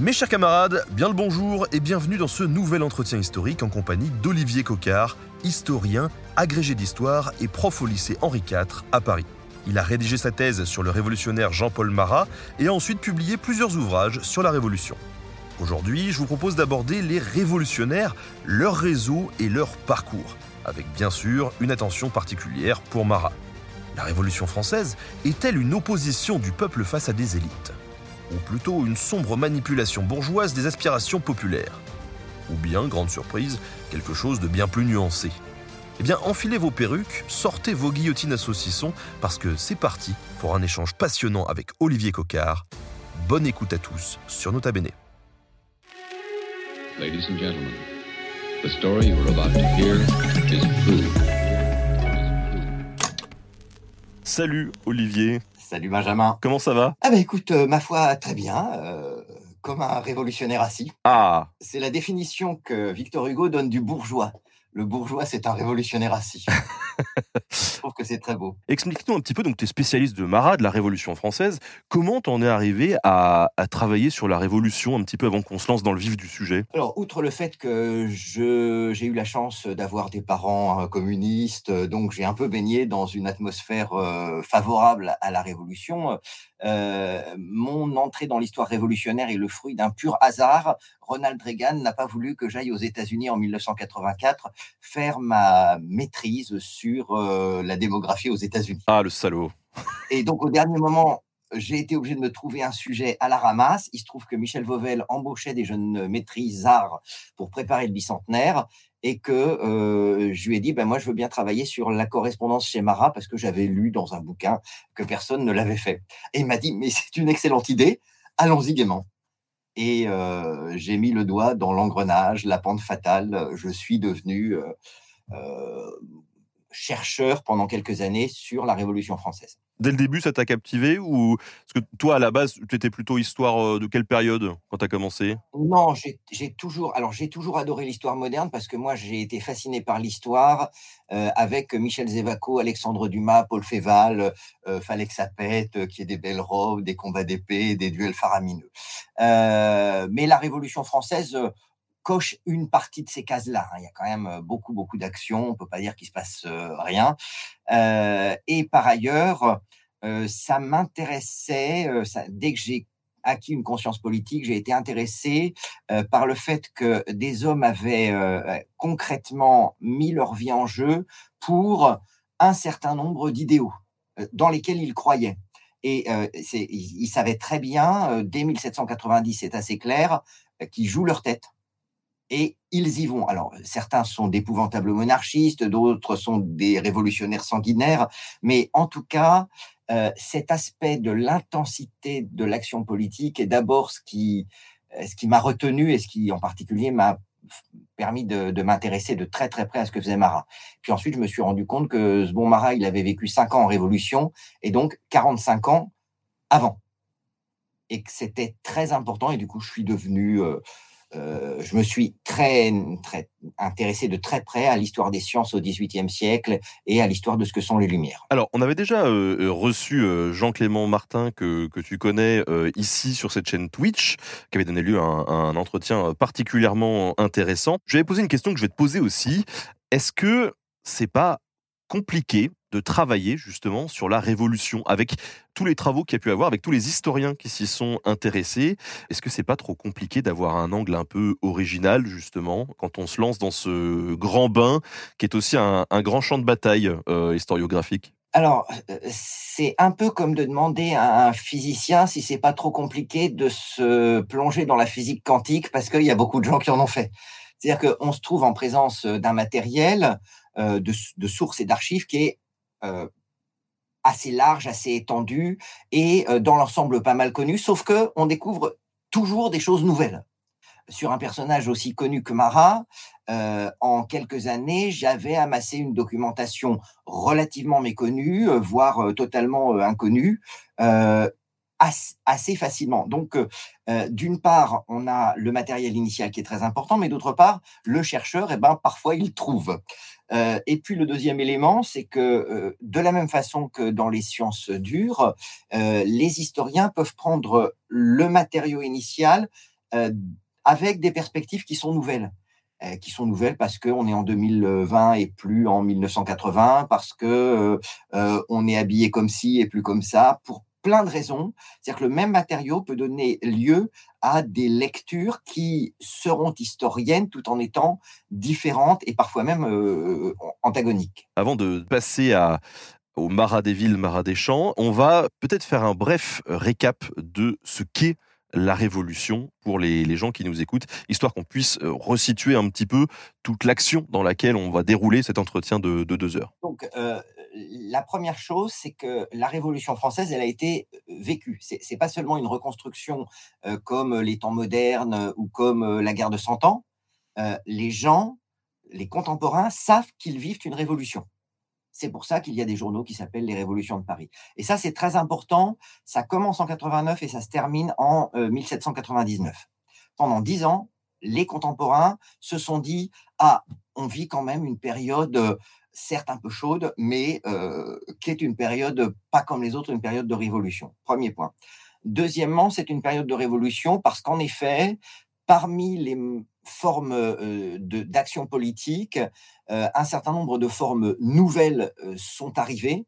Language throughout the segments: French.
Mes chers camarades, bien le bonjour et bienvenue dans ce nouvel entretien historique en compagnie d'Olivier Cocard, historien, agrégé d'histoire et prof au lycée Henri IV à Paris. Il a rédigé sa thèse sur le révolutionnaire Jean-Paul Marat et a ensuite publié plusieurs ouvrages sur la Révolution. Aujourd'hui, je vous propose d'aborder les révolutionnaires, leur réseau et leur parcours, avec bien sûr une attention particulière pour Marat. La Révolution française est-elle une opposition du peuple face à des élites? Ou plutôt une sombre manipulation bourgeoise des aspirations populaires Ou bien, grande surprise, quelque chose de bien plus nuancé eh bien, enfilez vos perruques, sortez vos guillotines à saucisson, parce que c'est parti pour un échange passionnant avec Olivier Cocard. Bonne écoute à tous sur Nota Bene. Ladies and gentlemen, the story you are about to hear is true. Salut Olivier, Salut Benjamin. comment ça va? Ah bah écoute, euh, ma foi, très bien, euh, comme un révolutionnaire assis. Ah, C'est la définition que Victor Hugo donne du bourgeois. Le bourgeois, c'est un révolutionnaire assis. Je trouve que c'est très beau. explique-nous un petit peu, donc tu es spécialiste de Marat, de la Révolution française. Comment t'en es arrivé à, à travailler sur la Révolution un petit peu avant qu'on se lance dans le vif du sujet? Alors, outre le fait que j'ai eu la chance d'avoir des parents euh, communistes, donc j'ai un peu baigné dans une atmosphère euh, favorable à la Révolution, euh, mon entrée dans l'histoire révolutionnaire est le fruit d'un pur hasard. Ronald Reagan n'a pas voulu que j'aille aux États-Unis en 1984 faire ma maîtrise sur euh, la démographie aux États-Unis. Ah, le salaud. Et donc, au dernier moment, j'ai été obligé de me trouver un sujet à la ramasse. Il se trouve que Michel Vauvel embauchait des jeunes maîtrisards pour préparer le bicentenaire et que euh, je lui ai dit, ben moi, je veux bien travailler sur la correspondance chez Marat parce que j'avais lu dans un bouquin que personne ne l'avait fait. Et il m'a dit, mais c'est une excellente idée, allons-y gaiement. Et euh, j'ai mis le doigt dans l'engrenage, la pente fatale. Je suis devenu euh, chercheur pendant quelques années sur la Révolution française. Dès le début, ça t'a captivé ou parce que toi, à la base, tu étais plutôt histoire euh, de quelle période quand t'as commencé? Non, j'ai toujours, alors j'ai toujours adoré l'histoire moderne parce que moi j'ai été fasciné par l'histoire euh, avec Michel Zévaco, Alexandre Dumas, Paul Féval, euh, fallait que ça pète, euh, qu'il y ait des belles robes, des combats d'épée, des duels faramineux. Mais la Révolution française coche une partie de ces cases-là. hein. Il y a quand même euh, beaucoup beaucoup d'actions, on peut pas dire qu'il se passe euh, rien. Euh, et par ailleurs, ça m'intéressait, dès que j'ai acquis une conscience politique, j'ai été intéressé par le fait que des hommes avaient concrètement mis leur vie en jeu pour un certain nombre d'idéaux dans lesquels ils croyaient. Et ils, savaient très bien, dès 1790, c'est assez clair, qu'ils jouent leur tête. Et ils y vont. Alors, certains sont d'épouvantables monarchistes, d'autres sont des révolutionnaires sanguinaires, mais en tout cas, euh, cet aspect de l'intensité de l'action politique est d'abord ce qui, euh, ce qui m'a retenu et ce qui, en particulier, m'a permis de, de m'intéresser de très très près à ce que faisait Marat. Puis ensuite, je me suis rendu compte que ce bon Marat, il avait vécu 5 ans en révolution et donc 45 ans avant. Et que c'était très important et du coup, je suis devenu... euh, euh, je me suis très, très intéressé de très près à l'histoire des sciences au XVIIIe siècle et à l'histoire de ce que sont les Lumières. Alors, on avait déjà euh, euh, reçu Jean-Clément Martin, que, tu connais ici sur cette chaîne Twitch, qui avait donné lieu à un entretien particulièrement intéressant. Je vais poser une question que je vais te poser aussi. Est-ce que c'est pas compliqué de travailler justement sur la Révolution avec tous les travaux qu'il y a pu avoir, avec tous les historiens qui s'y sont intéressés Est-ce que c'est pas trop compliqué d'avoir un angle un peu original justement quand on se lance dans ce grand bain qui est aussi un, grand champ de bataille euh, historiographique? Alors, euh, c'est un peu comme de demander à un physicien si c'est pas trop compliqué de se plonger dans la physique quantique parce qu'il y a beaucoup de gens qui en ont fait. C'est-à-dire qu'on se trouve en présence d'un matériel, euh, de, sources et d'archives qui est euh, assez large, assez étendu et dans l'ensemble pas mal connu, sauf que on découvre toujours des choses nouvelles. Sur un personnage aussi connu que Marat, en quelques années, j'avais amassé une documentation relativement méconnue, voire totalement inconnue, assez, facilement. Donc, euh, euh, d'une part, on a le matériel initial qui est très important, mais d'autre part, le chercheur, eh ben, parfois, il trouve. Euh, et puis, le deuxième élément, c'est que de la même façon que dans les sciences dures, les historiens peuvent prendre le matériau initial avec des perspectives qui sont nouvelles. Qui sont nouvelles parce qu'on est en 2020 et plus en 1980, parce que on est habillé comme ci et plus comme ça, pour plein de raisons. C'est-à-dire que le même matériau peut donner lieu à des lectures qui seront historiennes tout en étant différentes et parfois même euh, antagoniques. Avant de passer à, au Marat des villes, Marat des champs, on va peut-être faire un bref récap de ce qu'est la révolution pour les, gens qui nous écoutent, histoire qu'on puisse euh, resituer un petit peu toute l'action dans laquelle on va dérouler cet entretien de, deux heures. Donc, euh, la première chose, c'est que la Révolution française, elle a été euh, vécue. C'est n'est pas seulement une reconstruction euh, comme les temps modernes euh, ou comme la guerre de Cent Ans. les gens, les contemporains, savent qu'ils vivent une révolution. C'est pour ça qu'il y a des journaux qui s'appellent les Révolutions de Paris. Et ça, c'est très important. Ça commence en 89 et ça se termine en 1799. Pendant dix ans, les contemporains se sont dit ah, on vit quand même une période certes un peu chaude, mais euh, qui est une période pas comme les autres, une période de révolution. Premier point. Deuxièmement, c'est une période de révolution parce qu'en effet, parmi les formes euh, d'action politique, euh, un certain nombre de formes nouvelles sont arrivées,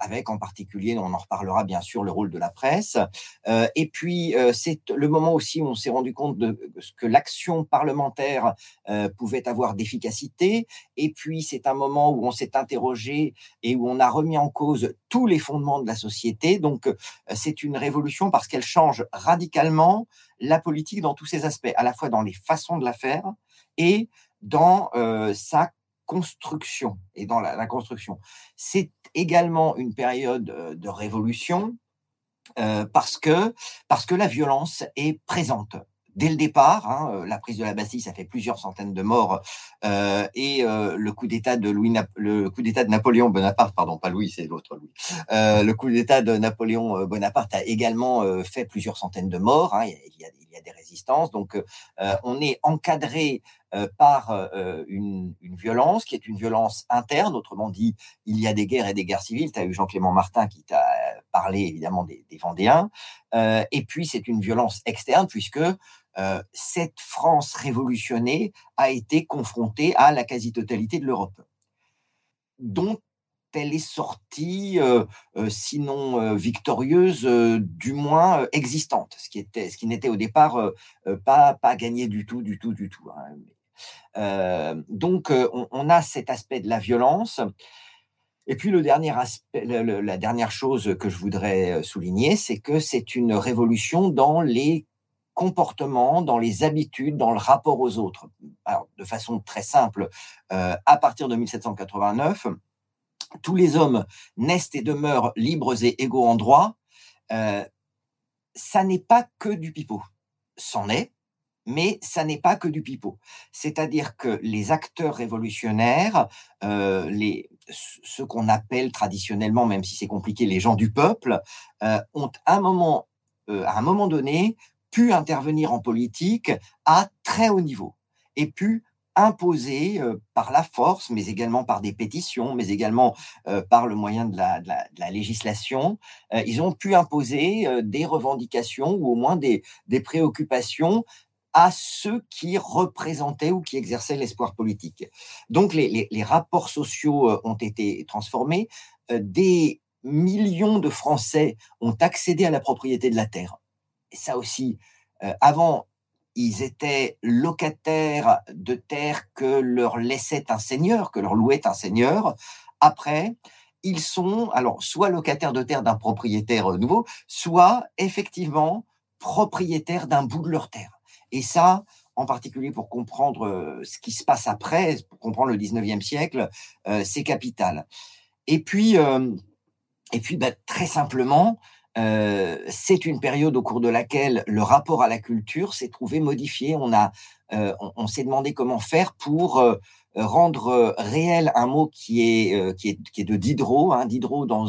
avec en particulier, on en reparlera bien sûr, le rôle de la presse. et puis, c'est le moment aussi où on s'est rendu compte de ce que l'action parlementaire pouvait avoir d'efficacité. Et puis, c'est un moment où on s'est interrogé et où on a remis en cause tous les fondements de la société. Donc, c'est une révolution parce qu'elle change radicalement la politique dans tous ses aspects, à la fois dans les façons de la faire et dans sa construction et dans la, construction. C'est également une période euh, de révolution euh, parce, que, parce que la violence est présente dès le départ. Hein, euh, la prise de la Bastille, ça fait plusieurs centaines de morts, et le coup d'État de Louis, le coup d'État de Napoléon Bonaparte, pardon, pas Louis, c'est l'autre Louis. le coup d'État de Napoléon Bonaparte a également fait plusieurs centaines de morts. Hein, il, y a, il, y a, des résistances, donc on est encadré par une, une, violence qui est une violence interne. Autrement dit, il y a des guerres et des guerres civiles. Tu as eu Jean-Clément Martin qui t'a parlé évidemment des, Vendéens. et puis, c'est une violence externe puisque euh, cette France révolutionnée a été confrontée à la quasi-totalité de l'Europe, dont elle est sortie, euh, euh, sinon victorieuse, du moins existante, ce qui, était, ce qui n'était au départ pas, pas gagné du tout, du tout, du tout. Hein. Donc, on, a cet aspect de la violence. Et puis, le dernier aspect, la dernière chose que je voudrais souligner, c'est que c'est une révolution dans les comportement, dans les habitudes, dans le rapport aux autres. Alors, de façon très simple, euh, à partir de 1789, tous les hommes naissent et demeurent libres et égaux en droit. Euh, ça n'est pas que du pipeau. C'en est, mais ça n'est pas que du pipeau. C'est-à-dire que les acteurs révolutionnaires, euh, les, ce qu'on appelle traditionnellement, même si c'est compliqué, les gens du peuple, ont un moment, à un moment donné pu intervenir en politique à très haut niveau et pu imposer euh, par la force, mais également par des pétitions, mais également euh, par le moyen de la, législation, euh, ils ont pu imposer des revendications ou au moins des, préoccupations à ceux qui représentaient ou qui exerçaient l'espoir politique. Donc les, rapports sociaux ont été transformés, des millions de Français ont accédé à la propriété de la terre ça aussi, euh, avant, ils étaient locataires de terres que leur laissait un seigneur, que leur louait un seigneur. Après, ils sont alors soit locataires de terre d'un propriétaire nouveau, soit effectivement propriétaires d'un bout de leur terre. Et ça, en particulier pour comprendre euh, ce qui se passe après, pour comprendre le 19e siècle, euh, c'est capital. Et puis, et puis, bah, très simplement, euh, c'est une période au cours de laquelle le rapport à la culture s'est trouvé modifié. On, a, euh, on, s'est demandé comment faire pour euh, rendre réel un mot qui est, qui est, qui est de Diderot. Hein. Diderot, dans,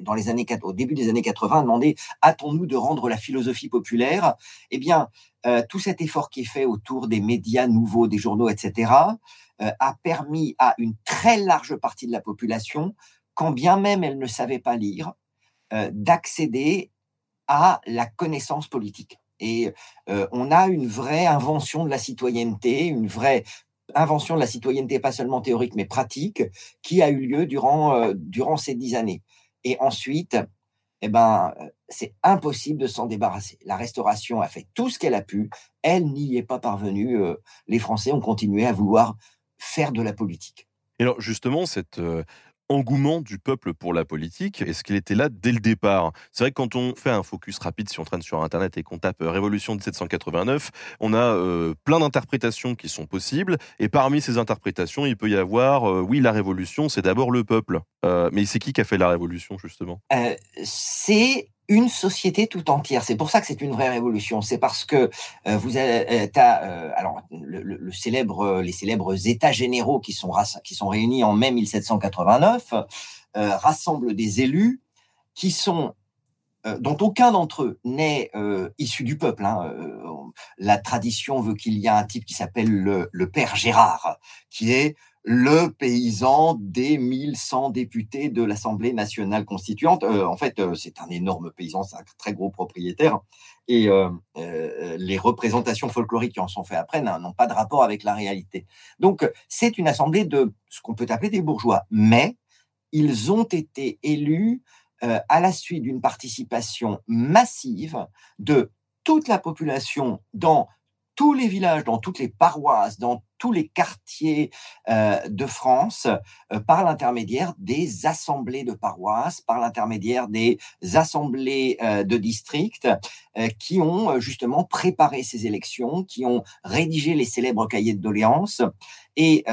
dans les années, au début des années 80, a demandé Hâtons-nous de rendre la philosophie populaire? Eh bien, tout cet effort qui est fait autour des médias nouveaux, des journaux, etc., a permis à une très large partie de la population, quand bien même elle ne savait pas lire, euh, d'accéder à la connaissance politique. Et euh, on a une vraie invention de la citoyenneté, une vraie invention de la citoyenneté, pas seulement théorique, mais pratique, qui a eu lieu durant, euh, durant ces dix années. Et ensuite, eh ben, c'est impossible de s'en débarrasser. La restauration a fait tout ce qu'elle a pu. Elle n'y est pas parvenue. les Français ont continué à vouloir faire de la politique. Et alors justement, cette, engouement du peuple pour la politique Est-ce qu'il était là dès le départ? C'est vrai que quand on fait un focus rapide, si on traîne sur Internet et qu'on tape euh, Révolution 1789, on a euh, plein d'interprétations qui sont possibles. Et parmi ces interprétations, il peut y avoir, euh, oui, la Révolution, c'est d'abord le peuple. mais c'est qui qui a fait la Révolution, justement? C'est une société tout entière. C'est pour ça que c'est une vraie révolution. C'est parce que euh, vous avez, euh, euh, alors le, célèbre, les célèbres États généraux qui sont qui sont réunis en mai 1789 rassemblent des élus qui sont dont aucun d'entre eux n'est issu du peuple. Hein. la tradition veut qu'il y a un type qui s'appelle le, le, père Gérard, qui est le paysan des 1100 députés de l'Assemblée nationale constituante. Euh, en fait, euh, c'est un énorme paysan, c'est un très gros propriétaire. Et euh, les représentations folkloriques qui en sont faites après n'ont pas de rapport avec la réalité. Donc, c'est une assemblée de ce qu'on peut appeler des bourgeois. Mais ils ont été élus à la suite d'une participation massive de toute la population dans tous les villages, dans toutes les paroisses, dans tous les quartiers euh, de France euh, par l'intermédiaire des assemblées de paroisses, par l'intermédiaire des assemblées euh, de districts qui ont justement préparé ces élections, qui ont rédigé les célèbres cahiers de doléances. Et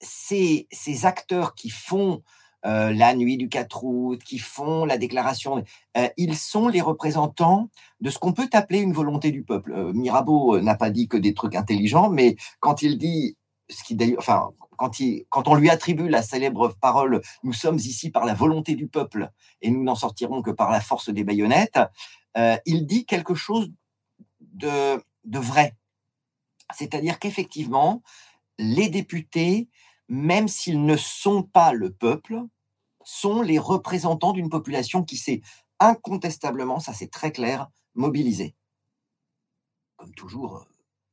ces, ces acteurs qui font euh, la nuit du 4 août, qui font la déclaration. Euh, ils sont les représentants de ce qu'on peut appeler une volonté du peuple. Euh, Mirabeau n'a pas dit que des trucs intelligents, mais quand il dit ce qui d'ailleurs, enfin, quand, il, quand on lui attribue la célèbre parole "Nous sommes ici par la volonté du peuple et nous n'en sortirons que par la force des baïonnettes", il dit quelque chose de, de vrai. C'est-à-dire qu'effectivement, les députés même s'ils ne sont pas le peuple, sont les représentants d'une population qui s'est incontestablement, ça c'est très clair, mobilisée. Comme toujours, euh,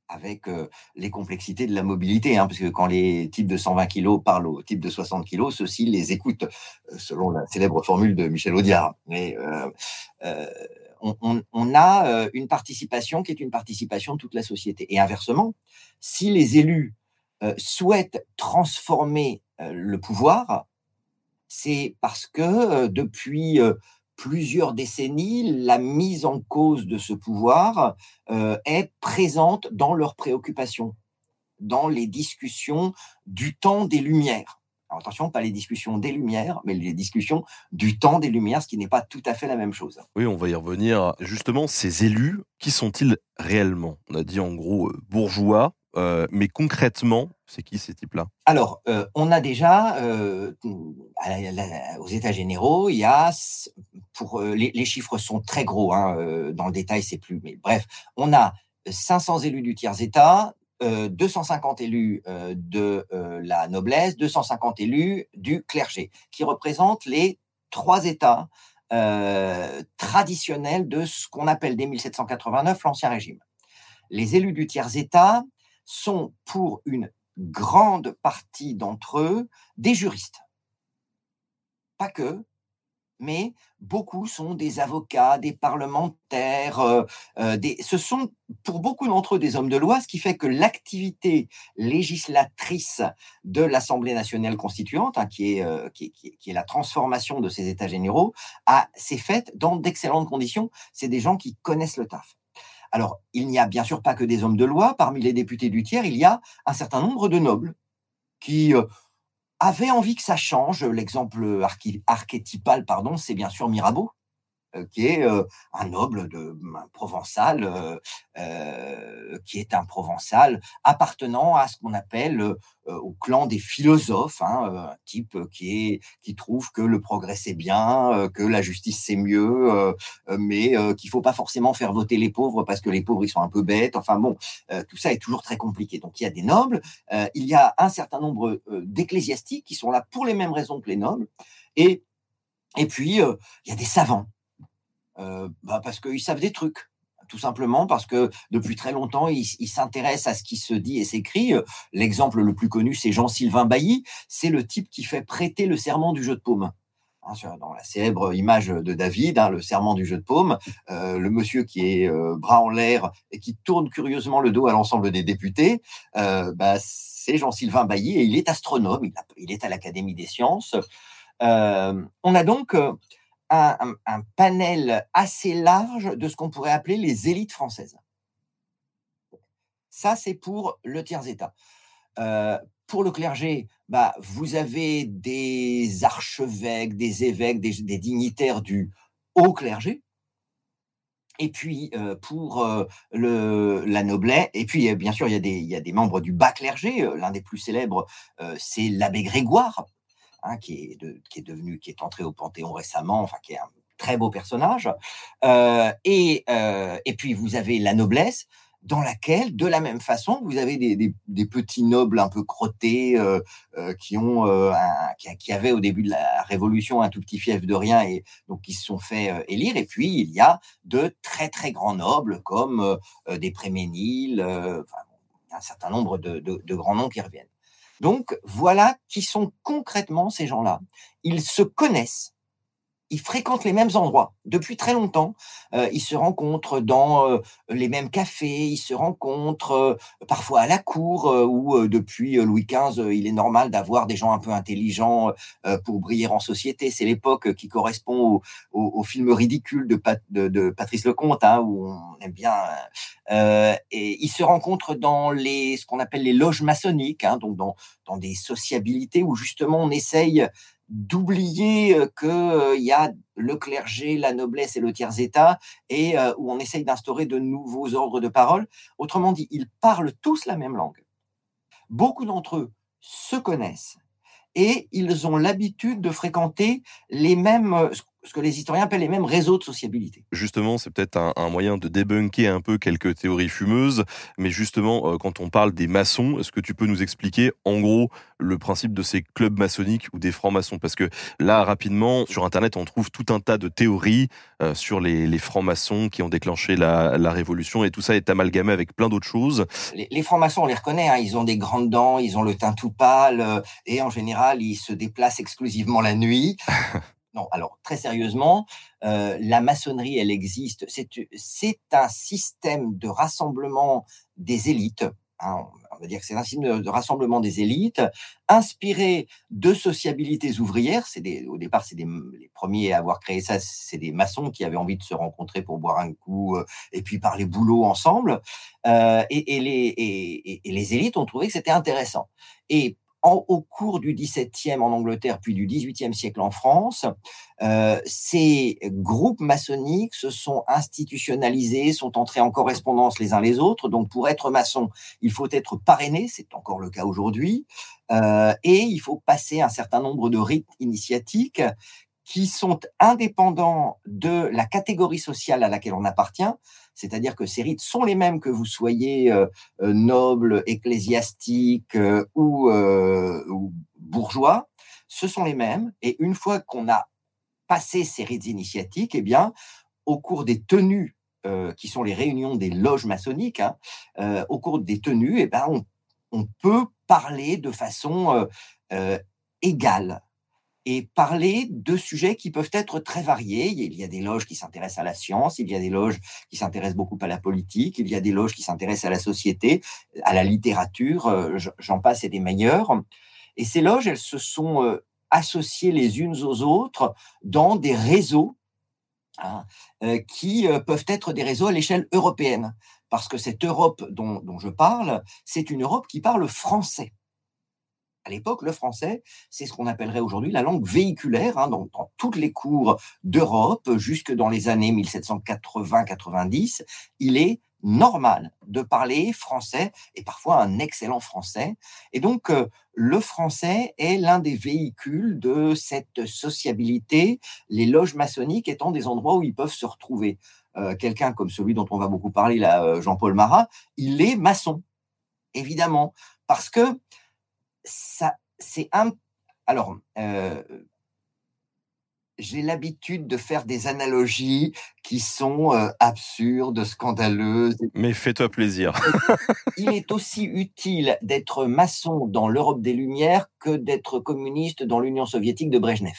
avec euh, les complexités de la mobilité, hein, parce que quand les types de 120 kg parlent aux types de 60 kg, ceux-ci les écoutent, euh, selon la célèbre formule de Michel Audiard. Mais on, a une participation qui est une participation de toute la société. Et inversement, si les élus souhaite transformer euh, le pouvoir, c'est parce que euh, depuis plusieurs décennies, la mise en cause de ce pouvoir est présente dans leurs préoccupations, dans les discussions du temps des Lumières. attention, pas les discussions des Lumières, mais les discussions du temps des Lumières, ce qui n'est pas tout à fait la même chose. Oui, on va y revenir. Justement, ces élus, qui sont-ils réellement? On a dit en gros bourgeois, euh, mais concrètement, c'est qui ces types-là? Alors, euh, on a déjà, euh, aux États généraux, il y a, pour, les, chiffres sont très gros, hein, dans le détail, c'est plus, mais bref, on a 500 élus du tiers-État, 250 élus de la noblesse, 250 élus du clergé, qui représentent les trois États traditionnels de ce qu'on appelle dès 1789 l'Ancien Régime. Les élus du tiers-État, sont pour une grande partie d'entre eux des juristes. Pas que, mais beaucoup sont des avocats, des parlementaires, euh, euh, ce sont pour beaucoup d'entre eux des hommes de loi, ce qui fait que l'activité législatrice de l'Assemblée nationale constituante, hein, qui, est, euh, qui, est, la transformation de ces États généraux, s'est faite dans d'excellentes conditions. C'est des gens qui connaissent le taf. Alors, il n'y a bien sûr pas que des hommes de loi. Parmi les députés du tiers, il y a un certain nombre de nobles qui, euh, avait envie que ça change. L'exemple archétypal, pardon, c'est bien sûr Mirabeau, qui est euh, un noble de provençal, euh, qui est un provençal appartenant à ce qu'on appelle au clan des philosophes, hein, un type qui est qui trouve que le progrès c'est bien, que la justice c'est mieux, mais qu'il faut pas forcément faire voter les pauvres parce que les pauvres ils sont un peu bêtes. Enfin bon, tout ça est toujours très compliqué. Donc il y a des nobles, il y a un certain nombre d'ecclésiastiques qui sont là pour les mêmes raisons que les nobles, et et puis il y a des savants euh, bah Parce qu'ils savent des trucs. Tout simplement parce que depuis très longtemps, ils s'intéressent à ce qui se dit et s'écrit. L'exemple le plus connu, c'est Jean-Sylvain Bailly. C'est le type qui fait prêter le serment du jeu de paume hein, dans la célèbre image de David, hein, le serment du jeu de paume, euh, le monsieur qui est euh, bras en l'air et qui tourne curieusement le dos à l'ensemble des députés, euh, bah, c'est Jean-Sylvain Bailly et il est astronome, il, il est à l'Académie des sciences. on a donc un, panel assez large de ce qu'on pourrait appeler les élites françaises. Ça, c'est pour le tiers-État. Euh, pour le clergé, bah, vous avez des archevêques, des évêques, des, dignitaires du haut clergé. Et puis euh, pour euh, le, la noblesse, et puis bien sûr il y, il y a des membres du bas clergé. L'un des plus célèbres, c'est l'abbé Grégoire, Hein, qui, est qui est devenu, qui est entré au Panthéon récemment, enfin qui est un très beau personnage. Euh, et, euh, et puis vous avez la noblesse, dans laquelle, de la même façon, vous avez des, petits nobles un peu crottés euh, qui ont qui, avaient au début de la Révolution un tout petit fief de rien et donc qui se sont fait élire. Et puis il y a de très très grands nobles comme des Préméniles, un certain nombre de grands noms qui reviennent. Donc voilà qui sont concrètement ces gens-là. Ils se connaissent ils fréquentent les mêmes endroits depuis très longtemps. Euh, ils se rencontrent dans euh, les mêmes cafés, ils se rencontrent euh, parfois à la cour, où depuis Louis XV, il est normal d'avoir des gens un peu intelligents pour briller en société. C'est l'époque qui correspond au, film ridicule de, de, Patrice Lecomte, hein, où on aime bien. et ils se rencontrent dans les, ce qu'on appelle les loges maçonniques, hein, donc dans, dans des sociabilités où justement on essaye d'oublier qu'il y a le clergé, la noblesse et le tiers-état, et où on essaye d'instaurer de nouveaux ordres de parole. Autrement dit, ils parlent tous la même langue. Beaucoup d'entre eux se connaissent et ils ont l'habitude de fréquenter les mêmes, ce que les historiens appellent les mêmes réseaux de sociabilité. Justement, c'est peut-être un, moyen de débunker un peu quelques théories fumeuses, mais justement, euh, quand on parle des maçons, est-ce que tu peux nous expliquer en gros le principe de ces clubs maçonniques ou des francs-maçons? Parce que là, rapidement, sur Internet, on trouve tout un tas de théories euh, sur les, francs-maçons qui ont déclenché la, révolution, et tout ça est amalgamé avec plein d'autres choses. Les, francs-maçons, on les reconnaît, hein, ils ont des grandes dents, ils ont le teint tout pâle, euh, et en général, ils se déplacent exclusivement la nuit. Non, alors très sérieusement, euh, la maçonnerie, elle existe. C'est un système de rassemblement des élites. Hein, on va dire que c'est un système de, rassemblement des élites, inspiré de sociabilités ouvrières. C'est au départ, c'est les premiers à avoir créé ça, c'est des maçons qui avaient envie de se rencontrer pour boire un coup euh, et puis parler boulot ensemble. Euh, et, les, et, les élites ont trouvé que c'était intéressant. Et au cours du XVIIe en Angleterre, puis du XVIIIe siècle en France, euh, ces groupes maçonniques se sont institutionnalisés, sont entrés en correspondance les uns les autres. Donc, pour être maçon, il faut être parrainé, c'est encore le cas aujourd'hui, euh, et il faut passer un certain nombre de rites initiatiques qui sont indépendants de la catégorie sociale à laquelle on appartient, c'est-à-dire que ces rites sont les mêmes que vous soyez euh, euh, noble, ecclésiastique euh, ou, bourgeois, ce sont les mêmes. Et une fois qu'on a passé ces rites initiatiques, eh bien, au cours des tenues qui sont les réunions des loges maçonniques, hein, au cours des tenues, eh ben, on, on, peut parler de façon égale et parler de sujets qui peuvent être très variés. Il y a des loges qui s'intéressent à la science, il y a des loges qui s'intéressent beaucoup à la politique, il y a des loges qui s'intéressent à la société, à la littérature, euh, j'en passe et des meilleurs. Et ces loges, elles se sont euh, associées les unes aux autres dans des réseaux hein, euh, qui peuvent être des réseaux à l'échelle européenne. Parce que cette Europe dont, dont je parle, c'est une Europe qui parle français. À l'époque, le français, c'est ce qu'on appellerait aujourd'hui la langue véhiculaire, hein, dans, toutes les cours d'Europe, jusque dans les années 1780-90, il est normal de parler français et parfois un excellent français. Et donc, euh, le français est l'un des véhicules de cette sociabilité, les loges maçonniques étant des endroits où ils peuvent se retrouver. Euh, quelqu'un comme celui dont on va beaucoup parler, là, euh, Jean-Paul Marat, il est maçon, évidemment, parce que ça, c'est un. Alors, j'ai l'habitude de faire des analogies qui sont euh, absurdes, scandaleuses. Mais fais-toi plaisir. Il est aussi utile d'être maçon dans l'Europe des Lumières que d'être communiste dans l'Union soviétique de Brejnev.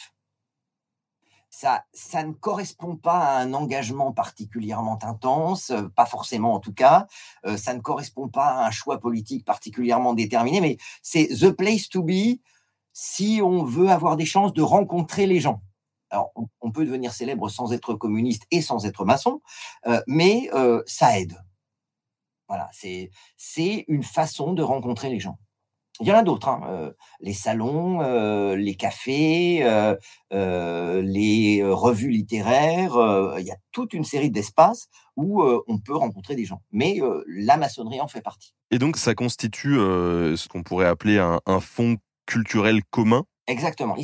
Ça, ça ne correspond pas à un engagement particulièrement intense, euh, pas forcément en tout cas. Euh, ça ne correspond pas à un choix politique particulièrement déterminé, mais c'est the place to be si on veut avoir des chances de rencontrer les gens. Alors, on, peut devenir célèbre sans être communiste et sans être maçon, euh, mais ça aide. Voilà, c'est une façon de rencontrer les gens. Il y en a d'autres, hein, euh, les salons, les cafés, les revues littéraires. il y a toute une série d'espaces où on peut rencontrer des gens. Mais la maçonnerie en fait partie. Et donc, ça constitue ce qu'on pourrait appeler un, un fonds culturel commun? Exactement.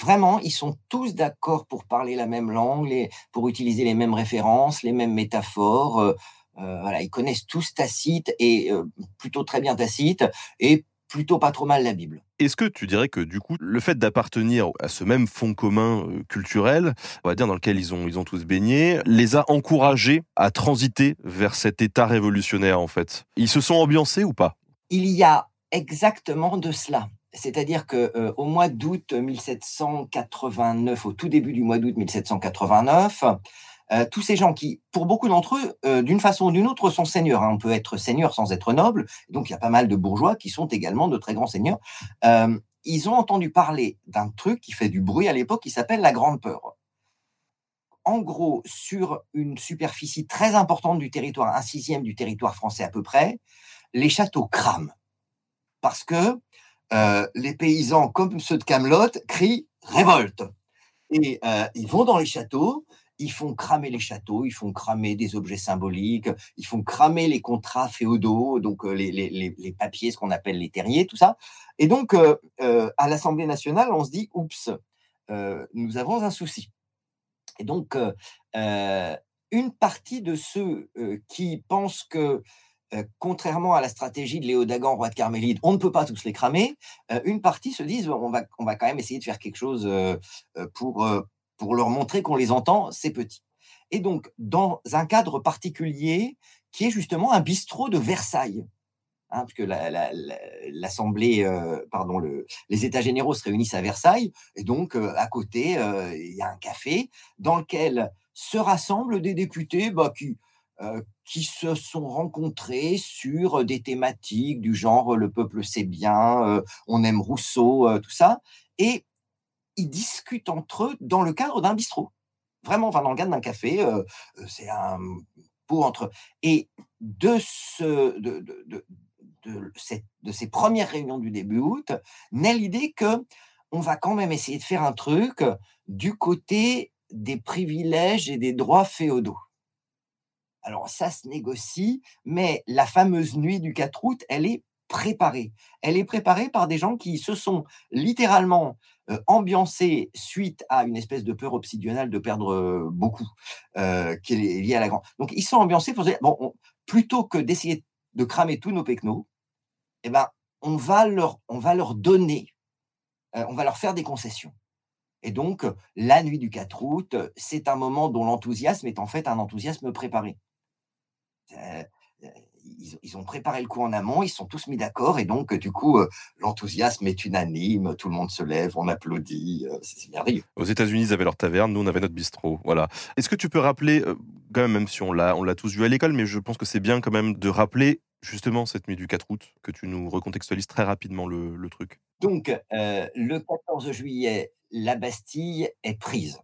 vraiment, ils sont tous d'accord pour parler la même langue, pour utiliser les mêmes références, les mêmes métaphores. Euh, euh, voilà, ils connaissent tous Tacite et euh, plutôt très bien Tacite et plutôt pas trop mal la Bible. Est-ce que tu dirais que du coup, le fait d'appartenir à ce même fond commun culturel, on va dire dans lequel ils ont, ils ont tous baigné, les a encouragés à transiter vers cet état révolutionnaire en fait? Ils se sont ambiancés ou pas? Il y a exactement de cela. C'est-à-dire que euh, au mois d'août 1789, au tout début du mois d'août 1789, euh, tous ces gens qui, pour beaucoup d'entre eux, euh, d'une façon ou d'une autre, sont seigneurs. Hein. On peut être seigneur sans être noble. Donc, il y a pas mal de bourgeois qui sont également de très grands seigneurs. ils ont entendu parler d'un truc qui fait du bruit à l'époque, qui s'appelle la Grande Peur. En gros, sur une superficie très importante du territoire, un sixième du territoire français à peu près, les châteaux crament. Parce que euh, les paysans, comme ceux de Camelot, crient révolte. Et euh, ils vont dans les châteaux, ils font cramer les châteaux, ils font cramer des objets symboliques, ils font cramer les contrats féodaux, donc euh, les, papiers, ce qu'on appelle les terriers, tout ça. Et donc, à l'Assemblée nationale, on se dit, oups, nous avons un souci. Et donc, une partie de ceux qui pensent que euh, contrairement à la stratégie de Léo Dagan, roi de Carmélide, on ne peut pas tous les cramer. Euh, une partie se disent on va, quand même essayer de faire quelque chose euh, pour, pour leur montrer qu'on les entend, c'est petit. Et donc, dans un cadre particulier qui est justement un bistrot de Versailles, hein, puisque l'Assemblée, pardon, le, les États généraux se réunissent à Versailles, et donc à côté, il y a un café dans lequel se rassemblent des députés bah, qui, euh, qui se sont rencontrés sur des thématiques du genre le peuple sait bien, euh, on aime Rousseau, euh, tout ça, et ils discutent entre eux dans le cadre d'un bistrot. Vraiment, enfin, dans le d'un café, c'est un pot entre. Et de, ce, de, de, de, cette, de ces premières réunions du début août, naît l'idée que on va quand même essayer de faire un truc du côté des privilèges et des droits féodaux. Alors ça se négocie, mais la fameuse nuit du 4 août, elle est préparée. Elle est préparée par des gens qui se sont littéralement euh, suite à une espèce de peur obsidionale de perdre euh, beaucoup, euh, qui est liée à la grande. Donc ils sont ambiancés pour dire, bon, plutôt que d'essayer de cramer tous nos pecnos, eh ben, on va leur, on va leur donner, on va leur faire des concessions. Et donc, la nuit du 4 août, c'est un moment dont l'enthousiasme est en fait un enthousiasme préparé. Euh, euh, ils, ont préparé le coup en amont, ils sont tous mis d'accord, et donc, du coup, euh, l'enthousiasme est unanime, tout le monde se lève, on applaudit, c'est merveilleux. Aux États-Unis, ils avaient leur taverne, nous, on avait notre bistrot. Voilà. Est-ce que tu peux rappeler, quand même, même si on l'a, on l'a tous vu à l'école, mais je pense que c'est bien quand même de rappeler justement cette nuit du 4 août, que tu nous recontextualises très rapidement le, le truc. Donc, le 14 juillet, la Bastille est prise.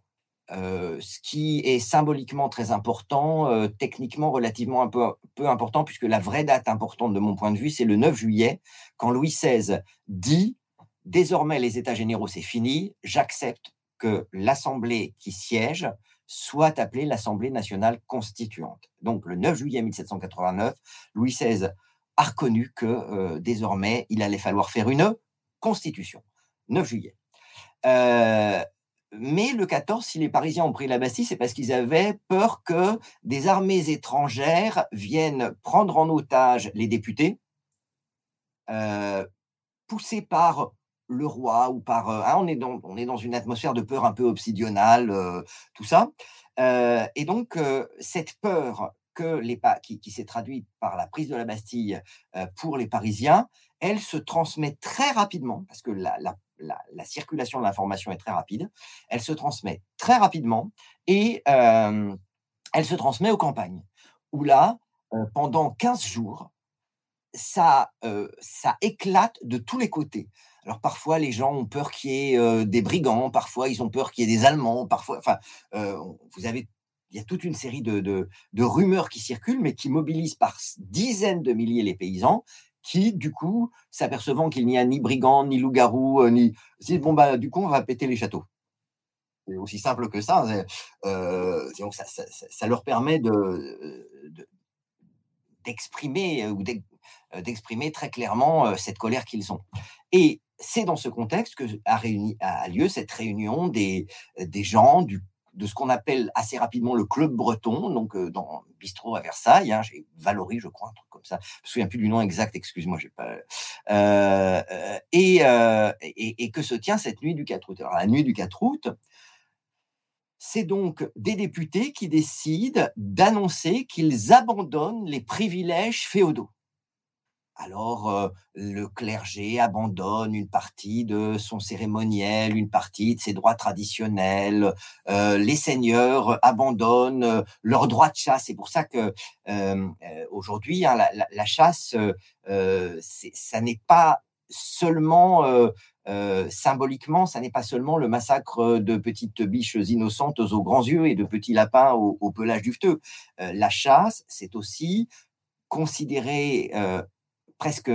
Euh, ce qui est symboliquement très important, euh, techniquement relativement un peu, peu important, puisque la vraie date importante de mon point de vue, c'est le 9 juillet, quand Louis XVI dit désormais les États généraux, c'est fini, j'accepte que l'Assemblée qui siège soit appelée l'Assemblée nationale constituante. Donc le 9 juillet 1789, Louis XVI a reconnu que euh, désormais, il allait falloir faire une constitution. 9 juillet. Euh, mais le 14, si les Parisiens ont pris la Bastille, c'est parce qu'ils avaient peur que des armées étrangères viennent prendre en otage les députés, euh, poussés par le roi ou par... Hein, on, est dans, on est dans une atmosphère de peur un peu obsidionale, tout ça. et donc, cette peur que les, qui, qui s'est traduite par la prise de la Bastille pour les Parisiens, elle se transmet très rapidement, parce que la, la, circulation de l'information est très rapide, elle se transmet très rapidement et elle se transmet aux campagnes, où là, pendant 15 jours, ça, ça éclate de tous les côtés. Alors parfois, les gens ont peur qu'il y ait des brigands, parfois ils ont peur qu'il y ait des Allemands, parfois, enfin, vous avez, il y a toute une série de, de, rumeurs qui circulent, mais qui mobilisent par dizaines de milliers les paysans, qui du coup, s'apercevant qu'il n'y a ni brigands, ni loups-garous, ni, bon bah du coup on va péter les châteaux. C'est aussi simple que ça. donc ça, leur permet de, d'exprimer ou d'exprimer très clairement cette colère qu'ils ont. Et c'est dans ce contexte que a, réuni, a lieu cette réunion des, des gens du, de ce qu'on appelle assez rapidement le club breton, donc euh, dans bistrot à Versailles. Hein, j'ai Valory, je crois, un truc comme ça. Je me souviens plus du nom exact. Excuse-moi, j'ai pas. Euh, euh, et, et, que se tient cette nuit du 4 août. Alors la nuit du 4 août. C'est donc des députés qui décident d'annoncer qu'ils abandonnent les privilèges féodaux alors le clergé abandonne une partie de son cérémoniel, une partie de ses droits traditionnels, les seigneurs abandonnent leurs droits de chasse. C'est pour ça que aujourd'hui, hein, la, chasse, ça n'est pas seulement symboliquement, ça n'est pas seulement le massacre de petites biches innocentes aux grands yeux et de petits lapins au, au pelage duveteux. la chasse, c'est aussi considérer presque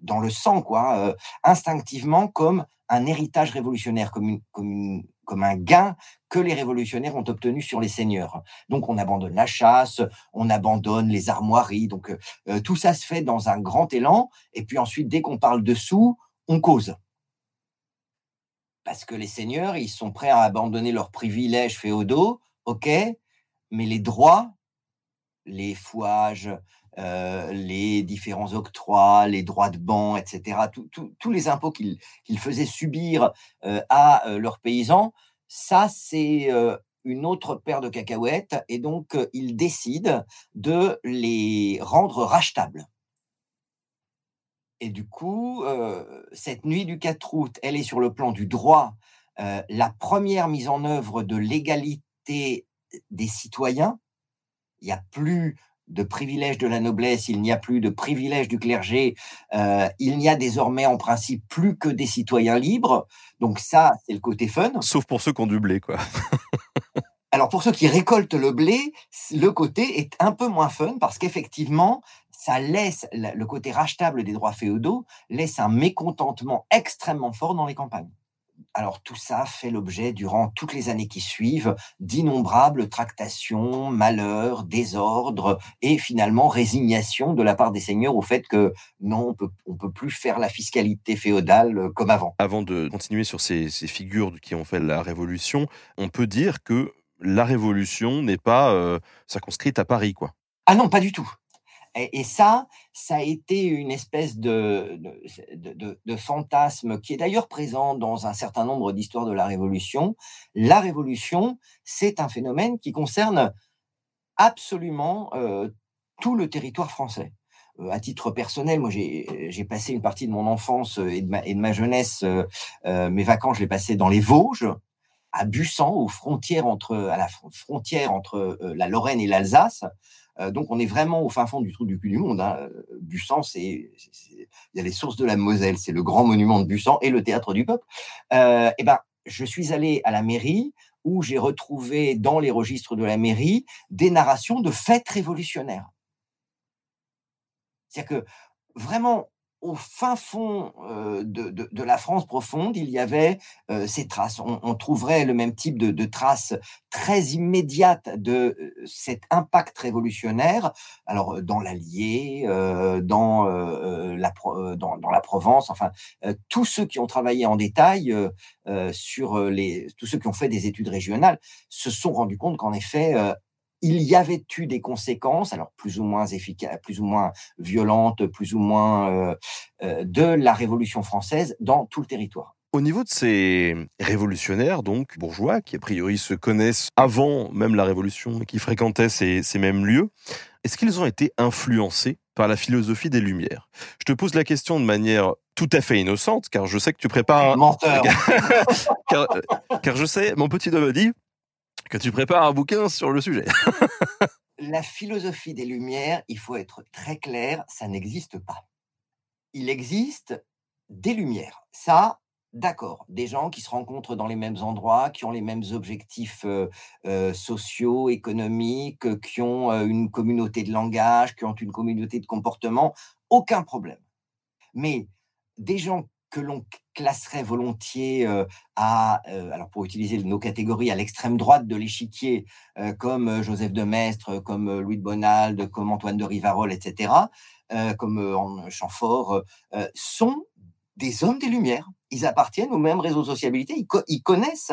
dans le sang, quoi, instinctivement comme un héritage révolutionnaire, comme, un gain que les révolutionnaires ont obtenu sur les seigneurs. Donc on abandonne la chasse, on abandonne les armoiries, donc tout ça se fait dans un grand élan, et puis ensuite, dès qu'on parle de sous, on cause. Parce que les seigneurs, ils sont prêts à abandonner leurs privilèges féodaux, ok, mais les droits, les fouages, euh, les différents octrois, les droits de banc, etc., tous les impôts qu'ils faisaient subir euh, à euh, leurs paysans, ça, c'est une autre paire de cacahuètes, et donc ils décident de les rendre rachetables. Et du coup, cette nuit du 4 août, elle est sur le plan du droit la première mise en œuvre de l'égalité des citoyens. Il n'y a plus de privilèges de la noblesse, il n'y a plus de privilèges du clergé, euh, il n'y a désormais en principe plus que des citoyens libres. Donc ça, c'est le côté fun. Sauf pour ceux qui ont du blé, quoi. Alors pour ceux qui récoltent le blé, le côté est un peu moins fun parce qu'effectivement, ça laisse le côté rachetable des droits féodaux laisse un mécontentement extrêmement fort dans les campagnes. Alors tout ça fait l'objet durant toutes les années qui suivent d'innombrables tractations, malheurs, désordres et finalement résignation de la part des seigneurs au fait que non, on peut, peut plus faire la fiscalité féodale euh, comme avant. Avant de continuer sur ces, figures qui ont fait la Révolution, on peut dire que la Révolution n'est pas euh, circonscrite à Paris, quoi. Ah non, pas du tout. Et, ça, ça a été une espèce de, fantasme qui est d'ailleurs présent dans un certain nombre d'histoires de la Révolution. La Révolution, c'est un phénomène qui concerne absolument euh, tout le territoire français. Euh, à titre personnel, moi j'ai passé une partie de mon enfance et de ma, et de ma jeunesse, euh, mes vacances, je les passais dans les Vosges, à Bussan, aux frontières entre, à la frontière entre la Lorraine et l'Alsace. Euh, donc, on est vraiment au fin fond du trou du cul du monde. Hein. Bussan, c'est, il y a les sources de la Moselle, c'est le grand monument de Bussan et le théâtre du peuple. Euh, et ben, je suis allé à la mairie où j'ai retrouvé dans les registres de la mairie des narrations de fêtes révolutionnaires. C'est-à-dire que vraiment, au fin fond de, la France profonde, il y avait ces traces. On, trouverait le même type de, traces très immédiates de cet impact révolutionnaire. Alors, dans l'Allier, dans, la, dans, la Provence, enfin, tous ceux qui ont travaillé en détail sur les, tous ceux qui ont fait des études régionales se sont rendus compte qu'en effet, il y avait eu des conséquences, alors plus ou moins efficaces, plus ou moins violentes, plus ou moins euh, euh, de la Révolution française dans tout le territoire? Au niveau de ces révolutionnaires, donc bourgeois, qui a priori se connaissent avant même la Révolution et qui fréquentaient ces, mêmes lieux, est-ce qu'ils ont été influencés par la philosophie des Lumières? Je te pose la question de manière tout à fait innocente, car je sais que tu prépares. Menteur. car, car, je sais, mon petit doigt dit, que tu prépares un bouquin sur le sujet. La philosophie des Lumières, il faut être très clair, ça n'existe pas. Il existe des Lumières. Ça, d'accord, des gens qui se rencontrent dans les mêmes endroits, qui ont les mêmes objectifs euh, euh, sociaux, économiques, qui ont euh, une communauté de langage, qui ont une communauté de comportement, aucun problème. Mais des gens que l'on classerait volontiers à, alors pour utiliser nos catégories, à l'extrême droite de l'échiquier, comme Joseph de Maistre, comme Louis de Bonald, comme Antoine de Rivarol, etc., comme Chamfort, sont des hommes des Lumières. Ils appartiennent au même réseau sociabilité, ils, ils connaissent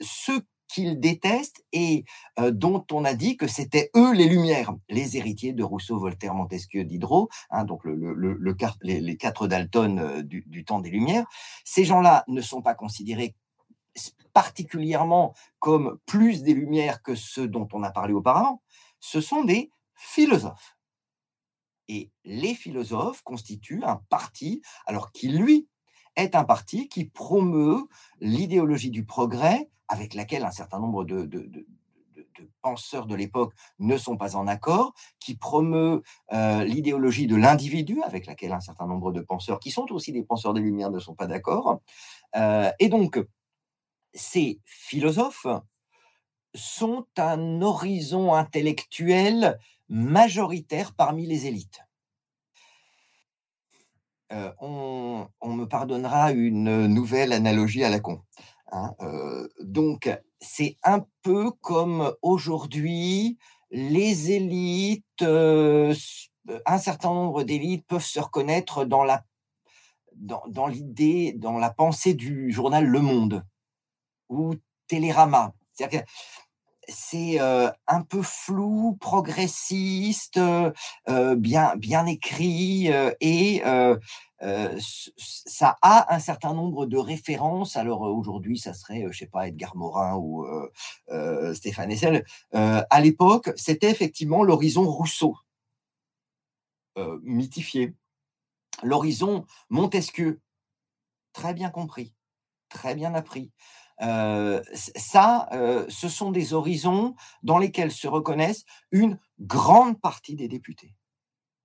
ceux qu'ils détestent et euh, dont on a dit que c'était eux les Lumières, les héritiers de Rousseau, Voltaire, Montesquieu, Diderot, hein, donc le, les, quatre Dalton euh, du, temps des Lumières. Ces gens-là ne sont pas considérés particulièrement comme plus des Lumières que ceux dont on a parlé auparavant. Ce sont des philosophes. Et les philosophes constituent un parti, alors qui, lui, est un parti qui promeut l'idéologie du progrès avec laquelle un certain nombre de, penseurs de l'époque ne sont pas en accord, qui promeut euh, l'idéologie de l'individu, avec laquelle un certain nombre de penseurs, qui sont aussi des penseurs des Lumières, ne sont pas d'accord. Euh, et donc, ces philosophes sont un horizon intellectuel majoritaire parmi les élites. Euh, on, on, me pardonnera une nouvelle analogie à la con. Hein, donc, c'est un peu comme aujourd'hui, les élites, un certain nombre d'élites peuvent se reconnaître dans la dans, l'idée, dans la pensée du journal Le Monde ou Télérama. C'est un peu flou, progressiste, bien, bien écrit et ça a un certain nombre de références. Alors aujourd'hui, ça serait, je sais pas, Edgar Morin ou Stéphane Hessel. à l'époque, c'était effectivement l'horizon Rousseau, mythifié. L'horizon Montesquieu, très bien compris, très bien appris. Ça, ce sont des horizons dans lesquels se reconnaissent une grande partie des députés.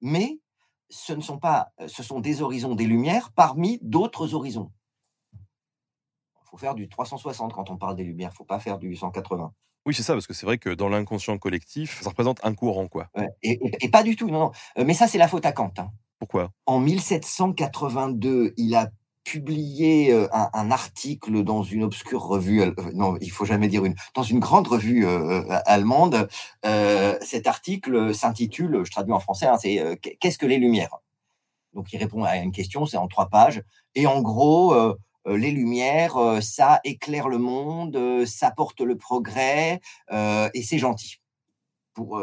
Mais ce ne sont pas, ce sont des horizons, des lumières parmi d'autres horizons. Il faut faire du 360 quand on parle des lumières, il ne faut pas faire du 180. Oui, c'est ça, parce que c'est vrai que dans l'inconscient collectif, ça représente un courant, quoi. et, pas du tout, non, non. Mais ça, c'est la faute à Kant. Hein. Pourquoi? En 1782, il a publié un, article dans une obscure revue, non, il faut jamais dire une, dans une grande revue allemande. cet article s'intitule, je traduis en français, hein, c'est Qu'est-ce que les Lumières? Donc il répond à une question, c'est en trois pages, et en gros, les Lumières, ça éclaire le monde, ça porte le progrès, et c'est gentil. Pour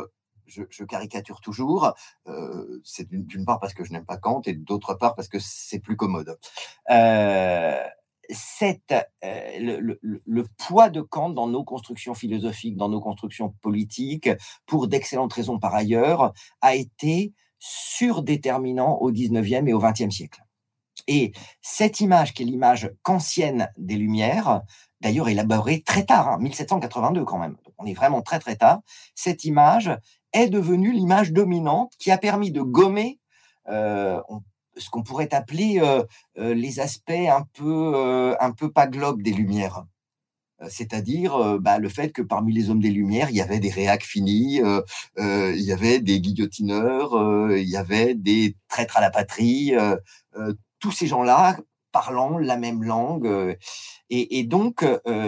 je, caricature toujours. Euh, c'est d'une part parce que je n'aime pas Kant et d'autre part parce que c'est plus commode. Euh, euh, le, poids de Kant dans nos constructions philosophiques, dans nos constructions politiques, pour d'excellentes raisons par ailleurs, a été surdéterminant au 19e et au 20e siècle. Et cette image, qui est l'image kantienne des Lumières, d'ailleurs élaborée très tard, 1782 hein, quand même, on est vraiment très très tard, cette image, est devenue l'image dominante qui a permis de gommer euh, ce qu'on pourrait appeler euh, euh, les aspects un peu, un peu pas globe des Lumières. c'est-à-dire bah, le fait que parmi les hommes des Lumières, il y avait des réacs finis, il y avait des guillotineurs, il y avait des traîtres à la patrie, tous ces gens-là parlant la même langue. Et, donc,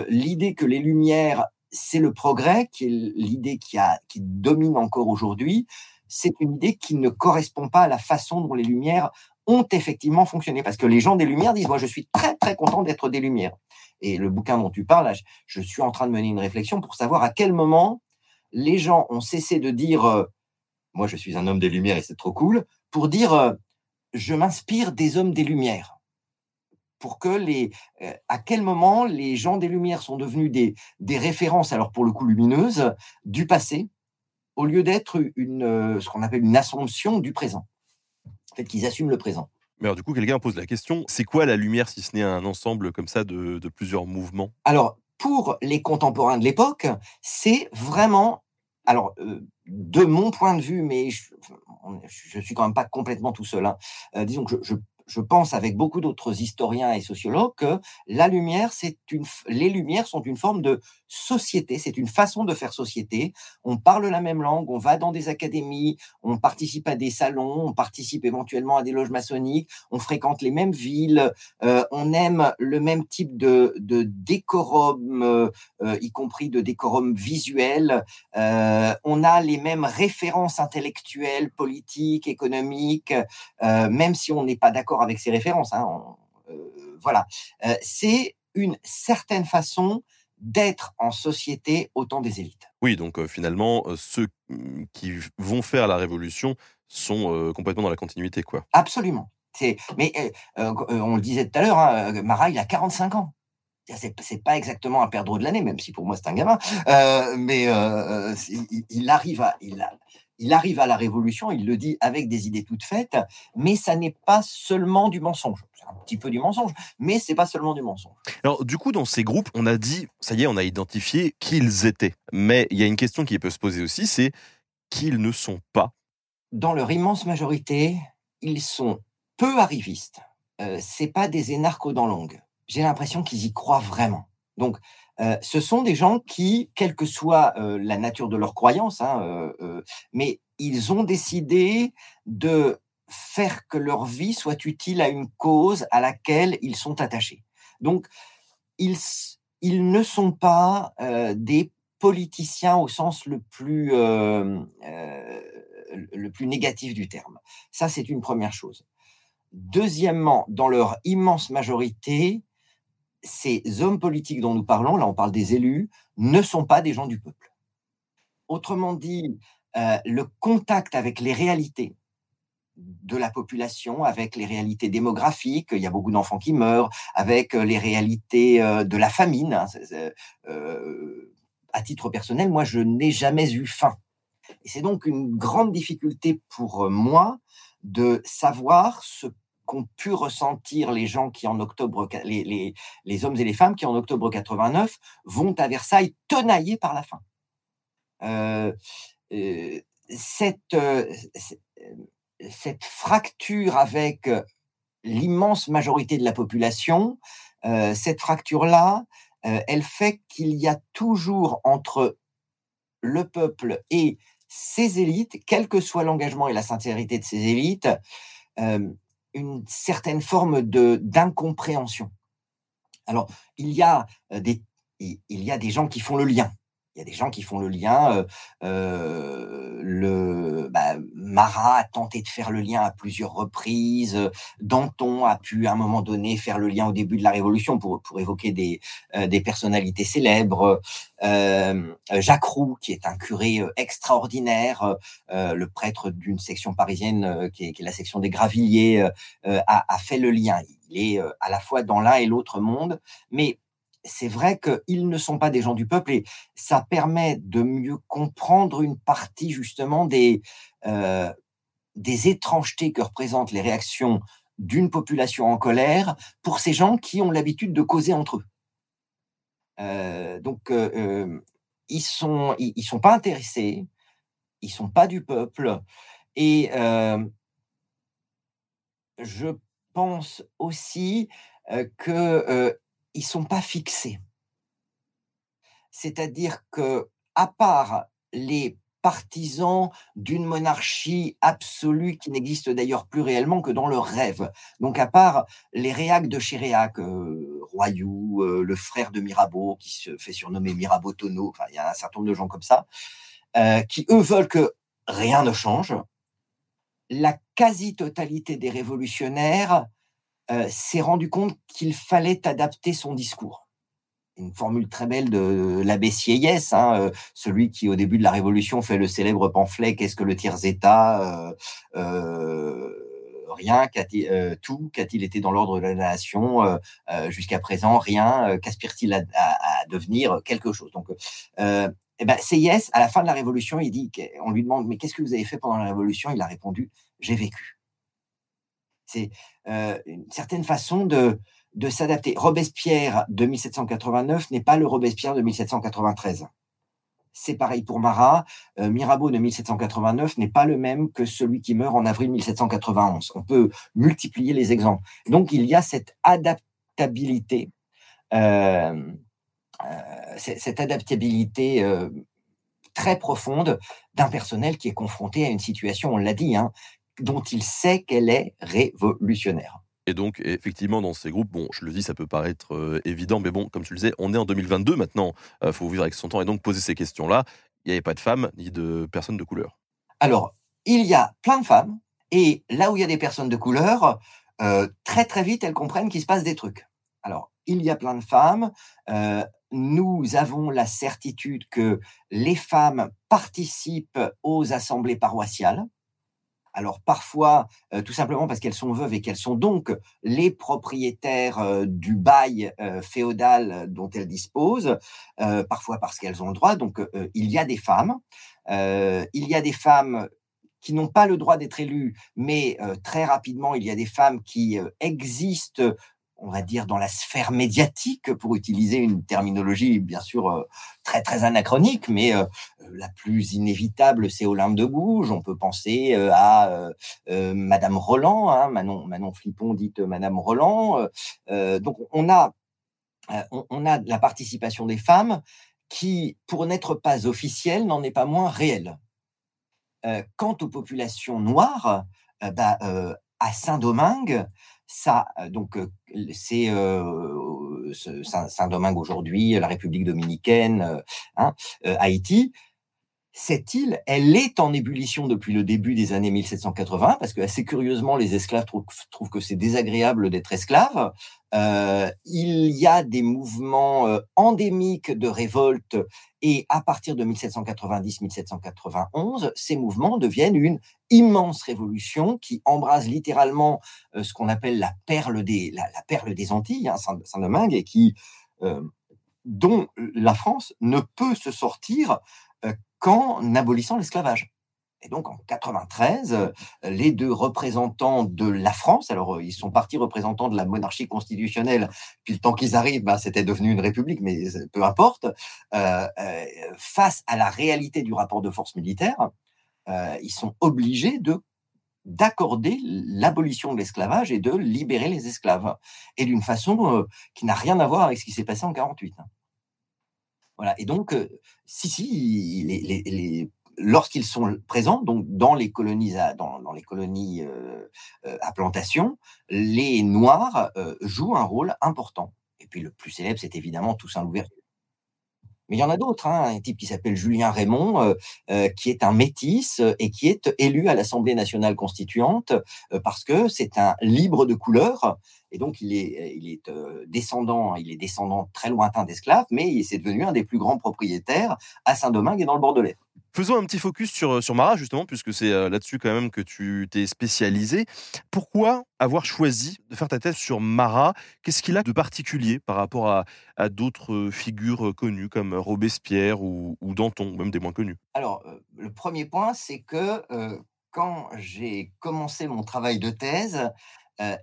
l'idée que les Lumières, c'est le progrès, qui est l'idée qui, domine encore aujourd'hui, c'est une idée qui ne correspond pas à la façon dont les Lumières ont effectivement fonctionné. Parce que les gens des Lumières disent, moi, je suis très, très content d'être des Lumières. Et le bouquin dont tu parles, je, suis en train de mener une réflexion pour savoir à quel moment les gens ont cessé de dire, euh, moi, je suis un homme des Lumières et c'est trop cool, pour dire, euh, je m'inspire des hommes des Lumières. Pour que les, euh, à quel moment les gens des Lumières sont devenus des, des références, alors pour le coup lumineuses, du passé, au lieu d'être une, ce qu'on appelle une assomption du présent fait qu'ils assument le présent. Mais alors, du coup, quelqu'un pose la question c'est quoi la lumière si ce n'est un ensemble comme ça de, plusieurs mouvements? Alors, pour les contemporains de l'époque, c'est vraiment. Alors, euh, de mon point de vue, mais je ne suis quand même pas complètement tout seul, hein, euh, disons que je, je pense avec beaucoup d'autres historiens et sociologues que la lumière, c'est une, les lumières sont une forme de société, c'est une façon de faire société. On parle la même langue, on va dans des académies, on participe à des salons, on participe éventuellement à des loges maçonniques, on fréquente les mêmes villes, euh, on aime le même type de, de décorum, euh, euh, y compris de décorum visuel. on a les mêmes références intellectuelles, politiques, économiques, même si on n'est pas d'accord avec ces références. Hein, euh, voilà, euh, c'est une certaine façon d'être en société au temps des élites. Oui, donc euh, finalement, ceux mmh, qui vont faire la révolution sont complètement dans la continuité, quoi. Absolument. Mais on le disait tout à l'heure, hein, Marat, il a 45 ans. C'est pas exactement un perdreau de l'année, même si pour moi c'est un gamin. mais il, arrive à, il, il arrive à la révolution, il le dit avec des idées toutes faites, mais ça n'est pas seulement du mensonge. C'est un petit peu du mensonge, mais c'est pas seulement du mensonge. Alors, du coup, dans ces groupes, on a dit, ça y est, on a identifié qui ils étaient. Mais il y a une question qui peut se poser aussi, c'est qu'ils ne sont pas. Dans leur immense majorité, ils sont peu arrivistes. Euh, c'est pas des énarques dans longue. J'ai l'impression qu'ils y croient vraiment. Donc, euh, ce sont des gens qui, quelle que soit euh, la nature de leur croyance, hein, euh, mais ils ont décidé de faire que leur vie soit utile à une cause à laquelle ils sont attachés. Donc, ils, ils ne sont pas des politiciens au sens le plus, le plus négatif du terme. Ça, c'est une première chose. Deuxièmement, dans leur immense majorité, ces hommes politiques dont nous parlons, là on parle des élus, ne sont pas des gens du peuple. Autrement dit, euh, le contact avec les réalités de la population, avec les réalités démographiques, il y a beaucoup d'enfants qui meurent, avec euh, les réalités euh, de la famine. Hein, à titre personnel, moi, je n'ai jamais eu faim. Et c'est donc une grande difficulté pour moi de savoir ce qu'ont pu ressentir les gens qui en octobre, les, hommes et les femmes qui en octobre 89 vont à Versailles tenaillés par la faim. Euh, euh, cette, euh, cette fracture avec l'immense majorité de la population, cette fracture-là, elle fait qu'il y a toujours entre le peuple et ses élites, quel que soit l'engagement et la sincérité de ces élites, une certaine forme de d'incompréhension. Alors, il y a euh, des il y a des gens qui font le lien. Il y a des gens qui font le lien. Euh, euh, le bah, Marat a tenté de faire le lien à plusieurs reprises. Danton a pu à un moment donné faire le lien au début de la Révolution pour, pour évoquer des, des personnalités célèbres. Jacques Roux, qui est un curé extraordinaire, le prêtre d'une section parisienne qui est, qui, est, la section des Gravilliers, a, a, fait le lien. Il est à la fois dans l'un et l'autre monde, mais c'est vrai qu'ils ne sont pas des gens du peuple et ça permet de mieux comprendre une partie justement des, euh, des étrangetés que représentent les réactions d'une population en colère pour ces gens qui ont l'habitude de causer entre eux. Euh, donc, euh, ils sont, ils, sont pas intéressés, ils sont pas du peuple, et je pense aussi que ils sont pas fixés. c'est-à-dire que à part les partisans d'une monarchie absolue qui n'existe d'ailleurs plus réellement que dans le rêve. Donc à part les réacs de Chéréac, euh, Royou, euh, le frère de Mirabeau, qui se fait surnommer Mirabeau Tonneau, enfin il y a un certain nombre de gens comme ça, euh, qui eux veulent que rien ne change. La quasi-totalité des révolutionnaires s'est rendu compte qu'il fallait adapter son discours une formule très belle de l'abbé Sieyès, hein, euh, celui qui au début de la Révolution fait le célèbre pamphlet Qu'est-ce que le tiers-État? Euh, euh, Rien, tout, qu'a-t-il été dans l'ordre de la nation jusqu'à présent Rien, qu'aspire-t-il à, devenir Quelque chose. Donc, eh ben, Sieyès, à la fin de la Révolution, il dit, on lui demande, mais qu'est-ce que vous avez fait pendant la Révolution? Il a répondu, j'ai vécu. C'est une certaine façon de, s'adapter. Robespierre de 1789 n'est pas le Robespierre de 1793. C'est pareil pour Marat. Euh, Mirabeau de 1789 n'est pas le même que celui qui meurt en avril 1791. On peut multiplier les exemples. Donc il y a cette adaptabilité, euh, euh, cette adaptabilité très profonde d'un personnel qui est confronté à une situation, on l'a dit, hein, dont il sait qu'elle est révolutionnaire. Et donc, effectivement, dans ces groupes, bon, je le dis, ça peut paraître euh, évident, mais bon, comme tu le disais, on est en 2022 maintenant, il euh, faut vivre avec son temps et donc poser ces questions-là. Il n'y avait pas de femmes ni de personnes de couleur. Alors, il y a plein de femmes, et là où il y a des personnes de couleur, euh, très très vite, elles comprennent qu'il se passe des trucs. Alors, il y a plein de femmes. nous avons la certitude que les femmes participent aux assemblées paroissiales. Alors parfois, euh, tout simplement parce qu'elles sont veuves et qu'elles sont donc les propriétaires euh, du bail euh, féodal dont elles disposent, parfois parce qu'elles ont le droit. Donc il y a des femmes, il y a des femmes qui n'ont pas le droit d'être élues, mais très rapidement, il y a des femmes qui existent on va dire, dans la sphère médiatique, pour utiliser une terminologie bien sûr euh, très très anachronique, mais euh, la plus inévitable, c'est Olympe de Gouges. On peut penser euh, à Madame Roland, hein, Manon, Manon Flippon dite Madame Roland. donc on a, on, a la participation des femmes qui, pour n'être pas officielle, n'en est pas moins réelle. quant aux populations noires, bah, à Saint-Domingue, ça, donc, c'est Saint-Domingue aujourd'hui, la République dominicaine, hein, Haïti. Cette île, elle est en ébullition depuis le début des années 1780, parce que assez curieusement, les esclaves trouvent, que c'est désagréable d'être esclaves. il y a des mouvements endémiques de révolte, et à partir de 1790-1791, ces mouvements deviennent une immense révolution qui embrase littéralement euh, ce qu'on appelle la perle des, Antilles, hein, Saint-Domingue, et qui, euh, dont la France ne peut se sortir euh, qu'en abolissant l'esclavage. Et donc en 93, les deux représentants de la France, alors ils sont partis représentants de la monarchie constitutionnelle, puis le temps qu'ils arrivent, ben, c'était devenu une république, mais peu importe, face à la réalité du rapport de force militaire, euh, ils sont obligés de d'accorder l'abolition de l'esclavage et de libérer les esclaves, et d'une façon euh, qui n'a rien à voir avec ce qui s'est passé en 48. Et donc, euh, si, si, lorsqu'ils sont présents, donc dans les colonies à, colonies à plantation, les Noirs jouent un rôle important. Et puis le plus célèbre, c'est évidemment Toussaint Louverture. Mais il y en a d'autres, hein, un type qui s'appelle Julien Raymond, euh, euh, qui est un métis euh, et qui est élu à l'Assemblée nationale constituante parce que c'est un libre de couleur. Et donc, il est, il est descendant, il est descendant très lointain d'esclaves, mais il s'est devenu un des plus grands propriétaires à Saint-Domingue et dans le Bordelais. Faisons un petit focus sur, sur Marat, justement, puisque c'est euh, là-dessus quand même que tu t'es spécialisé. Pourquoi avoir choisi de faire ta thèse sur Marat? Qu'est-ce qu'il a de particulier par rapport à, à d'autres figures connues comme Robespierre ou, Danton, même des moins connus Alors, euh, le premier point, c'est que euh, quand j'ai commencé mon travail de thèse,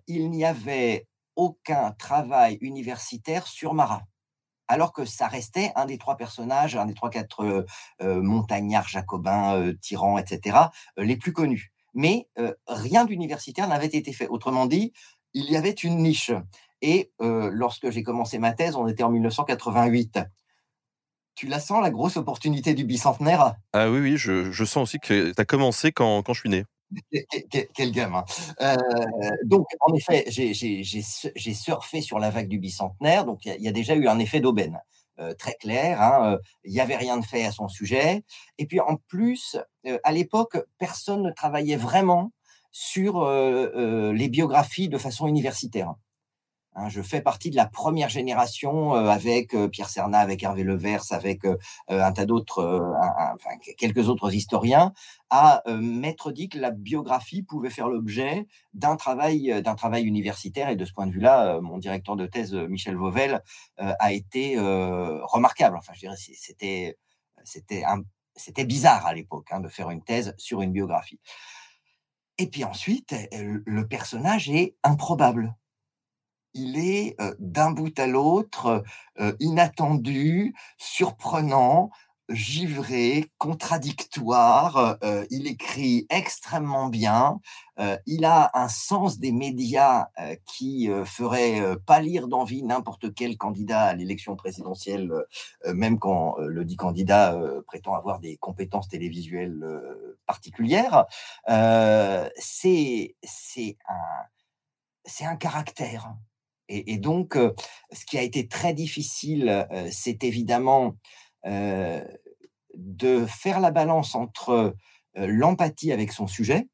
il n'y avait aucun travail universitaire sur Marat alors que ça restait un des trois personnages, un des trois quatre euh, euh, montagnards jacobins, euh, tyrans, etc., les plus connus. Mais rien d'universitaire n'avait été fait. Autrement dit, il y avait une niche. Et lorsque j'ai commencé ma thèse, on était en 1988. Tu la sens, la grosse opportunité du bicentenaire? Ah oui, oui, je, je sens aussi que tu as commencé quand, quand je suis né. Quel, gamin. Euh, donc, en effet, j'ai surfé sur la vague du bicentenaire. Donc, il y, a déjà eu un effet d'aubaine euh, très clair. Hein, euh, il n'y avait rien de fait à son sujet. Et puis, en plus, à l'époque, personne ne travaillait vraiment sur les biographies de façon universitaire. Hein, je fais partie de la première génération euh, avec euh, Pierre Cernat, avec Hervé Levers, avec euh, un tas d'autres, quelques autres historiens, à m'être dit que la biographie pouvait faire l'objet d'un travail, d'un travail universitaire. Et de ce point de vue-là, mon directeur de thèse, Michel Vauvel, a été remarquable. Enfin, je dirais, c'était, c'était, c'était bizarre à l'époque hein, de faire une thèse sur une biographie. Et puis ensuite, le personnage est improbable il est d'un bout à l'autre inattendu, surprenant, givré, contradictoire. il écrit extrêmement bien. il a un sens des médias qui ferait pâlir d'envie n'importe quel candidat à l'élection présidentielle, même quand le dit candidat prétend avoir des compétences télévisuelles particulières. c'est un, un caractère. Et, donc, ce qui a été très difficile, c'est évidemment de faire la balance entre l'empathie avec son sujet,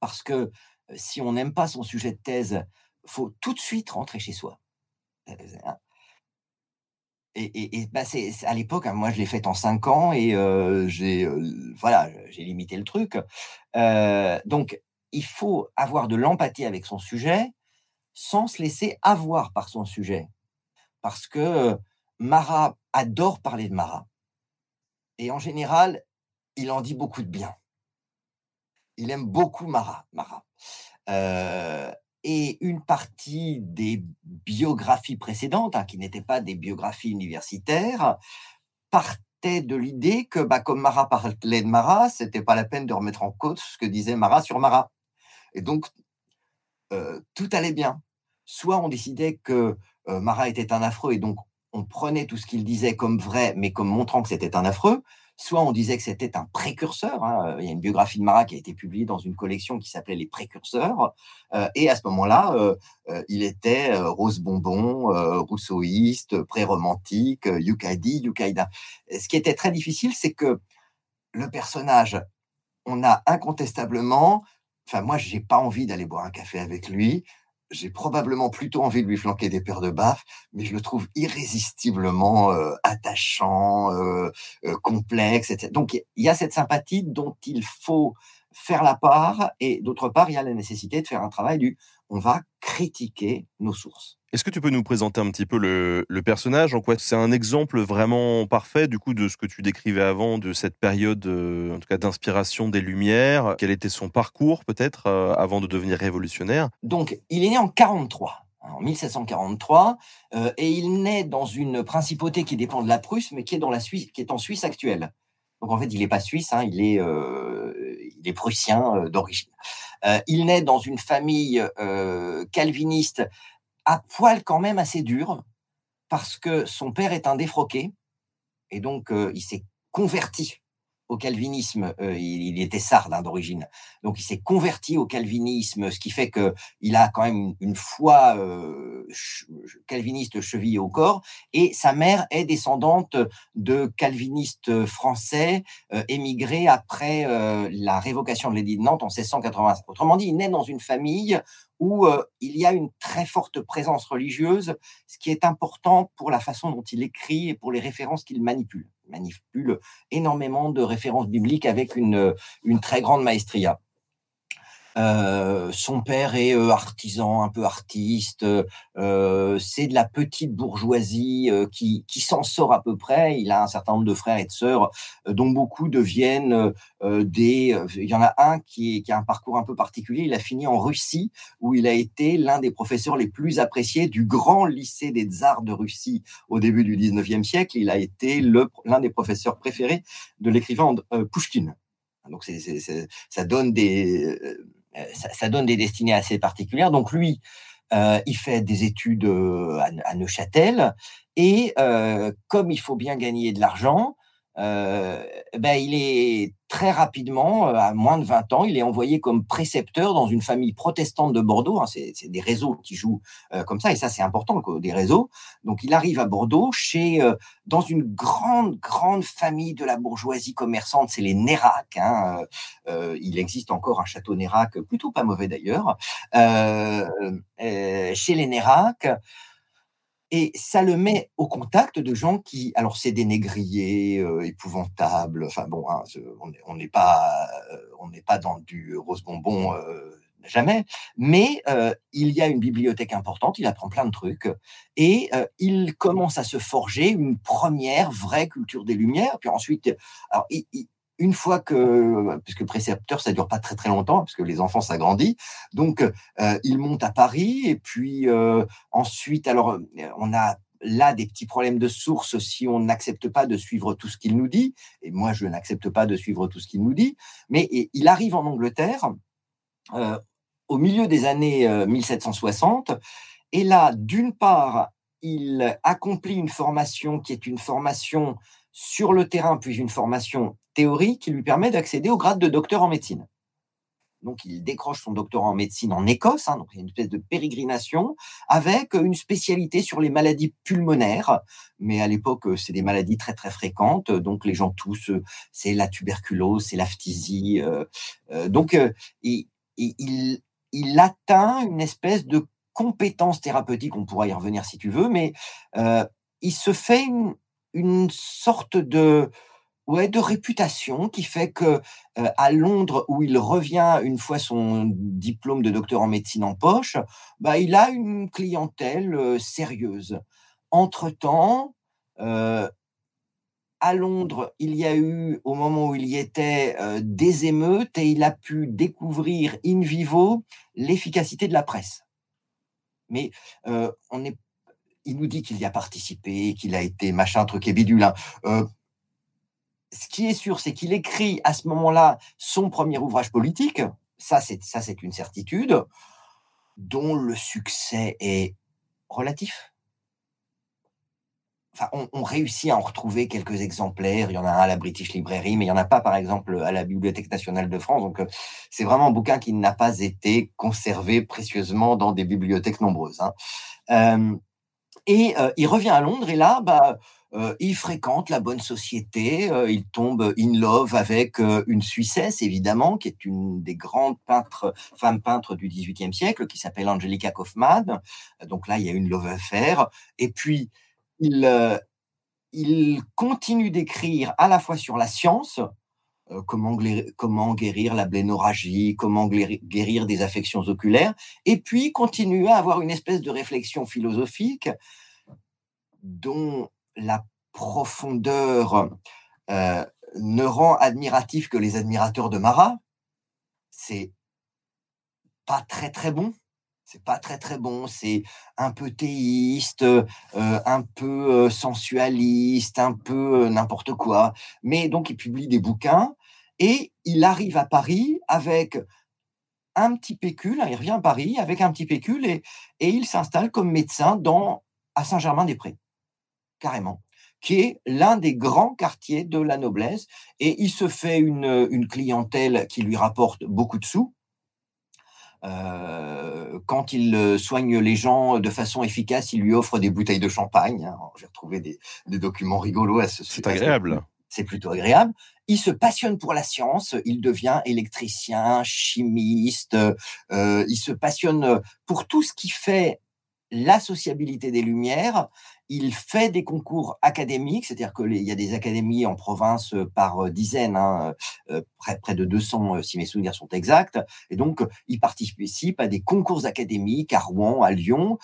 parce que si on n'aime pas son sujet de thèse, faut tout de suite rentrer chez soi. Et, bah, à l'époque, hein, moi je l'ai fait en cinq ans et j'ai voilà, j'ai limité le truc. donc, il faut avoir de l'empathie avec son sujet, sans se laisser avoir par son sujet. Parce que Marat adore parler de Marat. Et en général, il en dit beaucoup de bien. Il aime beaucoup Marat. Marat. Euh, et une partie des biographies précédentes, hein, qui n'étaient pas des biographies universitaires, partait de l'idée que, bah, comme Marat parlait de Marat, c'était pas la peine de remettre en cause ce que disait Marat sur Marat. Et donc, euh, tout allait bien. Soit on décidait que euh, Marat était un affreux et donc on prenait tout ce qu'il disait comme vrai, mais comme montrant que c'était un affreux. Soit on disait que c'était un précurseur. Hein. Il y a une biographie de Marat qui a été publiée dans une collection qui s'appelait Les Précurseurs. Euh, et à ce moment-là, il était rose bonbon, rousseauiste, pré-romantique, Yukadi, Yukaida. Ce qui était très difficile, c'est que le personnage, on a incontestablement Enfin, moi, j'ai pas envie d'aller boire un café avec lui. J'ai probablement plutôt envie de lui flanquer des paires de baffes, mais je le trouve irrésistiblement euh, attachant, euh, euh, complexe, etc. Donc, il y a cette sympathie dont il faut faire la part, et d'autre part, il y a la nécessité de faire un travail du on va critiquer nos sources. Est-ce que tu peux nous présenter un petit peu le, personnage? En quoi c'est un exemple vraiment parfait du coup de ce que tu décrivais avant de cette période, euh, en tout cas d'inspiration des Lumières? Quel était son parcours peut-être euh, avant de devenir révolutionnaire? Donc, il est né en 43 en 1743, euh, et il naît dans une principauté qui dépend de la Prusse, mais qui est, dans la Suisse, qui est en Suisse actuelle. Donc en fait, il n'est pas suisse, hein, il, est, il est prussien d'origine. il naît dans une famille calviniste à poil quand même assez dur, parce que son père est un défroqué, et donc euh, il s'est converti au calvinisme. Euh, il, était sarde hein, d'origine, donc il s'est converti au calvinisme, ce qui fait que il a quand même une, foi euh, calviniste chevillée au corps. Et sa mère est descendante de calvinistes français émigrés après la révocation de l'édit de Nantes en 1680. Autrement dit, il naît dans une famille où il y a une très forte présence religieuse, ce qui est important pour la façon dont il écrit et pour les références qu'il manipule. Manipule énormément de références bibliques avec une, une très grande maestria. Euh, son père est euh, artisan, un peu artiste. Euh, c'est de la petite bourgeoisie qui, s'en sort à peu près. Il a un certain nombre de frères et de sœurs, dont beaucoup deviennent des. Il y en a un qui, a un parcours un peu particulier. Il a fini en Russie, où il a été l'un des professeurs les plus appréciés du grand lycée des tsars de Russie au début du 19e siècle. Il a été l'un des professeurs préférés de l'écrivain Pushkin. Donc, ça donne des euh, ça, donne des destinées assez particulières. Donc lui, il fait des études à, Neuchâtel et comme il faut bien gagner de l'argent, euh, ben, il est très rapidement, euh, à moins de 20 ans, il est envoyé comme précepteur dans une famille protestante de Bordeaux. Hein, c'est des réseaux qui jouent euh, comme ça, et ça c'est important, des réseaux. Donc il arrive à Bordeaux, chez, dans une grande, grande famille de la bourgeoisie commerçante, c'est les Nérac. Hein, il existe encore un château Nérac, plutôt pas mauvais d'ailleurs, chez les Nérac. Et ça le met au contact de gens qui, alors c'est des négriers euh, épouvantables. Enfin bon, hein, on n'est pas, euh, on n'est pas dans du rose bonbon euh, jamais. Mais il y a une bibliothèque importante. Il apprend plein de trucs et il commence à se forger une première vraie culture des Lumières. Puis ensuite, alors il, une fois que, puisque précepteur, ça dure pas très très longtemps, parce que les enfants s'agrandissent, donc euh, il monte à Paris, et puis euh, ensuite, alors on a là des petits problèmes de source si on n'accepte pas de suivre tout ce qu'il nous dit, et moi je n'accepte pas de suivre tout ce qu'il nous dit, mais il arrive en Angleterre euh, au milieu des années 1760, et là, d'une part, il accomplit une formation qui est une formation sur le terrain, puis une formation théorie qui lui permet d'accéder au grade de docteur en médecine. Donc, il décroche son doctorat en médecine en Écosse, hein, donc il y a une espèce de pérégrination, avec une spécialité sur les maladies pulmonaires. Mais à l'époque, c'est des maladies très très fréquentes. Donc, les gens tous, c'est la tuberculose, c'est la phtisie. Euh, euh, donc, euh, il, il, atteint une espèce de compétence thérapeutique. On pourra y revenir si tu veux, mais il se fait une, une sorte de ouais, de réputation qui fait que euh, à Londres, où il revient une fois son diplôme de docteur en médecine en poche, bah, il a une clientèle euh, sérieuse. Entre-temps, euh, à Londres, il y a eu, au moment où il y était, des émeutes et il a pu découvrir in vivo l'efficacité de la presse. Mais on est il nous dit qu'il y a participé, qu'il a été machin, truc et bidule. Hein ce qui est sûr, c'est qu'il écrit à ce moment-là son premier ouvrage politique. Ça, c'est une certitude, dont le succès est relatif. Enfin, on, réussit à en retrouver quelques exemplaires. Il y en a un à la British Library, mais il n'y en a pas, par exemple, à la Bibliothèque nationale de France. Donc, euh, c'est vraiment un bouquin qui n'a pas été conservé précieusement dans des bibliothèques nombreuses. Hein. Euh, et euh, il revient à Londres, et là, bah, euh, il fréquente la bonne société, euh, il tombe in love avec euh, une Suissesse, évidemment, qui est une des grandes peintres, femmes peintres du XVIIIe siècle, qui s'appelle Angelica Kaufmann. Donc là, il y a une love affair. Et puis, il, continue d'écrire à la fois sur la science, comment, comment, guérir la blénorragie, comment guérir des affections oculaires, et puis continue à avoir une espèce de réflexion philosophique dont la profondeur euh, ne rend admiratif que les admirateurs de Marat. C'est pas très très bon. C'est pas très très bon. C'est un peu théiste, euh, un peu euh, sensualiste, un peu n'importe quoi. Mais donc il publie des bouquins et il arrive à Paris avec un petit pécule. Il revient à Paris avec un petit pécule et, et il s'installe comme médecin dans à Saint-Germain-des-Prés carrément, qui est l'un des grands quartiers de la noblesse. Et il se fait une, clientèle qui lui rapporte beaucoup de sous. Euh, quand il euh, soigne les gens de façon efficace, il lui offre des bouteilles de champagne. Hein. J'ai retrouvé des, documents rigolos à ce sujet. C'est agréable. C'est plutôt agréable. Il se passionne pour la science. Il devient électricien, chimiste. Euh, il se passionne pour tout ce qui fait la sociabilité des Lumières il fait des concours académiques, c'est-à-dire qu'il y a des académies en province euh, par euh, dizaines, hein, euh, près, de 200 si mes souvenirs sont exacts, et donc il participe à des concours académiques à Rouen, à Lyon.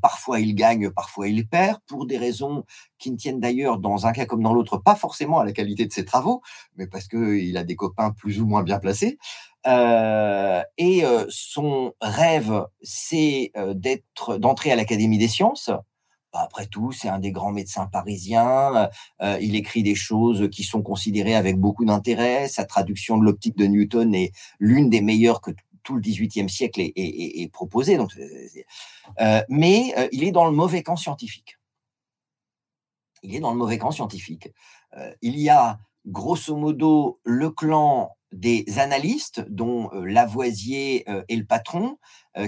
parfois il gagne, parfois il perd, pour des raisons qui ne tiennent d'ailleurs dans un cas comme dans l'autre pas forcément à la qualité de ses travaux, mais parce qu'il a des copains plus ou moins bien placés. et son rêve, c'est d'être, d'entrer à l'Académie des sciences. Bah, après tout, c'est un des grands médecins parisiens. Euh, il écrit des choses qui sont considérées avec beaucoup d'intérêt. Sa traduction de l'optique de Newton est l'une des meilleures que tout le XVIIIe siècle est, proposé. Donc, mais il est dans le mauvais camp scientifique. Il est dans le mauvais camp scientifique. il y a grosso modo le clan des analystes, dont Lavoisier est le patron,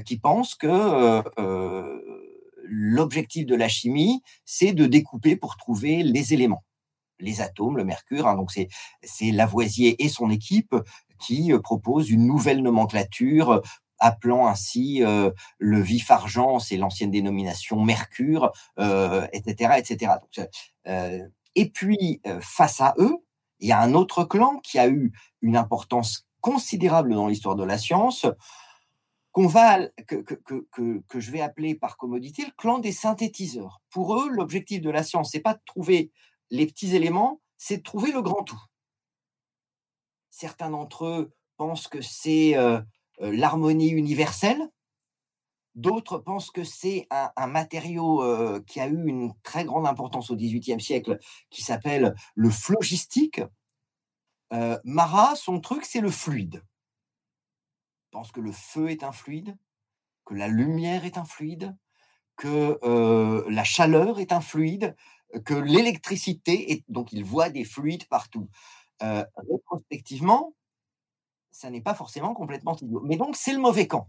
qui pensent que l'objectif de la chimie, c'est de découper pour trouver les éléments, les atomes, le mercure. Hein. donc c'est Lavoisier et son équipe qui proposent une nouvelle nomenclature appelant ainsi le vif argent, c'est l'ancienne dénomination mercure, etc., etc. et puis face à eux, il y a un autre clan qui a eu une importance considérable dans l'histoire de la science, qu'on va, que, que, je vais appeler par commodité le clan des synthétiseurs. Pour eux, l'objectif de la science, c'est pas de trouver les petits éléments, c'est de trouver le grand tout. Certains d'entre eux pensent que c'est euh, euh, l'harmonie universelle, D'autres pensent que c'est un, matériau euh, qui a eu une très grande importance au XVIIIe siècle, qui s'appelle le phlogistique. Euh, Marat, son truc, c'est le fluide. Pense que le feu est un fluide, que la lumière est un fluide, que euh, la chaleur est un fluide, que l'électricité est. Donc, il voit des fluides partout. rétrospectivement, ça n'est pas forcément complètement idiot. Mais donc, c'est le mauvais camp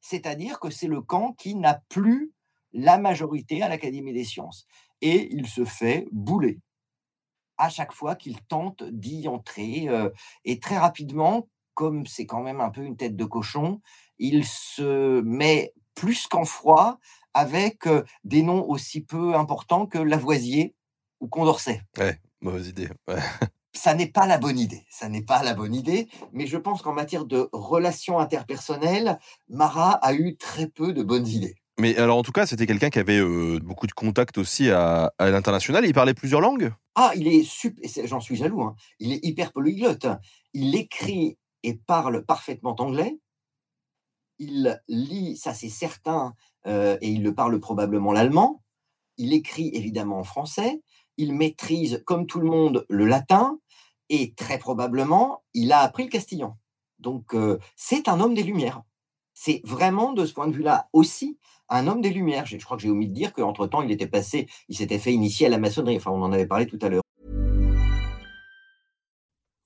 c'est-à-dire que c'est le camp qui n'a plus la majorité à l'Académie des sciences. Et il se fait bouler à chaque fois qu'il tente d'y entrer. Euh, et très rapidement, comme c'est quand même un peu une tête de cochon, il se met plus qu'en froid avec euh, des noms aussi peu importants que Lavoisier ou Condorcet. Ouais, mauvaise idée. ça n'est pas la bonne idée. Ça n'est pas la bonne idée, mais je pense qu'en matière de relations interpersonnelles, Marat a eu très peu de bonnes idées. Mais alors, en tout cas, c'était quelqu'un qui avait euh, beaucoup de contacts aussi à, l'international. Il parlait plusieurs langues? Ah, il est super. J'en suis jaloux. Hein. Il est hyper polyglotte. Il écrit et parle parfaitement anglais. Il lit, ça c'est certain, euh, et il le parle probablement l'allemand. Il écrit évidemment en français. Il maîtrise, comme tout le monde, le latin et très probablement, il a appris le castillan. Donc, euh, c'est un homme des Lumières. C'est vraiment, de ce point de vue-là, aussi un homme des Lumières. Je, crois que j'ai omis de dire qu'entre-temps, il était passé, il s'était fait initier à la maçonnerie. Enfin, on en avait parlé tout à l'heure.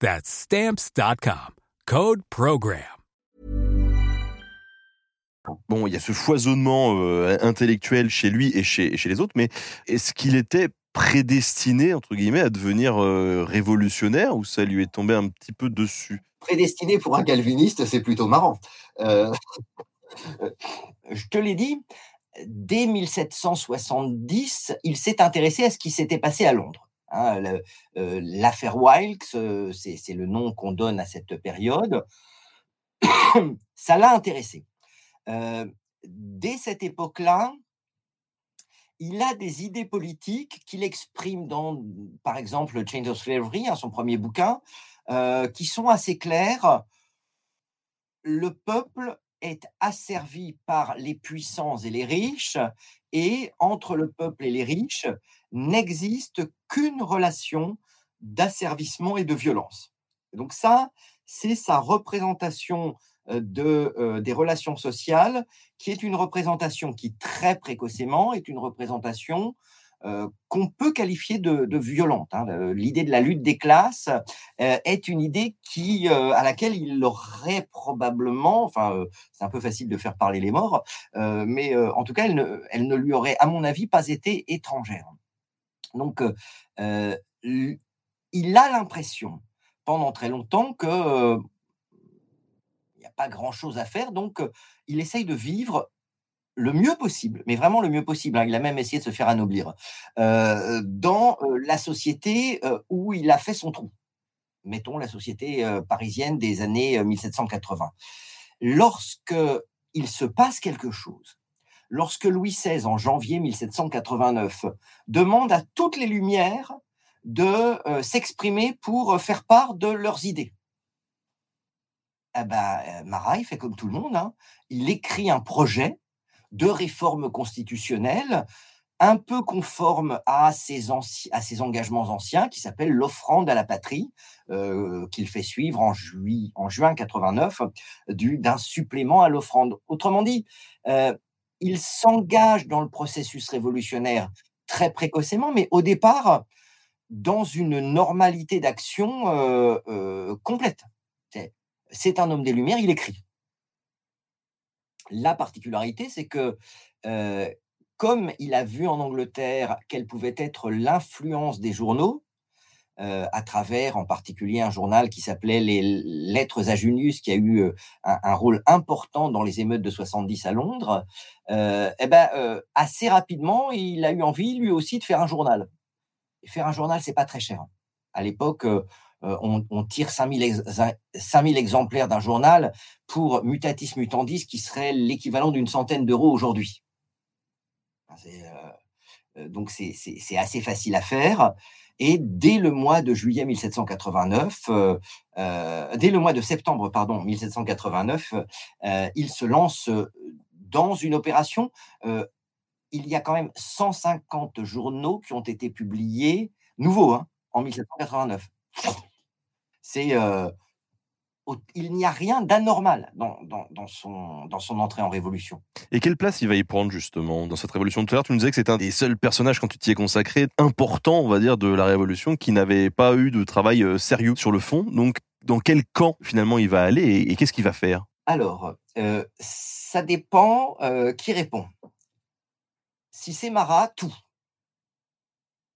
That's stamps.com. Code program. Bon, il y a ce foisonnement euh, intellectuel chez lui et chez, et chez les autres, mais est-ce qu'il était prédestiné, entre guillemets, à devenir euh, révolutionnaire ou ça lui est tombé un petit peu dessus? Prédestiné pour un calviniste, c'est plutôt marrant. Euh, je te l'ai dit, dès 1770, il s'est intéressé à ce qui s'était passé à Londres. Hein, euh, l'affaire Wilkes, c'est le nom qu'on donne à cette période. Ça l'a intéressé. dès cette époque-là, il a des idées politiques qu'il exprime dans, par exemple, Change of Slavery, hein, son premier bouquin, euh, qui sont assez claires. Le peuple est asservi par les puissants et les riches, et entre le peuple et les riches n'existe qu'une relation d'asservissement et de violence. Donc ça, c'est sa représentation euh, de, euh, des relations sociales, qui est une représentation qui très précocement est une représentation qu'on peut qualifier de, violente. Hein. L'idée de la lutte des classes est une idée qui, à laquelle il aurait probablement, enfin, c'est un peu facile de faire parler les morts, mais en tout cas, elle ne, elle ne lui aurait, à mon avis, pas été étrangère. Donc, il a l'impression pendant très longtemps que il n'y a pas grand-chose à faire, donc il essaye de vivre le mieux possible, mais vraiment le mieux possible. Hein. Il a même essayé de se faire anoblir dans la société où il a fait son trou. Mettons la société parisienne des années 1780. Lorsque il se passe quelque chose, lorsque Louis XVI, en janvier 1789, demande à toutes les Lumières de s'exprimer pour faire part de leurs idées. Eh ben, Marat, il fait comme tout le monde. Hein. Il écrit un projet de réforme constitutionnelle un peu conforme à ses, à ses engagements anciens, qui s'appelle l'offrande à la patrie, euh, qu'il fait suivre en, en juin 89 d'un supplément à l'offrande. Autrement dit, euh, il s'engage dans le processus révolutionnaire très précocement, mais au départ, dans une normalité d'action euh, complète. C'est un homme des Lumières, il écrit. La particularité, c'est que comme il a vu en Angleterre quelle pouvait être l'influence des journaux, à travers en particulier un journal qui s'appelait Les Lettres à Junius, qui a eu un, rôle important dans les émeutes de 70 à Londres, eh ben, assez rapidement, il a eu envie lui aussi de faire un journal. Faire un journal, c'est pas très cher. À l'époque, euh, on, tire 5000, 5000 exemplaires d'un journal pour mutatis mutandis, qui serait l'équivalent d'une centaine d'euros aujourd'hui. Euh, euh, donc c'est assez facile à faire. Et dès le mois de juillet 1789, dès le mois de septembre pardon 1789, il se lance dans une opération. il y a quand même 150 journaux qui ont été publiés nouveaux hein, en 1789 c'est il n'y a rien d'anormal dans, son, dans son entrée en révolution. Et quelle place il va y prendre justement dans cette révolution Tout à l'heure, tu nous disais que c'est un des seuls personnages, quand tu t'y es consacré, important, on va dire, de la révolution, qui n'avait pas eu de travail sérieux sur le fond. Donc, dans quel camp finalement il va aller et, qu'est-ce qu'il va faire? Alors, ça dépend qui répond. Si c'est Marat, tout.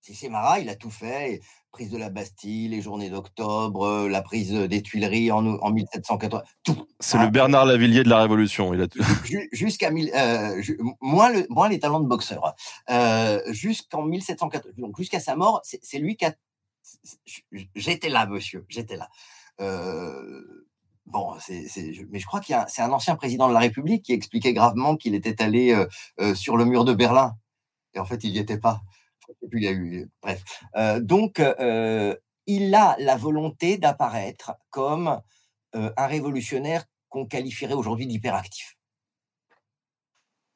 Si c'est Marat, il a tout fait prise de la Bastille, les journées d'octobre, euh, la prise des Tuileries en, en 1780, tout. C'est le Bernard Lavillier de la Révolution. Il a Jusqu'à euh, moins, le, moins les talents de boxeur. Euh, jusqu'en 1780, donc jusqu'à sa mort, c'est lui qui a. J'étais là, monsieur, j'étais là. bon, mais je crois qu'il c'est un ancien président de la République qui expliquait gravement qu'il était allé sur le mur de Berlin. Et en fait, il n'y était pas Euh, donc, euh, il a la volonté d'apparaître comme euh, un révolutionnaire qu'on qualifierait aujourd'hui d'hyperactif.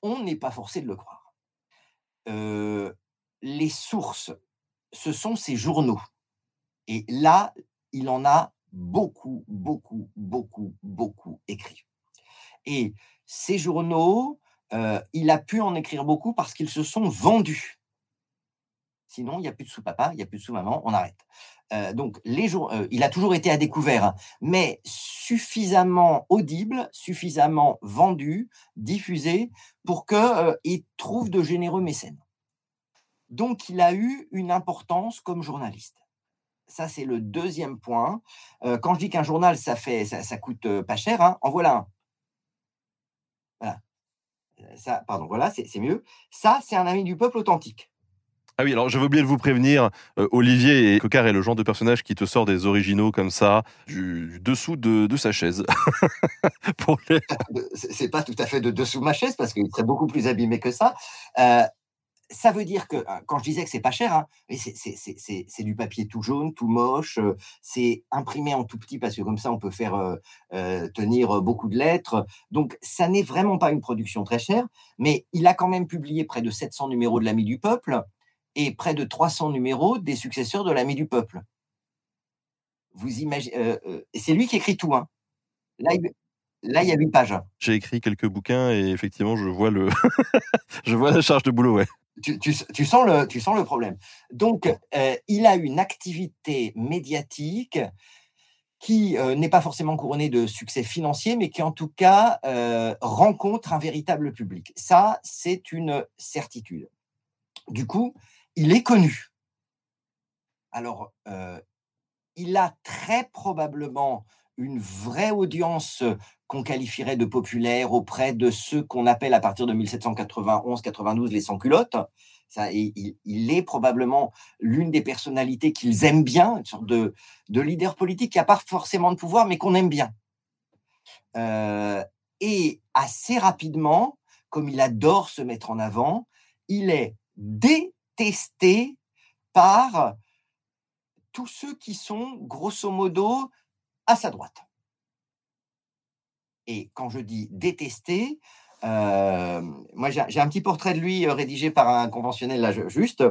On n'est pas forcé de le croire. les sources, ce sont ces journaux. Et là, il en a beaucoup, beaucoup, beaucoup, beaucoup écrit. Et ces journaux, il a pu en écrire beaucoup parce qu'ils se sont vendus. Sinon, il n'y a plus de sous-papa, il n'y a plus de sous-maman, on arrête. Euh, donc, les jours, euh, il a toujours été à découvert, hein, mais suffisamment audible, suffisamment vendu, diffusé, pour qu'il euh, trouve de généreux mécènes. Donc, il a eu une importance comme journaliste. Ça, c'est le deuxième point. quand je dis qu'un journal, ça fait, ça, coûte pas cher, hein, en voilà un. Voilà. Ça, pardon, voilà, c'est mieux. Ça, c'est un ami du peuple authentique. Ah oui, alors j'avais oublié de vous prévenir, euh, Olivier et Cocard est le genre de personnage qui te sort des originaux comme ça, du, dessous de, sa chaise. Pour C'est pas tout à fait de dessous ma chaise, parce qu'il serait beaucoup plus abîmé que ça. Euh, ça veut dire que, hein, quand je disais que c'est pas cher, hein, c'est du papier tout jaune, tout moche, euh, c'est imprimé en tout petit parce que comme ça on peut faire tenir beaucoup de lettres. Donc ça n'est vraiment pas une production très chère, mais il a quand même publié près de 700 numéros de l'Ami du Peuple et près de 300 numéros des successeurs de l'ami du peuple. Vous imaginez, euh, euh, et c'est lui qui écrit tout. Hein. Là, il, là, il y a 8 pages. J'ai écrit quelques bouquins et effectivement, je vois, le je vois la charge de boulot. Ouais. tu, tu- tu sens, le, tu sens le problème. Donc, euh, il a une activité médiatique qui euh, n'est pas forcément couronnée de succès financier, mais qui en tout cas euh, rencontre un véritable public. Ça, c'est une certitude. Du coup, il est connu. Alors, euh, il a très probablement une vraie audience qu'on qualifierait de populaire auprès de ceux qu'on appelle à partir de 1791-92 les sans-culottes. Ça, il, est probablement l'une des personnalités qu'ils aiment bien, une sorte de, de leader politique qui n'a pas forcément de pouvoir, mais qu'on aime bien. Euh, et assez rapidement, comme il adore se mettre en avant, il est détesté par tous ceux qui sont grosso modo à sa droite. Et quand je dis détester, euh, moi j'ai un petit portrait de lui euh, rédigé par un conventionnel là juste.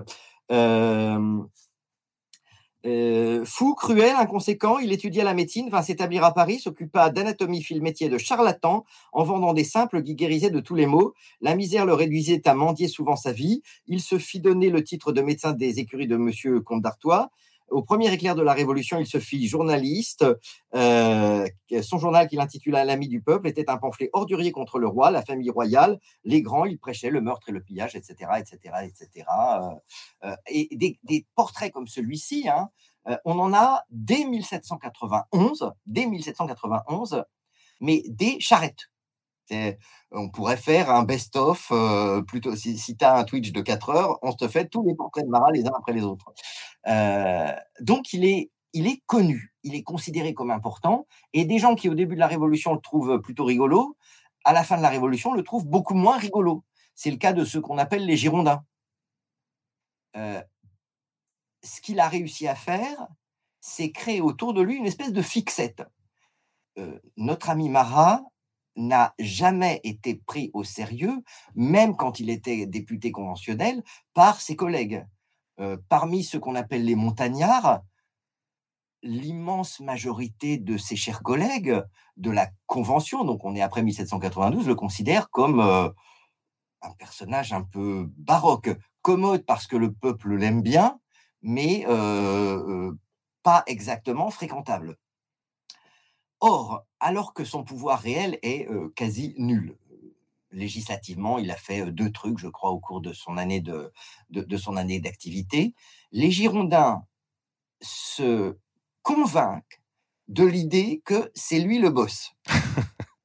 Euh, euh, fou, cruel, inconséquent, il étudia la médecine, vint s'établir à Paris, s'occupa d'anatomie, fit métier de charlatan, en vendant des simples qui guérissaient de tous les maux. La misère le réduisait à mendier souvent sa vie. Il se fit donner le titre de médecin des écuries de Monsieur Comte d'Artois. Au premier éclair de la Révolution, il se fit journaliste. Euh, son journal qu'il intitula L'ami du peuple était un pamphlet ordurier contre le roi, la famille royale, les grands. Il prêchait le meurtre et le pillage, etc., etc., etc. Euh, euh, et des, portraits comme celui-ci, hein, euh, on en a dès 1791, dès 1791, mais des charrettes. On pourrait faire un best-of, euh, plutôt si, tu as un Twitch de 4 heures, on te fait tous les portraits de Marat les uns après les autres. Euh, donc il est, il est connu, il est considéré comme important, et des gens qui au début de la Révolution le trouvent plutôt rigolo, à la fin de la Révolution le trouvent beaucoup moins rigolo. C'est le cas de ceux qu'on appelle les Girondins. Euh, ce qu'il a réussi à faire, c'est créer autour de lui une espèce de fixette. Notre ami Marat n'a jamais été pris au sérieux, même quand il était député conventionnel, par ses collègues. Euh, parmi ceux qu'on appelle les montagnards, l'immense majorité de ses chers collègues de la Convention, donc on est après 1792, le considèrent comme euh, un personnage un peu baroque, commode parce que le peuple l'aime bien, mais euh, pas exactement fréquentable. Or, alors que son pouvoir réel est euh, quasi nul, législativement, il a fait deux trucs, je crois, au cours de son année de, de, de son année d'activité. Les Girondins se convainquent de l'idée que c'est lui le boss.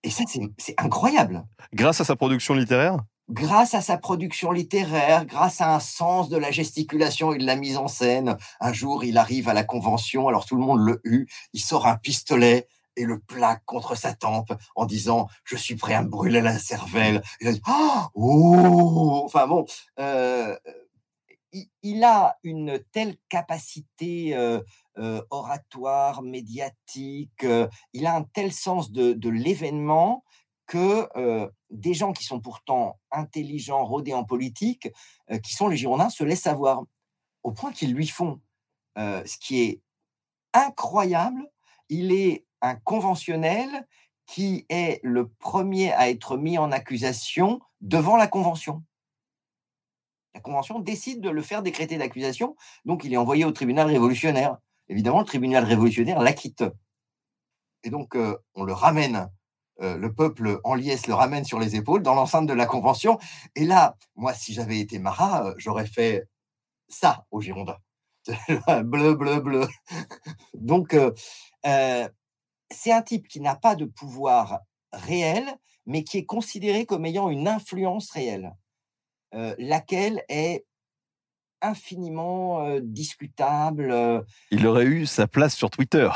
Et ça, c'est- c'est incroyable Grâce à sa production littéraire? Grâce à sa production littéraire, grâce à un sens de la gesticulation et de la mise en scène, un jour il arrive à la convention, alors tout le monde le hue, il sort un pistolet et le plaque contre sa tempe en disant je suis prêt à me brûler la cervelle. Dit Ah oh enfin bon, euh, il, a une telle capacité euh, euh, oratoire, médiatique, il a un tel sens de, de l'événement que des gens qui sont pourtant intelligents, rodés en politique, qui sont les Girondins, se laissent avoir, au point qu'ils lui font ce qui est incroyable. Il est un conventionnel qui est le premier à être mis en accusation devant la Convention. La Convention décide de le faire décréter d'accusation, donc il est envoyé au tribunal révolutionnaire. Évidemment, le tribunal révolutionnaire l'acquitte. Et donc, euh, on le ramène euh, le peuple en liesse le ramène sur les épaules dans l'enceinte de la Convention. Et là, moi, si j'avais été Marat, euh, j'aurais fait ça aux Girondins. bleu, bleu, bleu. Donc, c'est un type qui n'a pas de pouvoir réel, mais qui est considéré comme ayant une influence réelle, euh, laquelle est infiniment euh, discutable. Il aurait eu sa place sur Twitter.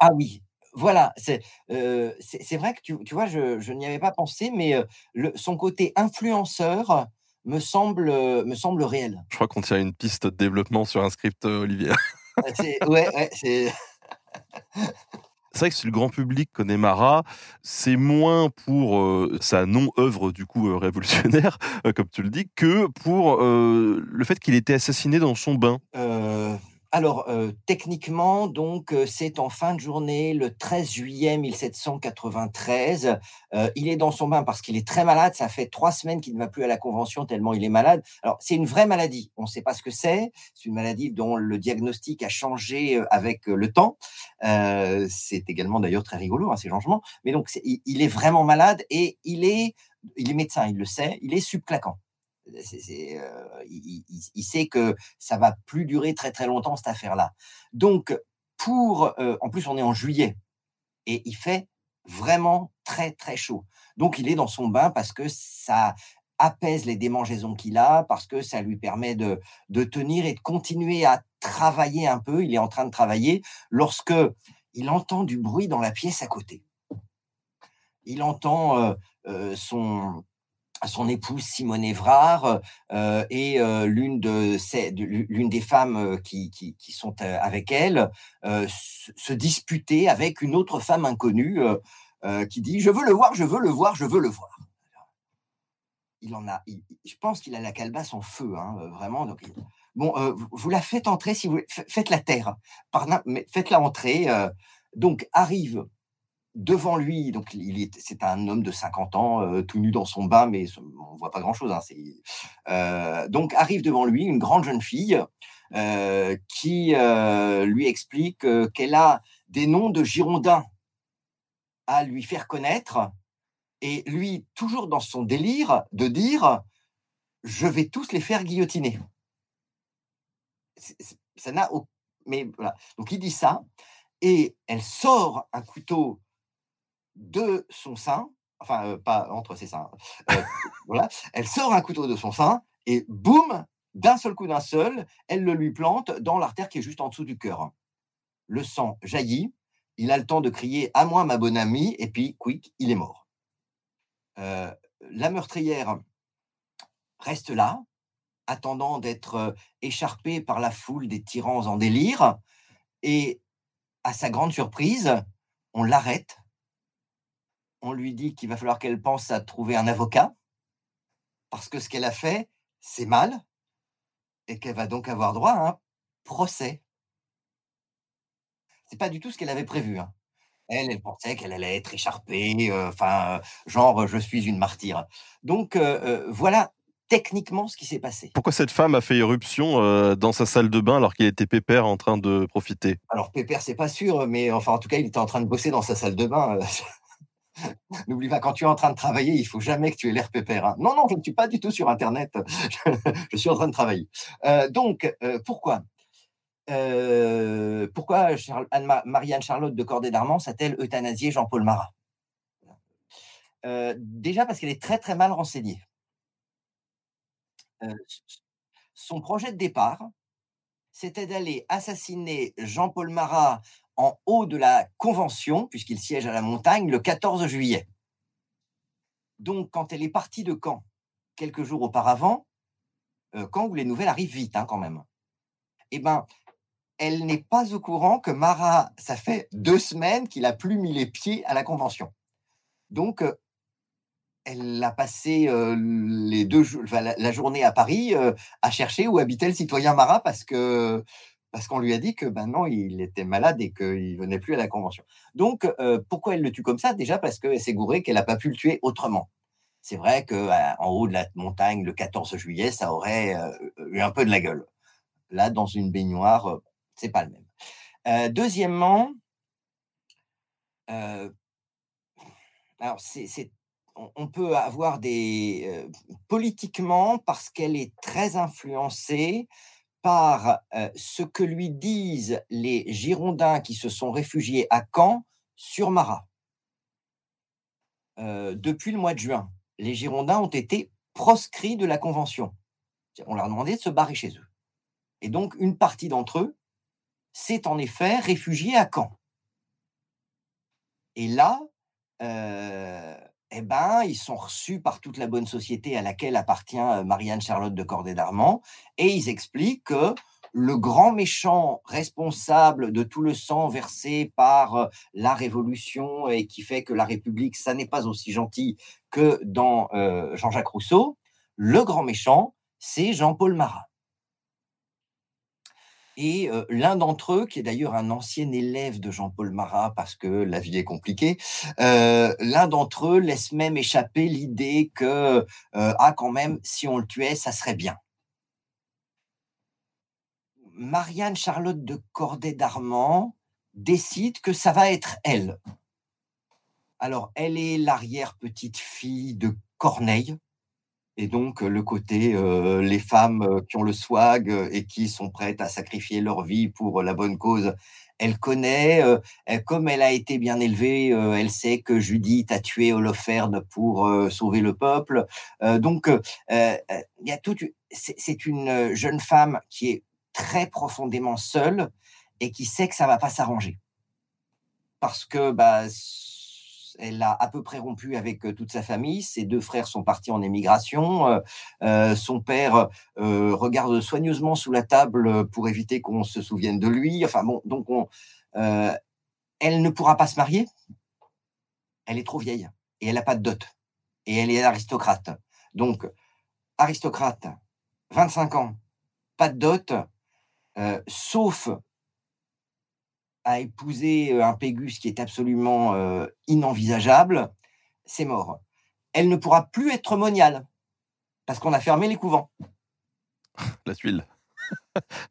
ah oui, voilà, c'est euh, vrai que tu, tu vois, je, je n'y avais pas pensé, mais le, son côté influenceur me semble, me semble réel. Je crois qu'on tient une piste de développement sur un script, Olivier. Ouais, ouais, c'est. C'est vrai que si le grand public connaît Marat, c'est moins pour euh, sa non-œuvre du coup euh, révolutionnaire, euh, comme tu le dis, que pour le fait qu'il ait été assassiné dans son bain. Alors, euh, techniquement, donc, euh, c'est en fin de journée, le 13 juillet 1793. Euh, il est dans son bain parce qu'il est très malade. Ça fait trois semaines qu'il ne va plus à la Convention tellement il est malade. Alors, c'est une vraie maladie. On ne sait pas ce que c'est. C'est une maladie dont le diagnostic a changé avec le temps. c'est également d'ailleurs très rigolo, hein, ces changements. Mais donc, il, est vraiment malade et il est, il est médecin, il le sait. Il est subclaquant. Euh, il, sait que ça va plus durer très très longtemps cette affaire-là. Donc, pour, euh, en plus, on est en juillet et il fait vraiment très très chaud. Donc, il est dans son bain parce que ça apaise les démangeaisons qu'il a, parce que ça lui permet de, tenir et de continuer à travailler un peu. Il est en train de travailler lorsque il entend du bruit dans la pièce à côté. Il entend euh, son, son épouse Simone Évrard euh, et euh, l'une de l'une des femmes euh, qui, sont avec elle se, disputer avec une autre femme inconnue qui dit je veux le voir je veux le voir je veux le voir il en a je pense qu'il a la calebasse en feu hein, vraiment donc bon vous la faites entrer si vous faites la terre mais faites-la entrer donc arrive devant lui, donc il est, c'est un homme de 50 ans, euh, tout nu dans son bain, mais on voit pas grand-chose. Hein, euh, donc arrive devant lui une grande jeune fille euh, qui lui explique qu'elle a des noms de Girondins à lui faire connaître, et lui, toujours dans son délire de dire, je vais tous les faire guillotiner. Ça n'a mais voilà. Donc il dit ça, et elle sort un couteau de son sein, enfin euh, pas entre ses seins, euh, voilà, elle sort un couteau de son sein et boum, d'un seul coup d'un seul, elle le lui plante dans l'artère qui est juste en dessous du cœur. Le sang jaillit, il a le temps de crier à moi ma bonne amie et puis quick, il est mort. Euh, la meurtrière reste là, attendant d'être écharpée par la foule des tyrans en délire, et à sa grande surprise, on l'arrête on lui dit qu'il va falloir qu'elle pense à trouver un avocat, parce que ce qu'elle a fait, c'est mal, et qu'elle va donc avoir droit à un procès. C'est pas du tout ce qu'elle avait prévu. Hein. Elle, elle pensait qu'elle allait être écharpée, euh, enfin, genre, je suis une martyre. Donc, euh, euh, voilà techniquement ce qui s'est passé. Pourquoi cette femme a fait irruption dans sa salle de bain alors qu'il était pépère en train de profiter? Alors, pépère, c'est pas sûr, mais enfin, en tout cas, il était en train de bosser dans sa salle de bain. N'oublie pas, quand tu es en train de travailler, il faut jamais que tu aies l'air pépère. Hein. Non, non, je ne suis pas du tout sur Internet. je suis en train de travailler. Euh, donc, euh, pourquoi? Euh, Pourquoi Marianne Charlotte de Corday d'Armand s'appelle euthanasier Jean-Paul Marat? Déjà parce qu'elle est très très mal renseignée. son projet de départ, c'était d'aller assassiner Jean-Paul Marat en haut de la Convention, puisqu'il siège à la montagne, le 14 juillet. Donc, quand elle est partie de Caen, quelques jours auparavant, euh, Caen où les nouvelles arrivent vite hein, quand même, eh ben, elle n'est pas au courant que Marat, ça fait deux semaines qu'il a plus mis les pieds à la Convention. Donc, euh, elle a passé euh, les deux, la, journée à Paris à chercher où habitait le citoyen Marat parce que parce qu'on lui a dit que maintenant il était malade et qu'il venait plus à la convention. Donc, euh, pourquoi elle le tue comme ça? Déjà parce qu'elle s'est gourée qu'elle n'a pas pu le tuer autrement. C'est vrai qu'en euh, haut de la montagne, le 14 juillet, ça aurait euh, eu un peu de la gueule. Là, dans une baignoire, c'est pas le même. deuxièmement, alors on peut avoir des politiquement parce qu'elle est très influencée par ce que lui disent les Girondins qui se sont réfugiés à Caen sur Marat. depuis le mois de juin, les Girondins ont été proscrits de la Convention. On leur a demandé de se barrer chez eux. Et donc, une partie d'entre eux s'est en effet réfugiée à Caen. Et là, eh ben, ils sont reçus par toute la bonne société à laquelle appartient euh, Marianne Charlotte de Corday d'Armand, et ils expliquent que le grand méchant responsable de tout le sang versé par euh, la Révolution et qui fait que la République, ça n'est pas aussi gentil que dans euh, Jean-Jacques Rousseau, le grand méchant, c'est Jean-Paul Marat. Et l'un d'entre eux, qui est d'ailleurs un ancien élève de Jean-Paul Marat, parce que la vie est compliquée, l'un d'entre eux laisse même échapper l'idée que, ah, quand même, si on le tuait, ça serait bien. Marianne Charlotte de Corday d'Armand décide que ça va être elle. Alors, elle est l'arrière-petite-fille de Corneille, et donc, le côté, les femmes qui ont le swag et qui sont prêtes à sacrifier leur vie pour la bonne cause, elle connaît. comme elle a été bien élevée, elle sait que Judith a tué Holoferne pour sauver le peuple. donc, il y a. C'est une jeune femme qui est très profondément seule et qui sait que ça va pas s'arranger. Parce que bah, elle a à peu près rompu avec toute sa famille. Ses deux frères sont partis en émigration. son père regarde soigneusement sous la table pour éviter qu'on se souvienne de lui. Enfin bon, donc elle ne pourra pas se marier. Elle est trop vieille et elle n'a pas de dot. Et elle est aristocrate. Donc, aristocrate, 25 ans, pas de dot, sauf a épousé euh, un Pégus qui est absolument euh, inenvisageable, c'est mort. Elle ne pourra plus être moniale parce qu'on a fermé les couvents. La tuile.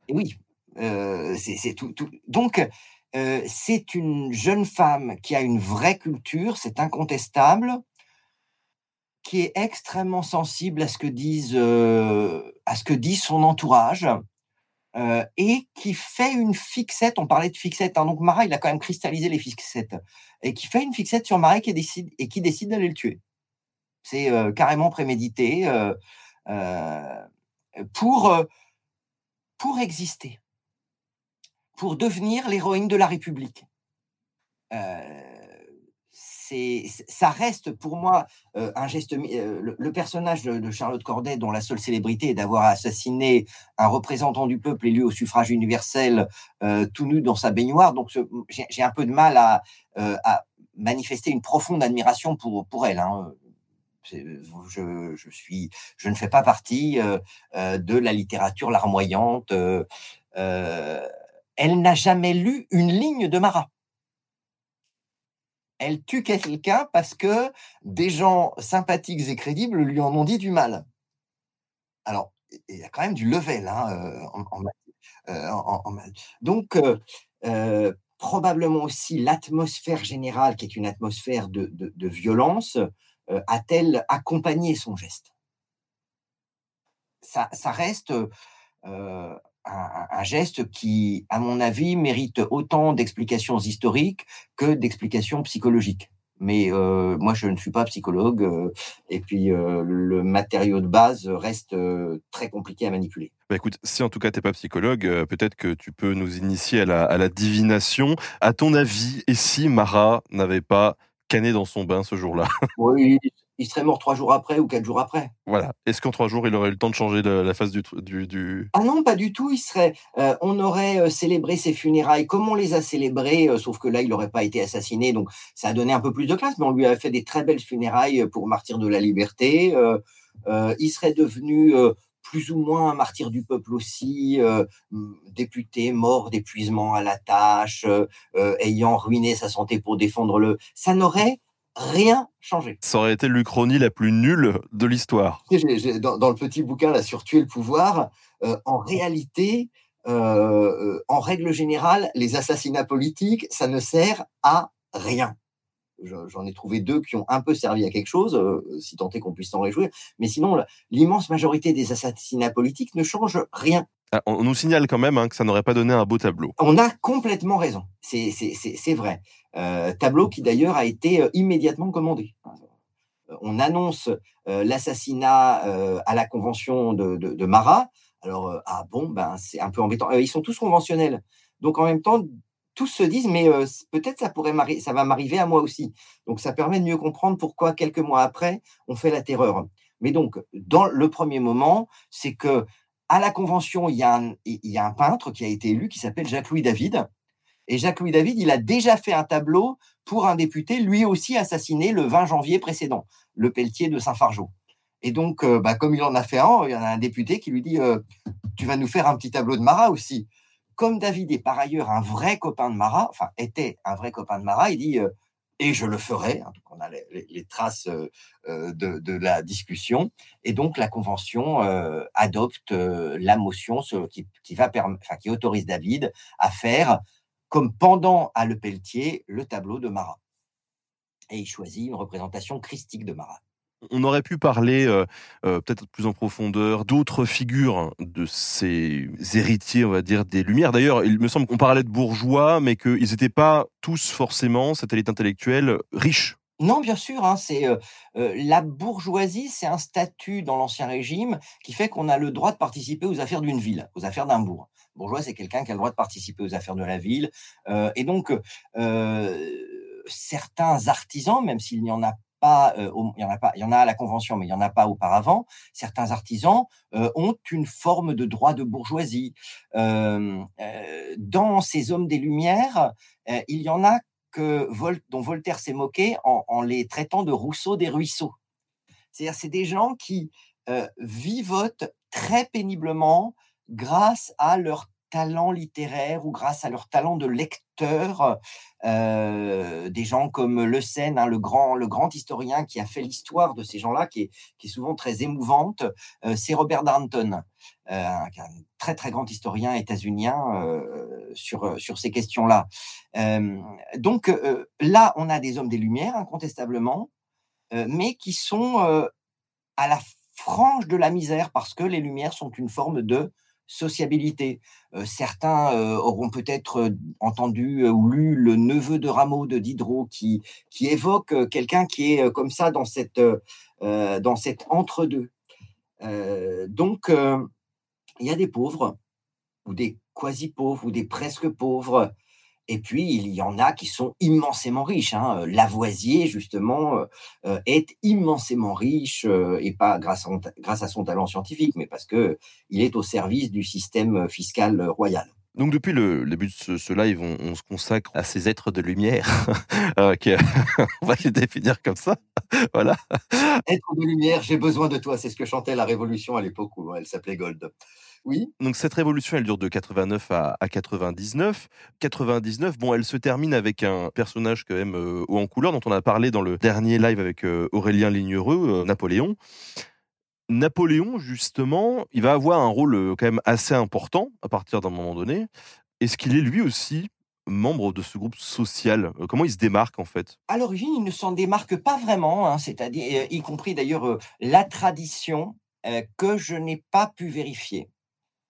Et oui, euh, c'est tout, Donc, c'est une jeune femme qui a une vraie culture, c'est incontestable, qui est extrêmement sensible à ce que disent, à ce que dit son entourage. Euh, et qui fait une fixette. On parlait de fixette, hein, donc Marat, il a quand même cristallisé les fixettes, et qui fait une fixette sur Marat qui décide, et qui décide d'aller le tuer. C'est euh, carrément prémédité euh, pour, pour exister, pour devenir l'héroïne de la République ça reste pour moi euh, un geste. Euh, le, personnage de, Charlotte Corday, dont la seule célébrité est d'avoir assassiné un représentant du peuple élu au suffrage universel euh, tout nu dans sa baignoire. Donc j'ai un peu de mal à, manifester une profonde admiration pour, elle. Hein. Je ne fais pas partie de la littérature larmoyante. elle n'a jamais lu une ligne de Marat elle tue quelqu'un parce que des gens sympathiques et crédibles lui en ont dit du mal. Alors, il y a quand même du level hein, euh, euh, en, mal. Donc, euh, probablement aussi l'atmosphère générale, qui est une atmosphère de, violence, a-t-elle accompagné son geste? Ça, reste un, geste qui, à mon avis, mérite autant d'explications historiques que d'explications psychologiques. Mais euh, moi, je ne suis pas psychologue, euh, et puis euh, le matériau de base reste très compliqué à manipuler. Bah écoute, si en tout cas tu n'es pas psychologue, peut-être que tu peux nous initier à la, à la divination. À ton avis, et si Marat n'avait pas cané dans son bain ce jour-là? Oui, il serait mort trois jours après ou quatre jours après. Voilà. Est-ce qu'en trois jours, il aurait eu le temps de changer la, face du, du, Ah non, pas du tout. Il serait, euh, on aurait euh, célébré ses funérailles comme on les a célébrées, euh, sauf que là, il n'aurait pas été assassiné, donc ça a donné un peu plus de classe. Mais on lui a fait des très belles funérailles pour martyr de la liberté. il serait devenu plus ou moins un martyr du peuple aussi, député mort d'épuisement à la tâche, ayant ruiné sa santé pour défendre le. Ça n'aurait rien changé. Ça aurait été l'Uchronie la plus nulle de l'histoire. Dans, le petit bouquin là, sur Tuer le pouvoir, euh, en réalité, euh, euh, en règle générale, les assassinats politiques, ça ne sert à rien. J'en ai trouvé deux qui ont un peu servi à quelque chose, si tant est qu'on puisse s'en réjouir. Mais sinon, l'immense majorité des assassinats politiques ne changent rien. Ah, on nous signale quand même hein, que ça n'aurait pas donné un beau tableau. On a complètement raison. C'est vrai. Euh, tableau qui d'ailleurs a été euh, immédiatement commandé. On annonce euh, l'assassinat à la convention de, Marat. Alors, ah bon, ben, c'est un peu embêtant. ils sont tous conventionnels. Donc, en même temps, tous se disent, mais peut-être ça pourrait ça va m'arriver à moi aussi. Donc, ça permet de mieux comprendre pourquoi quelques mois après, on fait la terreur. Mais donc, dans le premier moment, c'est que à la convention, il y, a il y a un peintre qui a été élu qui s'appelle Jacques-Louis David, et Jacques-Louis David, il a déjà fait un tableau pour un député, lui aussi assassiné le 20 janvier précédent, le Pelletier de Saint-Fargeau. Et donc, euh, bah, comme il en a fait un, il y en a un député qui lui dit euh, Tu vas nous faire un petit tableau de Marat aussi. Comme David est par ailleurs un vrai copain de Marat, enfin était un vrai copain de Marat, il dit et je le ferai. Hein, donc on a les, traces de, la discussion. Et donc la convention adopte la motion qui, va qui autorise David à faire comme pendant à Le Pelletier le tableau de Marat. Et il choisit une représentation christique de Marat. On aurait pu parler euh, euh, peut-être plus en profondeur d'autres figures de ces héritiers, on va dire, des Lumières. D'ailleurs, il me semble qu'on parlait de bourgeois, mais qu'ils n'étaient pas tous forcément, cette élite intellectuelle, riche. Non, bien sûr, hein, c'est euh, la bourgeoisie, c'est un statut dans l'Ancien Régime qui fait qu'on a le droit de participer aux affaires d'une ville, aux affaires d'un bourg. Bourgeois, c'est quelqu'un qui a le droit de participer aux affaires de la ville. et donc, certains artisans, même s'il n'y en a pas, euh, il y en a pas, il y en a à la convention, mais il y en a pas auparavant. Certains artisans euh, ont une forme de droit de bourgeoisie. Euh, dans ces hommes des Lumières, il y en a que dont Voltaire s'est moqué en, les traitant de Rousseau des ruisseaux. C'est-à-dire, c'est des gens qui vivotent très péniblement grâce à leur talent littéraire ou grâce à leur talent de lecteur, euh, des gens comme Le Seine, hein, le, grand, le grand historien qui a fait l'histoire de ces gens-là, qui est, souvent très émouvante, euh, c'est Robert Darnton, euh, un très très grand historien états-unien sur, sur ces questions-là. donc là, on a des hommes des Lumières, incontestablement, mais qui sont à la frange de la misère parce que les Lumières sont une forme de sociabilité. certains auront peut-être entendu ou lu le neveu de Rameau de Diderot qui, qui évoque quelqu'un qui est comme ça dans cette, dans cet entre-deux. donc, il y a des pauvres ou des quasi-pauvres ou des presque pauvres et puis, il y en a qui sont immensément riches. Hein. Lavoisier, justement, euh, euh, est immensément riche, euh, et pas grâce à, grâce à son talent scientifique, mais parce qu'il est au service du système fiscal royal. Donc depuis le, début de ce, live, on, se consacre à ces êtres de lumière. on va les définir comme ça. voilà. Être de lumière, j'ai besoin de toi. C'est ce que chantait la Révolution à l'époque où elle s'appelait Gold. Oui. Donc cette révolution, elle dure de 89 à, 99. 99, bon, elle se termine avec un personnage quand même euh, haut en couleur dont on a parlé dans le dernier live avec euh, Aurélien Lignereux, euh, Napoléon. Napoléon, justement, il va avoir un rôle quand même assez important à partir d'un moment donné. Est-ce qu'il est lui aussi membre de ce groupe social? Comment il se démarque en fait? À l'origine, il ne s'en démarque pas vraiment, hein, c'est-à-dire, y compris d'ailleurs la tradition que je n'ai pas pu vérifier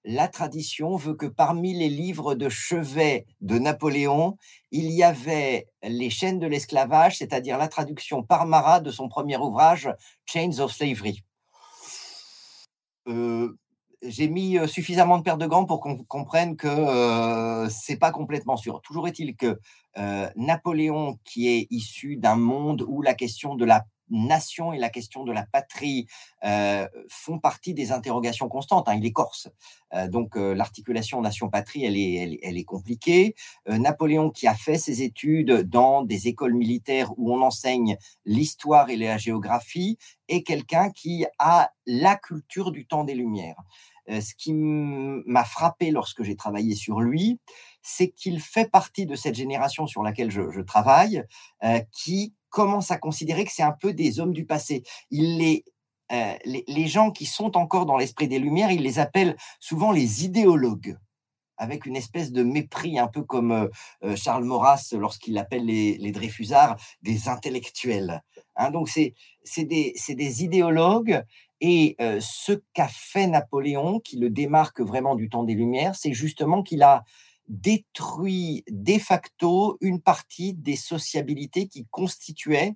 la tradition veut que parmi les livres de chevet de Napoléon, il y avait Les chaînes de l'esclavage, c'est-à-dire la traduction par Marat de son premier ouvrage Chains of Slavery. Euh, j'ai mis euh, suffisamment de paires de gants pour qu'on comprenne que euh, c'est pas complètement sûr. Toujours est-il que Napoléon, qui est issu d'un monde où la question de la nation et la question de la patrie euh, font partie des interrogations constantes. Hein, il est corse, euh, donc euh, l'articulation nation-patrie, elle est, elle, est compliquée. Napoléon, qui a fait ses études dans des écoles militaires où on enseigne l'histoire et la géographie, est quelqu'un qui a la culture du temps des Lumières. ce qui m'a frappé lorsque j'ai travaillé sur lui, c'est qu'il fait partie de cette génération sur laquelle je, je travaille, qui commence à considérer que c'est un peu des hommes du passé. Il les, euh, les, gens qui sont encore dans l'esprit des Lumières, il les appelle souvent les idéologues avec une espèce de mépris, un peu comme euh, euh, Charles Maurras lorsqu'il appelle les, les, Dreyfusards des intellectuels. Hein, donc, c'est des, des, idéologues. Et ce qu'a fait Napoléon, qui le démarque vraiment du temps des Lumières, c'est justement qu'il a détruit de facto une partie des sociabilités qui constituaient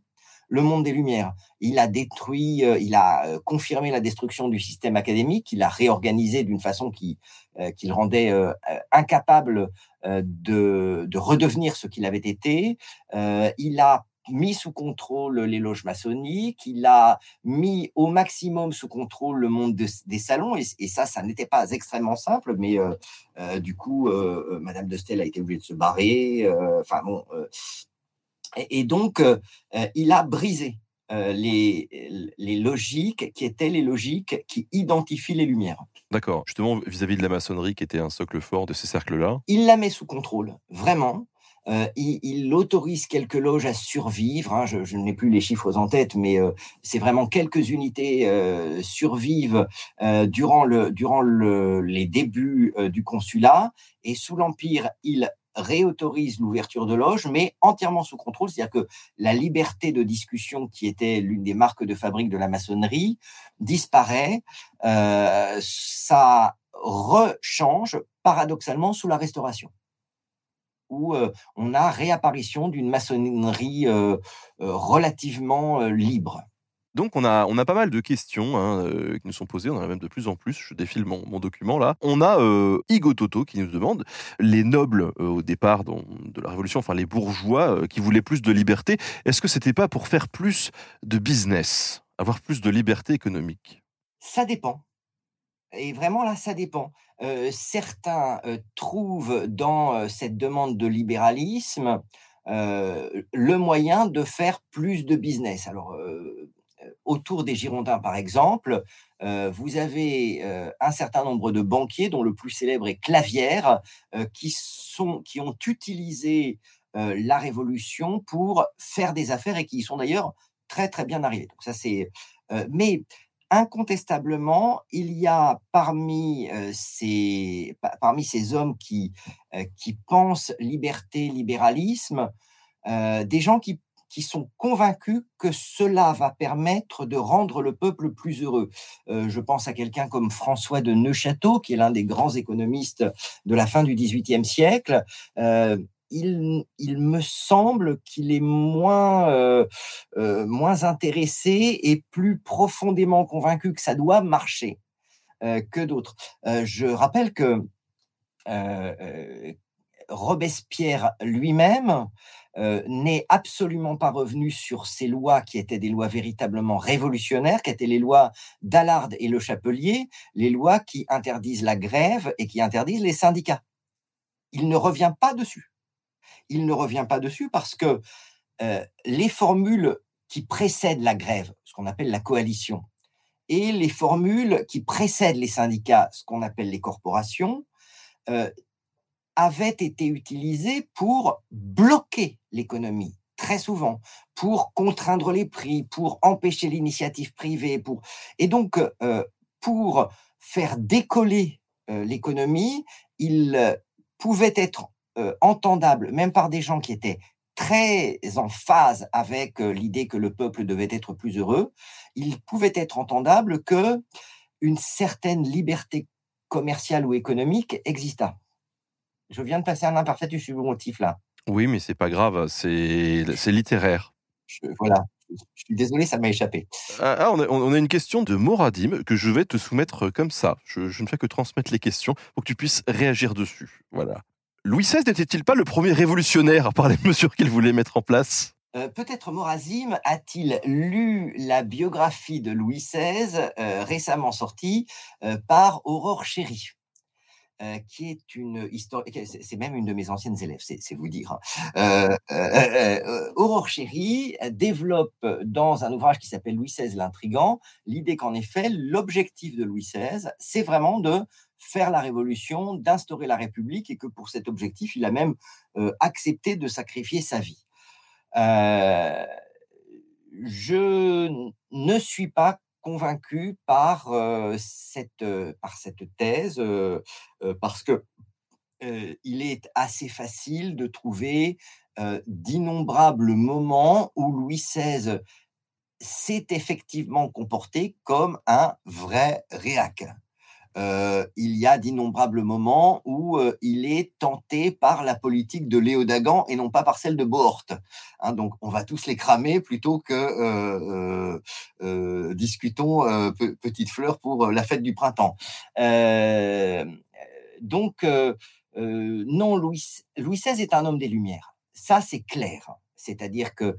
le monde des Lumières. Il a détruit, euh, il a euh, confirmé la destruction du système académique, il a réorganisé d'une façon qui, euh, qui le rendait incapable de, de, redevenir ce qu'il avait été. il a mis sous contrôle les loges maçonniques, il a mis au maximum sous contrôle le monde des salons, et, ça, ça n'était pas extrêmement simple, mais euh, euh, du coup, euh, Madame de Stel a été obligée de se barrer, enfin bon, et, donc, il a brisé les, les logiques qui étaient les logiques qui identifient les Lumières. D'accord. Justement, vis-à-vis de la maçonnerie qui était un socle fort de ces cercles-là. Il la met sous contrôle, vraiment. Il, autorise quelques loges à survivre. Hein. je, n'ai plus les chiffres en tête, mais c'est vraiment quelques unités survivent durant, le, durant le, les débuts du consulat. Et sous l'Empire, il réautorise l'ouverture de loges, mais entièrement sous contrôle, c'est-à-dire que la liberté de discussion, qui était l'une des marques de fabrique de la maçonnerie, disparaît. Euh, ça rechange paradoxalement sous la Restauration, où euh, on a réapparition d'une maçonnerie euh, relativement libre. Donc on a, on a pas mal de questions hein, euh, qui nous sont posées, on en a même de plus en plus, je défile mon, mon document là. On a euh, Igo Toto qui nous demande, les nobles euh, au départ de la Révolution, enfin les bourgeois qui voulaient plus de liberté, est-ce que c'était pas pour faire plus de business, avoir plus de liberté économique? Ça dépend. Et vraiment là, ça dépend. certains trouvent dans cette demande de libéralisme le moyen de faire plus de business. Alors, autour des Girondins, par exemple, euh, vous avez euh, un certain nombre de banquiers, dont le plus célèbre est Clavière, euh, qui, sont, qui ont utilisé la Révolution pour faire des affaires et qui y sont d'ailleurs très très bien arrivés. Donc ça c'est, mais incontestablement, il y a parmi ces parmi ces hommes qui qui pensent liberté, libéralisme, des gens qui qui sont convaincus que cela va permettre de rendre le peuple plus heureux. Euh, je pense à quelqu'un comme François de Neuchâteau, qui est l'un des grands économistes de la fin du XVIIIe siècle. Euh, il, me semble qu'il est moins, euh, moins intéressé et plus profondément convaincu que ça doit marcher que d'autres. je rappelle que Robespierre lui-même euh, n'est absolument pas revenu sur ces lois qui étaient des lois véritablement révolutionnaires, qui étaient les lois d'Allard et Le Chapelier, les lois qui interdisent la grève et qui interdisent les syndicats. Il ne revient pas dessus. Il ne revient pas dessus parce que euh, les formules qui précèdent la grève, ce qu'on appelle la coalition, et les formules qui précèdent les syndicats, ce qu'on appelle les corporations, euh, avait été utilisé pour bloquer l'économie très souvent pour contraindre les prix, pour empêcher l'initiative privée, pour et donc euh, pour faire décoller l'économie, il pouvait être entendable même par des gens qui étaient très en phase avec l'idée que le peuple devait être plus heureux. Il pouvait être entendable que une certaine liberté commerciale ou économique exista. Je viens de passer un imparfait du subjonctif là. Oui, mais c'est pas grave, c'est littéraire. voilà. Je suis désolé, ça m'a échappé. Ah, ah on, a, une question de Moradim que je vais te soumettre comme ça. Je, ne fais que transmettre les questions pour que tu puisses réagir dessus. Voilà. Louis XVI n'était-il pas le premier révolutionnaire par les mesures qu'il voulait mettre en place? Euh, Peut-être Morazim a-t-il lu la biographie de Louis XVI euh, récemment sortie euh, par Aurore Chéry. Qui est une histoire, c'est même une de mes anciennes élèves, c'est vous dire. Hein. Aurore Chéry développe dans un ouvrage qui s'appelle Louis XVI l'intrigant l'idée qu'en effet, l'objectif de Louis XVI, c'est vraiment de faire la révolution, d'instaurer la République, et que pour cet objectif, il a même accepté de sacrifier sa vie. je ne suis pas convaincu par, cette, par cette thèse, parce que il est assez facile de trouver d'innombrables moments où Louis XVI s'est effectivement comporté comme un vrai réac. Euh, il y a d'innombrables moments où euh, il est tenté par la politique de Léo Dagan et non pas par celle de Bohort. Hein, donc, on va tous les cramer plutôt que euh, discutons petite fleur pour la fête du printemps. donc, non, Louis XVI est un homme des Lumières. Ça, c'est clair. C'est-à-dire que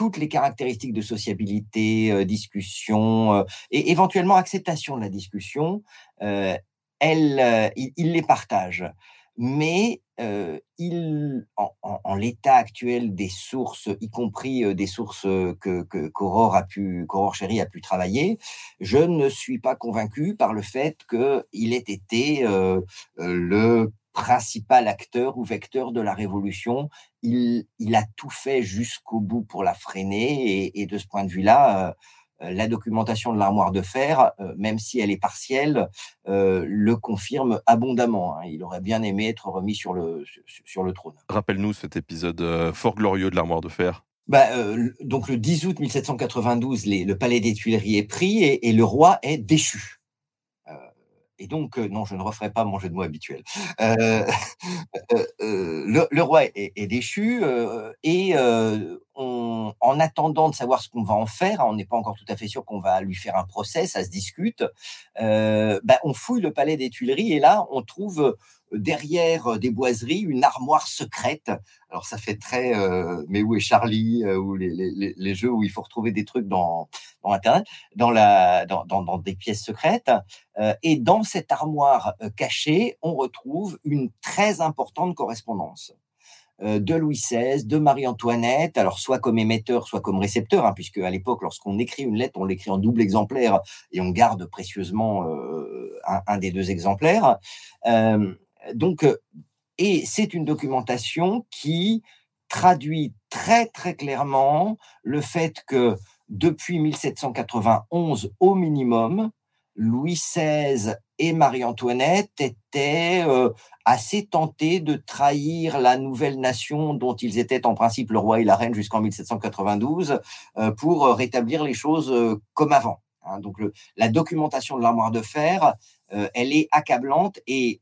toutes les caractéristiques de sociabilité, euh, discussion euh, et éventuellement acceptation de la discussion, euh, elle, il, les partage. Mais il, en, l'état actuel des sources, y compris des sources que, qu'Aurore a pu, qu'Aurore Chéri a pu travailler, je ne suis pas convaincu par le fait qu'il ait été le principal acteur ou vecteur de la révolution. Il, il a tout fait jusqu'au bout pour la freiner et, et de ce point de vue-là, euh, la documentation de l'armoire de fer, euh, même si elle est partielle, euh, le confirme abondamment. Hein. Il aurait bien aimé être remis sur le, sur le trône. Rappelle-nous cet épisode fort glorieux de l'armoire de fer. Bah, donc le 10 août 1792, le palais des Tuileries est pris et le roi est déchu. Et donc, euh, non, je ne referai pas mon jeu de mots habituel. Euh, euh, le, roi est, déchu et en attendant de savoir ce qu'on va en faire, on n'est pas encore tout à fait sûr qu'on va lui faire un procès, ça se discute. Bah, on fouille le palais des Tuileries et là, on trouve derrière des boiseries une armoire secrète. Alors ça fait très mais où est Charlie ou les, jeux où il faut retrouver des trucs dans, internet, dans la dans, dans, des pièces secrètes. et dans cette armoire cachée, on retrouve une très importante correspondance de Louis XVI, de Marie-Antoinette, alors soit comme émetteur, soit comme récepteur, hein, puisque à l'époque, lorsqu'on écrit une lettre, on l'écrit en double exemplaire et on garde précieusement un, des deux exemplaires donc, euh, et c'est une documentation qui traduit très très clairement le fait que depuis 1791 au minimum, Louis XVI et Marie-Antoinette étaient euh, assez tentés de trahir la nouvelle nation dont ils étaient en principe le roi et la reine jusqu'en 1792 euh, pour rétablir les choses comme avant. Hein. donc la documentation de l'armoire de fer, elle est accablante et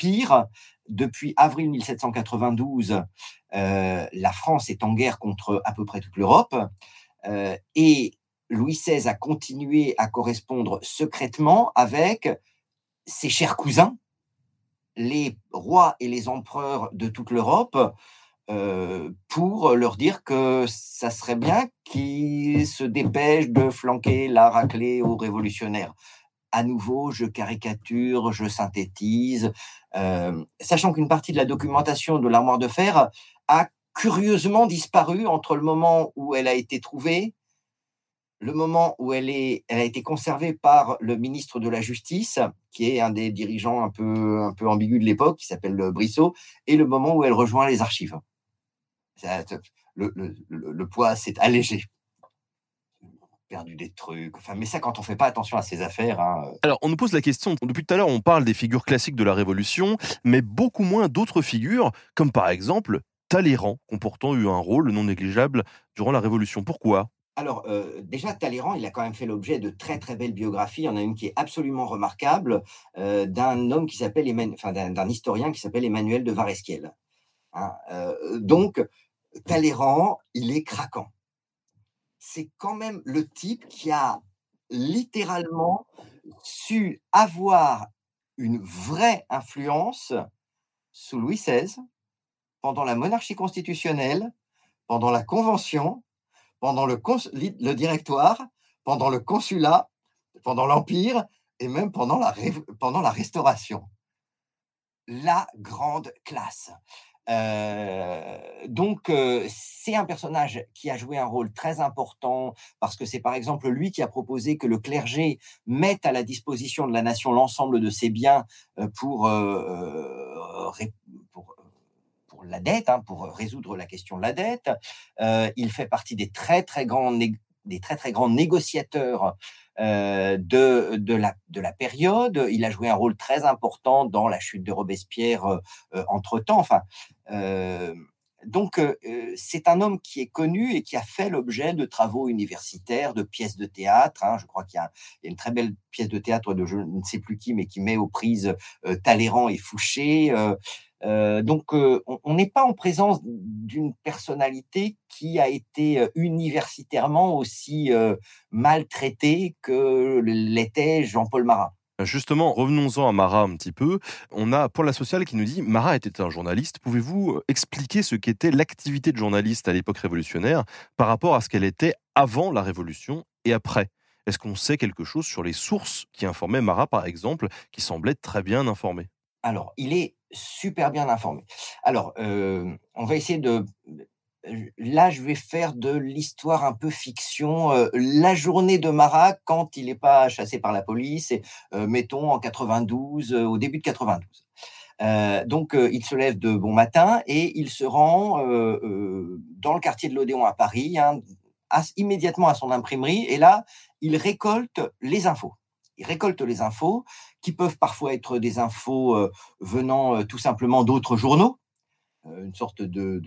Pire, depuis avril 1792, euh, la France est en guerre contre à peu près toute l'Europe euh, et Louis XVI a continué à correspondre secrètement avec ses chers cousins, les rois et les empereurs de toute l'Europe, euh, pour leur dire que ça serait bien qu'ils se dépêchent de flanquer la raclée aux révolutionnaires à nouveau, je caricature, je synthétise, euh, sachant qu'une partie de la documentation de l'armoire de fer a curieusement disparu entre le moment où elle a été trouvée, le moment où elle, a été conservée par le ministre de la Justice, qui est un des dirigeants un peu, un peu ambigus de l'époque, qui s'appelle Brissot, et le moment où elle rejoint les archives. Le poids s'est allégé perdu des trucs. Enfin, mais ça, quand on fait pas attention à ces affaires. Hein, euh. Alors, on nous pose la question. Depuis tout à l'heure, on parle des figures classiques de la Révolution, mais beaucoup moins d'autres figures, comme par exemple Talleyrand, qui ont pourtant eu un rôle non négligeable durant la Révolution. Pourquoi? Alors, euh, déjà, Talleyrand, il a quand même fait l'objet de très très belles biographies. Il y en a une qui est absolument remarquable euh, d'un homme qui s'appelle, enfin, d'un historien qui s'appelle Emmanuel de Varesquiel. Hein. donc, Talleyrand, il est craquant c'est quand même le type qui a littéralement su avoir une vraie influence sous Louis XVI, pendant la monarchie constitutionnelle, pendant la Convention, pendant le, directoire, pendant le consulat, pendant l'Empire et même pendant la Restauration. La grande classe. Euh, donc, euh, c'est un personnage qui a joué un rôle très important parce que c'est par exemple lui qui a proposé que le clergé mette à la disposition de la nation l'ensemble de ses biens euh, pour, pour, la dette, hein, pour résoudre la question de la dette. il fait partie des très très grands des très très grands négociateurs euh, de, de, la, de la période. Il a joué un rôle très important dans la chute de Robespierre euh, euh, entre-temps. Enfin, donc, c'est un homme qui est connu et qui a fait l'objet de travaux universitaires, de pièces de théâtre. Hein. Je crois qu'il y, a une très belle pièce de théâtre de je ne sais plus qui, mais qui met aux prises Talleyrand et Fouché. Euh, donc, euh, on n'est pas en présence d'une personnalité qui a été euh, universitairement aussi maltraitée que l'était Jean-Paul Marat. Justement, revenons-en à Marat un petit peu. On a Paul La Sociale qui nous dit Marat était un journaliste. Pouvez-vous expliquer ce qu'était l'activité de journaliste à l'époque révolutionnaire par rapport à ce qu'elle était avant la Révolution et après? Est-ce qu'on sait quelque chose sur les sources qui informaient Marat, par exemple, qui semblait très bien informé Alors, il est super bien informé. Alors, on va essayer de là, je vais faire de l'histoire un peu fiction. la journée de Marat, quand il n'est pas chassé par la police, et, mettons en 92, au début de 92. donc, il se lève de bon matin et il se rend dans le quartier de l'Odéon à Paris, hein, immédiatement à son imprimerie. Et là, il récolte les infos. Il récolte les infos qui peuvent parfois être des infos venant tout simplement d'autres journaux, euh, une sorte de,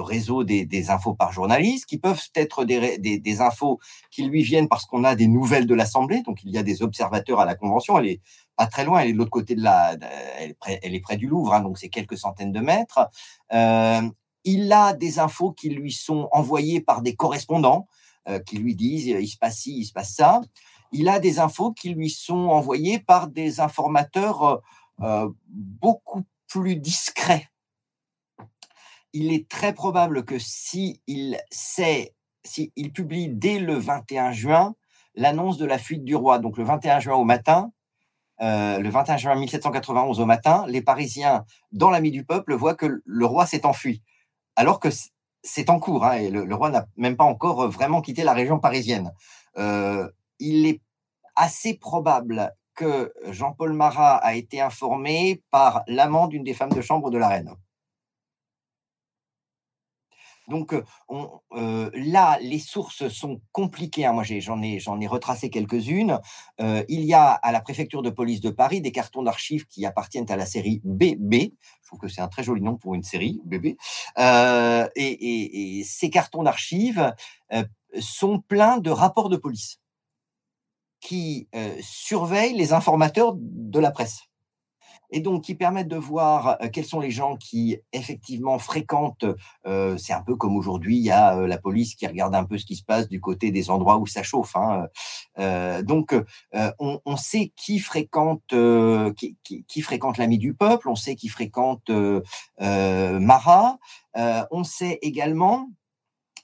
réseau des, infos par journaliste, qui peuvent être des, infos qui lui viennent parce qu'on a des nouvelles de l'Assemblée, donc il y a des observateurs à la Convention, elle est pas très loin, elle est de l'autre côté de la... Elle est près, du Louvre, hein, donc c'est quelques centaines de mètres. Euh, il a des infos qui lui sont envoyées par des correspondants euh, qui lui disent il se passe ci, il se passe ça. Il a des infos qui lui sont envoyées par des informateurs euh, beaucoup plus discrets il est très probable que si il publie dès le 21 juin l'annonce de la fuite du roi, donc le 21 juin au matin, euh, le 21 juin 1791 au matin, les Parisiens, dans l'ami du peuple, voient que le roi s'est enfui, alors que c'est en cours, hein, et le, roi n'a même pas encore vraiment quitté la région parisienne. Euh, il est assez probable que Jean-Paul Marat a été informé par l'amant d'une des femmes de chambre de la reine. Donc là, les sources sont compliquées. Hein. Moi, j'en ai, retracé quelques-unes. il y a à la préfecture de police de Paris des cartons d'archives qui appartiennent à la série BB. Je trouve que c'est un très joli nom pour une série, BB. Et, ces cartons d'archives sont pleins de rapports de police qui surveillent les informateurs de la presse et donc qui permettent de voir quels sont les gens qui effectivement fréquentent. c'est un peu comme aujourd'hui, il y a la police qui regarde un peu ce qui se passe du côté des endroits où ça chauffe. Hein. donc, on, sait qui fréquente, qui, qui, fréquente l'ami du peuple, on sait qui fréquente Marat, on sait également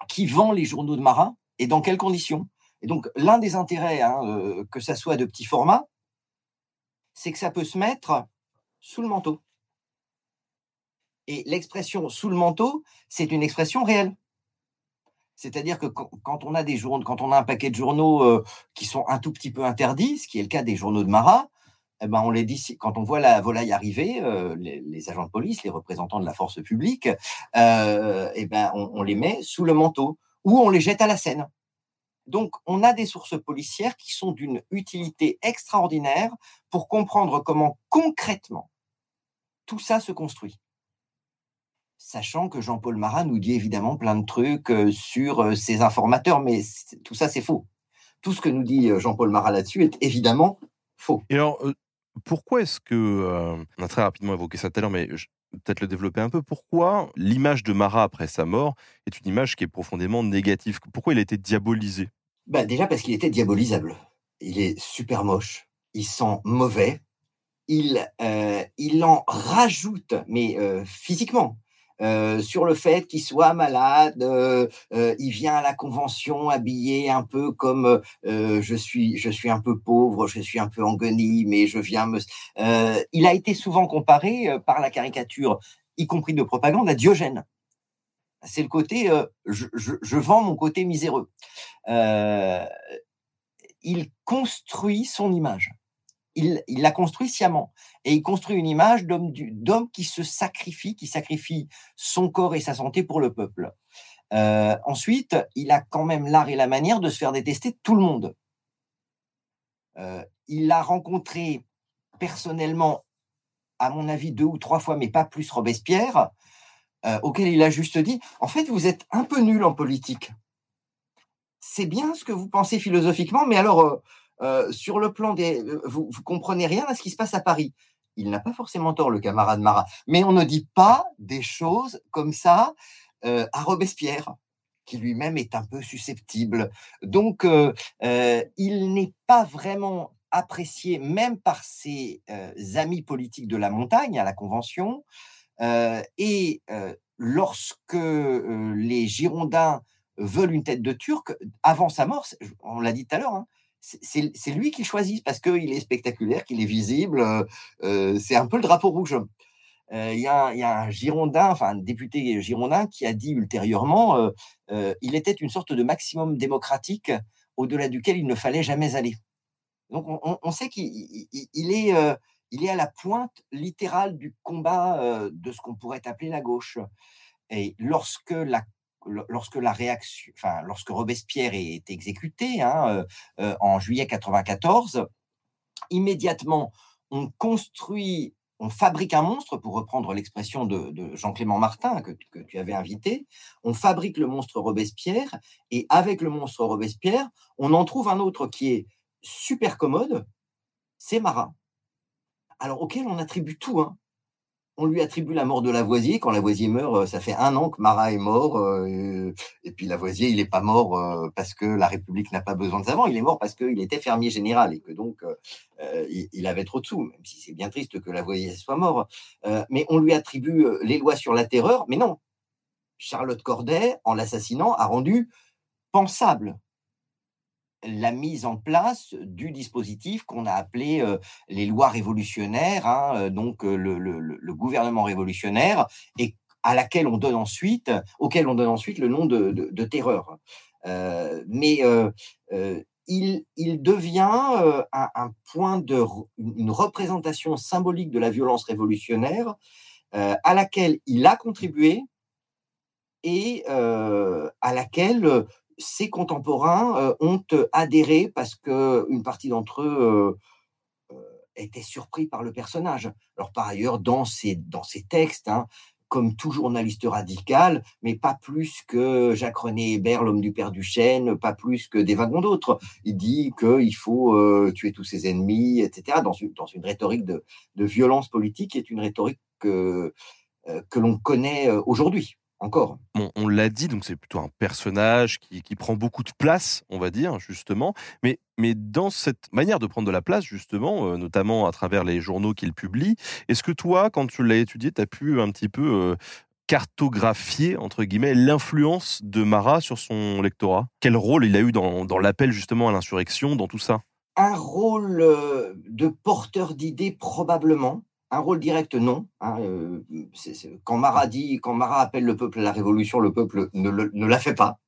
qui vend les journaux de Marat et dans quelles conditions. Et donc, l'un des intérêts, hein, que ça soit de petit format, c'est que ça peut se mettre sous le manteau. Et l'expression sous le manteau, c'est une expression réelle. C'est-à-dire que quand on a des journaux, quand on a un paquet de journaux euh, qui sont un tout petit peu interdits, ce qui est le cas des journaux de Marat, eh ben on les dit quand on voit la volaille arriver, euh, les, agents de police, les représentants de la force publique, euh, eh ben on, les met sous le manteau ou on les jette à la Seine. Donc, on a des sources policières qui sont d'une utilité extraordinaire pour comprendre comment concrètement tout ça se construit. Sachant que Jean-Paul Marat nous dit évidemment plein de trucs euh, sur euh, ses informateurs, mais tout ça, c'est faux. Tout ce que nous dit euh, Jean-Paul Marat là-dessus est évidemment faux. Et alors, pourquoi est-ce que, on a très rapidement évoqué ça tout à l'heure, mais peut-être le développer un peu, pourquoi l'image de Marat après sa mort est une image qui est profondément négative? Pourquoi il a été diabolisé? Bah Déjà parce qu'il était diabolisable. Il est super moche, il sent mauvais, il, euh, il en rajoute, mais euh, physiquement, euh, sur le fait qu'il soit malade, il vient à la convention habillé un peu comme je suis, je suis un peu pauvre, je suis un peu en guenille, mais je viens me. il a été souvent comparé par la caricature, y compris de propagande, à Diogène. C'est le côté je, je, vends mon côté miséreux. il construit son image il, la construit sciemment. Et il construit une image d'homme qui se sacrifie, qui sacrifie son corps et sa santé pour le peuple. Euh, ensuite, il a quand même l'art et la manière de se faire détester tout le monde. Euh, il a rencontré personnellement, à mon avis, deux ou trois fois, mais pas plus, Robespierre, euh, auquel il a juste dit, en fait, vous êtes un peu nul en politique. C'est bien ce que vous pensez philosophiquement, mais alors, euh, sur le plan des. Euh, vous, vous comprenez rien à ce qui se passe à Paris. Il n'a pas forcément tort, le camarade Marat. Mais on ne dit pas des choses comme ça euh, à Robespierre, qui lui-même est un peu susceptible. Donc, il n'est pas vraiment apprécié, même par ses amis politiques de la montagne, à la Convention. Et lorsque les Girondins veulent une tête de Turc, avant sa mort, on l'a dit tout à l'heure, hein, c'est lui qui choisit parce qu'il est spectaculaire, qu'il est visible. c'est un peu le drapeau rouge. Il y, a un Girondin, enfin un député girondin, qui a dit ultérieurement il était une sorte de maximum démocratique au-delà duquel il ne fallait jamais aller. Donc on, sait qu'il est, il est à la pointe littérale du combat de ce qu'on pourrait appeler la gauche. Et lorsque la lorsque la réaction, enfin, lorsque Robespierre est exécuté hein, en juillet 94, immédiatement on construit, on fabrique un monstre, pour reprendre l'expression de, Jean-Clément Martin que, que, tu avais invité, on fabrique le monstre Robespierre et avec le monstre Robespierre, on en trouve un autre qui est super commode, c'est Marat. Alors auquel on attribue tout, hein on lui attribue la mort de Lavoisier. Quand Lavoisier meurt, euh, ça fait un an que Marat est mort. Euh, et puis Lavoisier, il n'est pas mort euh, parce que la République n'a pas besoin de savants. Il est mort parce qu'il était fermier général et que donc il avait trop de sous, même si c'est bien triste que Lavoisier soit mort. mais on lui attribue les lois sur la terreur. Mais non, Charlotte Corday, en l'assassinant, a rendu pensable la mise en place du dispositif qu'on a appelé les lois révolutionnaires, hein, donc le, gouvernement révolutionnaire, et à laquelle on donne ensuite, auquel on donne ensuite le nom de, terreur. mais il, devient un, point de une représentation symbolique de la violence révolutionnaire à laquelle il a contribué et à laquelle ses contemporains euh, ont euh, adhéré parce qu'une partie d'entre eux euh, étaient surpris par le personnage. Alors par ailleurs, dans ces, dans textes, hein, comme tout journaliste radical, mais pas plus que Jacques-René Hébert, l'homme du Père Duchesne, pas plus que des wagons d'autres. Il dit qu'il faut tuer tous ses ennemis, etc., dans une, dans une rhétorique de, de, violence politique qui est une rhétorique que, que l'on connaît aujourd'hui encore. on l'a dit, donc c'est plutôt un personnage qui, prend beaucoup de place, on va dire, justement. Mais, mais dans cette manière de prendre de la place, justement, euh, notamment à travers les journaux qu'il publie, est-ce que toi, quand tu l'as étudié, tu as pu un petit peu euh, cartographier, entre guillemets, l'influence de Marat sur son lectorat? Quel rôle il a eu dans, dans l'appel, justement, à l'insurrection, dans tout ça? Un rôle euh, de porteur d'idées probablement, un rôle direct, non. Hein, euh, quand Marat dit, quand appelle le peuple à la révolution, le peuple ne, la fait pas.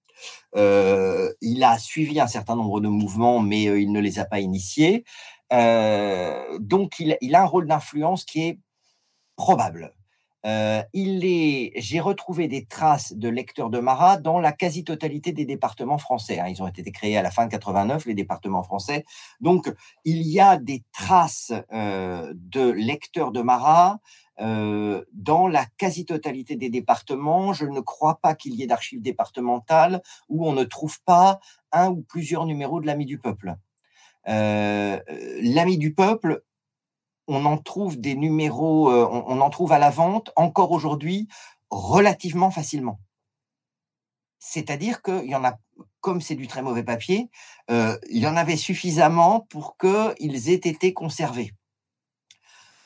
Euh, il a suivi un certain nombre de mouvements, mais euh, il ne les a pas initiés. donc, il, a un rôle d'influence qui est probable. Euh, j'ai retrouvé des traces de lecteurs de Marat dans la quasi-totalité des départements français. Hein. Ils ont été créés à la fin de 89, les départements français. Donc, il y a des traces euh, de lecteurs de Marat euh, dans la quasi-totalité des départements. Je ne crois pas qu'il y ait d'archives départementales où on ne trouve pas un ou plusieurs numéros de l'Ami du Peuple. L'Ami du Peuple on en trouve des numéros, euh, on, en trouve à la vente encore aujourd'hui relativement facilement. C'est-à-dire qu'il y en a, comme c'est du très mauvais papier, euh, il y en avait suffisamment pour qu'ils aient été conservés.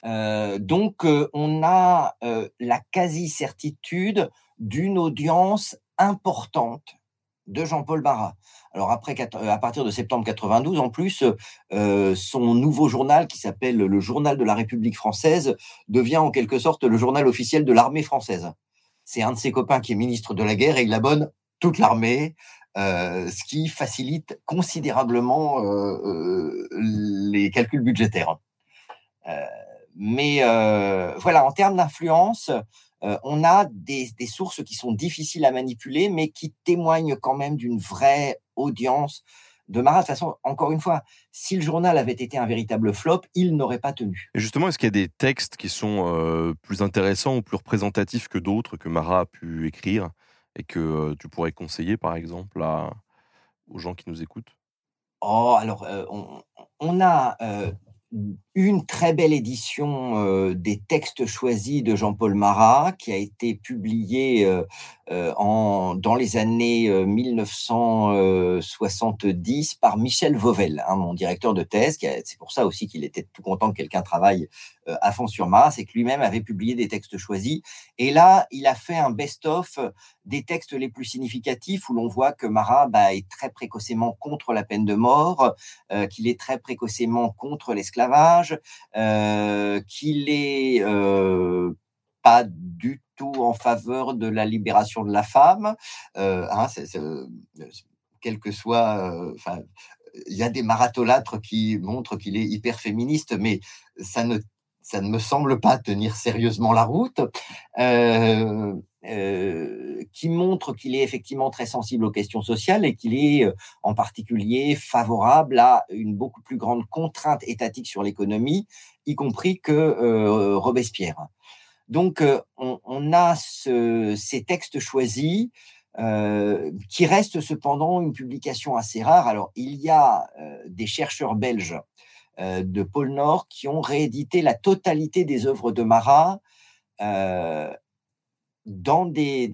Euh, donc, on a la quasi-certitude d'une audience importante de Jean-Paul Barra. Alors après, à partir de septembre 92, en plus, euh, son nouveau journal, qui s'appelle le Journal de la République française, devient en quelque sorte le journal officiel de l'armée française. C'est un de ses copains qui est ministre de la guerre et il abonne toute l'armée, euh, ce qui facilite considérablement euh, les calculs budgétaires. mais voilà, en termes d'influence, euh, on a des, sources qui sont difficiles à manipuler, mais qui témoignent quand même d'une vraie audience de Marat. De toute façon, encore une fois, si le journal avait été un véritable flop, il n'aurait pas tenu. Et justement, est-ce qu'il y a des textes qui sont euh, plus intéressants ou plus représentatifs que d'autres que Marat a pu écrire et que euh, tu pourrais conseiller, par exemple, aux gens qui nous écoutent? Oh, alors, on, a une très belle édition euh, des textes choisis de Jean-Paul Marat, qui a été publiée euh, euh, en, dans les années 1970 par Michel Vauvel, hein, mon directeur de thèse. C'est pour ça aussi qu'il était tout content que quelqu'un travaille à fond sur Marat, c'est que lui-même avait publié des textes choisis. Et là, il a fait un best-of des textes les plus significatifs où l'on voit que Marat bah, est très précocement contre la peine de mort, qu'il est très précocement contre l'esclavage euh, qu'il est euh, pas du tout en faveur de la libération de la femme, euh, hein, quel que soit, il y a des maratholatres qui montrent qu'il est hyper féministe, mais ça ne ça ne me semble pas tenir sérieusement la route. Euh, euh, qui montre qu'il est effectivement très sensible aux questions sociales et qu'il est euh, en particulier favorable à une beaucoup plus grande contrainte étatique sur l'économie, y compris que euh, Robespierre. Donc, on, a ces textes choisis qui restent cependant une publication assez rare. Alors, il y a des chercheurs belges de Pôle Nord qui ont réédité la totalité des œuvres de Marat dans des,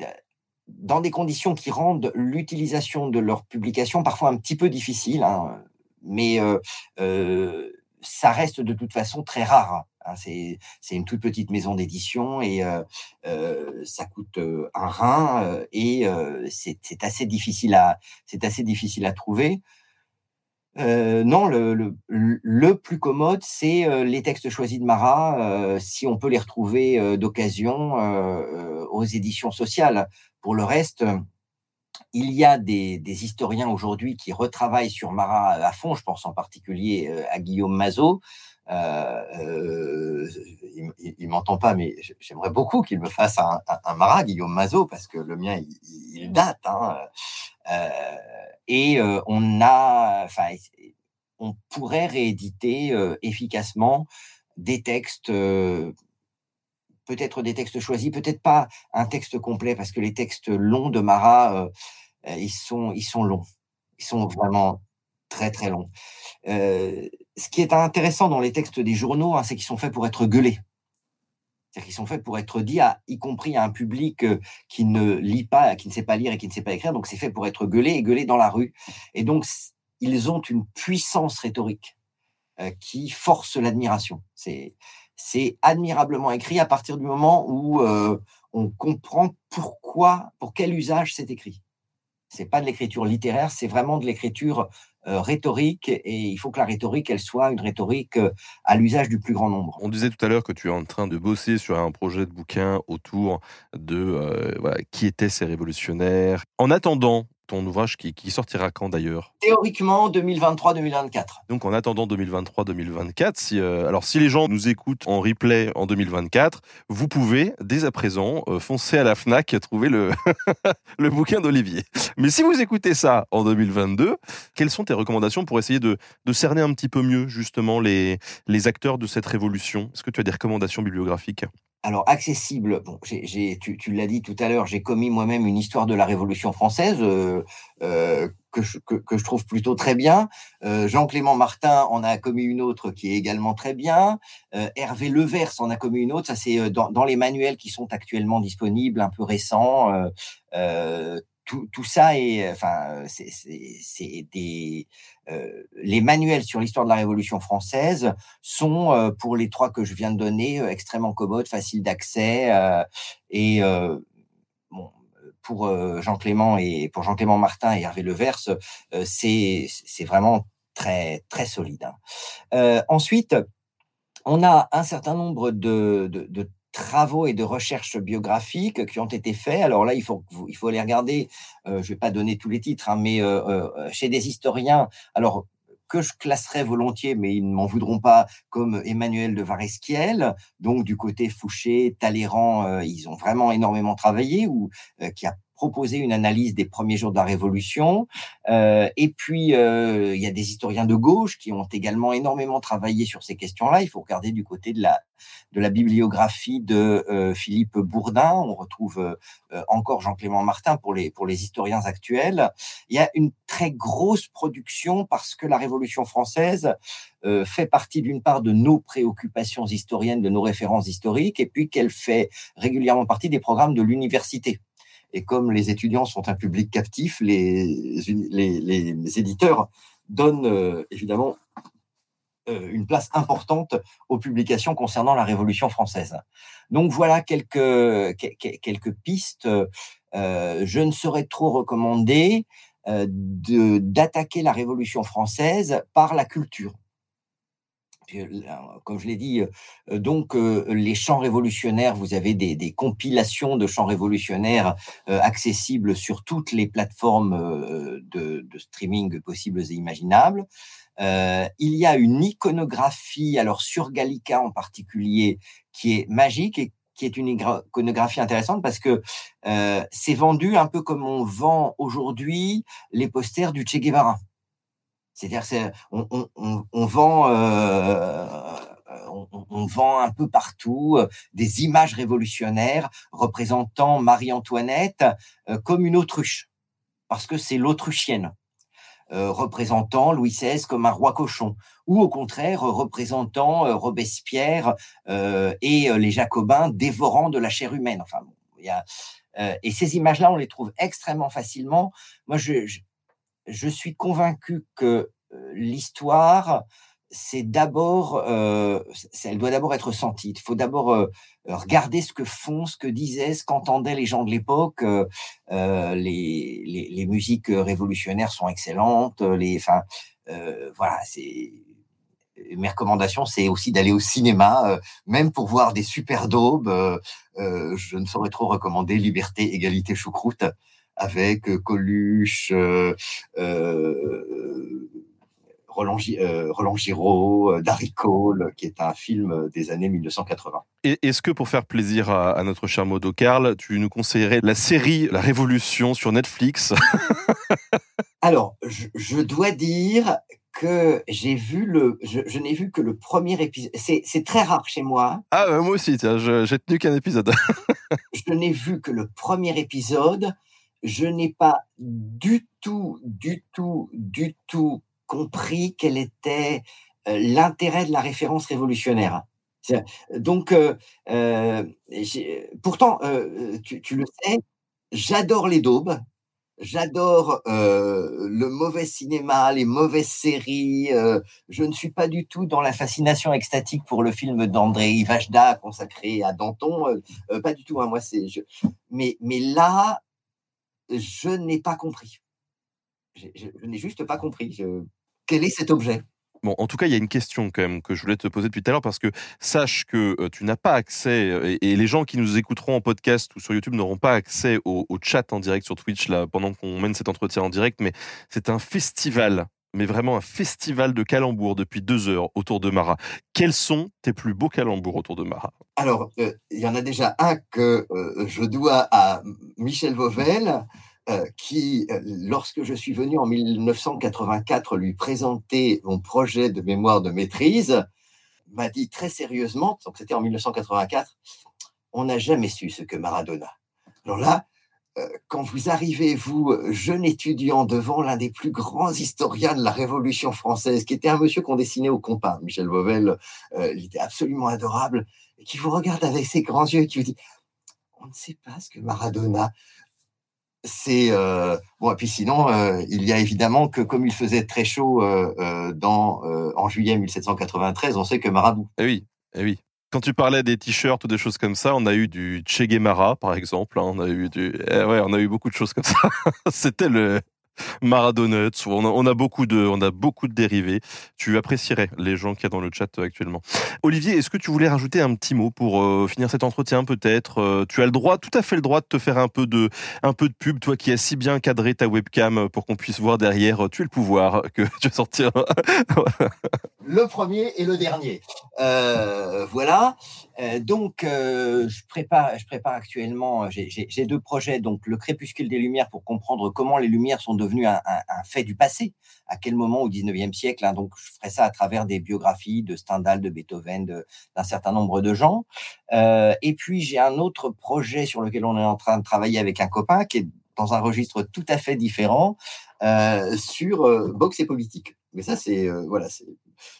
dans des conditions qui rendent l'utilisation de leur publication parfois un petit peu difficile, hein, mais euh, euh, ça reste de toute façon très rare. Hein, c'est, une toute petite maison d'édition et euh, ça coûte un rein et c'est, assez difficile à, c'est assez difficile à trouver. Euh, non, le, le, plus commode, c'est euh, les textes choisis de Marat, euh, si on peut les retrouver d'occasion aux éditions sociales. Pour le reste, il y a des, historiens aujourd'hui qui retravaillent sur Marat à fond, je pense en particulier à Guillaume Mazot. Il, ne m'entend pas, mais j'aimerais beaucoup qu'il me fasse un, Marat, Guillaume Mazot, parce que le mien, il, date. Hein. Et euh, on a, enfin, on pourrait rééditer euh, efficacement des textes euh, peut-être des textes choisis, peut-être pas un texte complet, parce que les textes longs de Marat, ils, sont, ils sont longs. Ils sont vraiment très, très longs. Ce qui est intéressant dans les textes des journaux, hein, c'est qu'ils sont faits pour être gueulés. C'est-à-dire qu'ils sont faits pour être dits, y compris à un public euh, qui ne lit pas, qui ne sait pas lire et qui ne sait pas écrire. Donc, c'est fait pour être gueulé et gueulé dans la rue. Et donc, ils ont une puissance rhétorique euh, qui force l'admiration. C'est, c'est admirablement écrit à partir du moment où euh, on comprend pourquoi, pour quel usage c'est écrit. C'est pas de l'écriture littéraire, c'est vraiment de l'écriture euh, rhétorique et il faut que la rhétorique, elle soit une rhétorique euh, à l'usage du plus grand nombre. On disait tout à l'heure que tu es en train de bosser sur un projet de bouquin autour de euh, qui étaient ces révolutionnaires. En attendant, ton ouvrage qui, sortira quand d'ailleurs? Théoriquement 2023-2024. Donc en attendant 2023-2024, si, euh, alors si les gens nous écoutent en replay en 2024, vous pouvez dès à présent euh, foncer à la FNAC et trouver le, le bouquin d'Olivier. Mais si vous écoutez ça en 2022, quelles sont tes recommandations pour essayer de, de cerner un petit peu mieux justement les, les acteurs de cette révolution? Est-ce que tu as des recommandations bibliographiques? Alors accessible, bon, tu, l'as dit tout à l'heure, j'ai commis moi-même une histoire de la Révolution française euh, euh, que, je, trouve plutôt très bien. Euh, Jean-Clément Martin en a commis une autre qui est également très bien. Hervé Levers en a commis une autre. Ça c'est dans, les manuels qui sont actuellement disponibles, un peu récents tout, ça est, enfin, c'est des, les manuels sur l'histoire de la Révolution française sont, euh, pour les trois que je viens de donner, euh, extrêmement commodes, faciles d'accès et bon, pour Jean Clément et pour Jean Clément Martin et Hervé Levers, c'est vraiment très très solide. Hein. ensuite, on a un certain nombre de, travaux et de recherches biographiques qui ont été faits. Alors là, il faut, il faut aller regarder, euh, je ne vais pas donner tous les titres, hein, mais euh, euh, chez des historiens, alors que je classerais volontiers, mais ils ne m'en voudront pas, comme Emmanuel de Varesquiel, donc du côté Fouché, Talleyrand, ils ont vraiment énormément travaillé, ou qui a proposer une analyse des premiers jours de la Révolution. Euh, et puis, euh, il y a des historiens de gauche qui ont également énormément travaillé sur ces questions-là. Il faut regarder du côté de la, de la bibliographie de euh, Philippe Bourdin. On retrouve encore Jean-Clément Martin pour les, pour les historiens actuels. Il y a une très grosse production parce que la Révolution française fait partie d'une part de nos préoccupations historiennes, de nos références historiques, et puis qu'elle fait régulièrement partie des programmes de l'université. Et comme les étudiants sont un public captif, les, éditeurs donnent euh, évidemment euh, une place importante aux publications concernant la Révolution française. Donc voilà quelques, quelques pistes. Euh, je ne saurais trop recommander d'attaquer la Révolution française par la culture comme je l'ai dit, euh, donc euh, les chants révolutionnaires, vous avez des, compilations de chants révolutionnaires euh, accessibles sur toutes les plateformes de, streaming possibles et imaginables. il y a une iconographie, alors sur Gallica en particulier, qui est magique et qui est une iconographie intéressante parce que c'est vendu un peu comme on vend aujourd'hui les posters du Che Guevara. C'est-à-dire on, vend, euh, on, vend un peu partout euh, des images révolutionnaires représentant Marie-Antoinette euh, comme une autruche, parce que c'est l'autruchienne. représentant Louis XVI comme un roi cochon, ou au contraire représentant Robespierre et les Jacobins dévorant de la chair humaine. Enfin, et ces images-là, on les trouve extrêmement facilement. Moi, je suis convaincu que euh, l'histoire, c'est d'abord, euh, elle doit d'abord être sentie. Il faut d'abord euh, regarder ce que font, ce que disaient, ce qu'entendaient les gens de l'époque. les, musiques révolutionnaires sont excellentes. Les, enfin, voilà, c'est mes recommandations, c'est aussi d'aller au cinéma, même pour voir des super daubes. je ne saurais trop recommander Liberté, Égalité, Choucroute avec Coluche, Roland, euh, Roland Giraud, euh, Darry Cole, qui est un film des années 1980. Est-ce que pour faire plaisir à, notre cher Modo Karl, tu nous conseillerais la série La Révolution sur Netflix? Alors, je, dois dire que j'ai vu le, je, n'ai vu que le premier épisode. C'est très rare chez moi. Ah, euh, moi aussi, tiens, j'ai tenu qu'un épisode. je n'ai vu que le premier épisode. Je n'ai pas du tout, du tout, du tout compris quel était euh, l'intérêt de la référence révolutionnaire. Donc, euh, euh, pourtant, tu, le sais, j'adore les daubes, j'adore le mauvais cinéma, les mauvaises séries. je ne suis pas du tout dans la fascination extatique pour le film d'André Ivajda consacré à Danton. pas du tout. Hein, moi, c'est. Mais, mais là, je n'ai pas compris. Je, n'ai juste pas compris. Quel est cet objet? Bon, en tout cas, il y a une question quand même que je voulais te poser depuis tout à l'heure parce que sache que euh, tu n'as pas accès euh, et, les gens qui nous écouteront en podcast ou sur YouTube n'auront pas accès au, chat en direct sur Twitch là pendant qu'on mène cet entretien en direct, mais c'est un festival, mais vraiment un festival de calembours depuis deux heures autour de Mara. Quels sont tes plus beaux calembours autour de Mara Alors, euh, il y en a déjà un que je dois à Michel Vauvel. Euh, qui, euh, lorsque je suis venu en 1984 lui présenter mon projet de mémoire de maîtrise, m'a dit très sérieusement, donc c'était en 1984, on n'a jamais su ce que Maradona. Alors là, euh, quand vous arrivez, vous, jeune étudiant, devant l'un des plus grands historiens de la Révolution française, qui était un monsieur qu'on dessinait au compas, Michel Vauvel, il était absolument adorable, et qui vous regarde avec ses grands yeux et qui vous dit, on ne sait pas ce que Maradona c'est euh, bon et puis sinon euh, il y a évidemment que comme il faisait très chaud euh, dans en juillet 1793 on sait que Marabout. Eh oui eh oui quand tu parlais des t-shirts ou des choses comme ça, on a eu du Che Guevara, par exemple. Hein, on a eu du, eh ouais, on a eu beaucoup de choses comme ça. C'était le, Maradonuts. On a, beaucoup de, on a beaucoup de dérivés. Tu apprécierais les gens qu'il y a dans le chat actuellement. Olivier, est-ce que tu voulais rajouter un petit mot pour euh, finir cet entretien peut-être? Euh, Tu as le droit, tout à fait le droit de te faire un peu de, un peu de pub, toi qui as si bien cadré ta webcam pour qu'on puisse voir derrière. Tu es le pouvoir que tu vas sortir. le premier et le dernier. Euh, voilà. Euh, donc, euh, je, prépare, je prépare actuellement, j'ai deux projets. Donc, le crépuscule des Lumières pour comprendre comment les Lumières sont devenues un, fait du passé, à quel moment au 19e siècle. Hein. donc, je ferai ça à travers des biographies de Stendhal, de Beethoven, d'un certain nombre de gens. et puis, j'ai un autre projet sur lequel on est en train de travailler avec un copain qui est dans un registre tout à fait différent sur boxe et politique. Mais ça, c'est voilà, c'est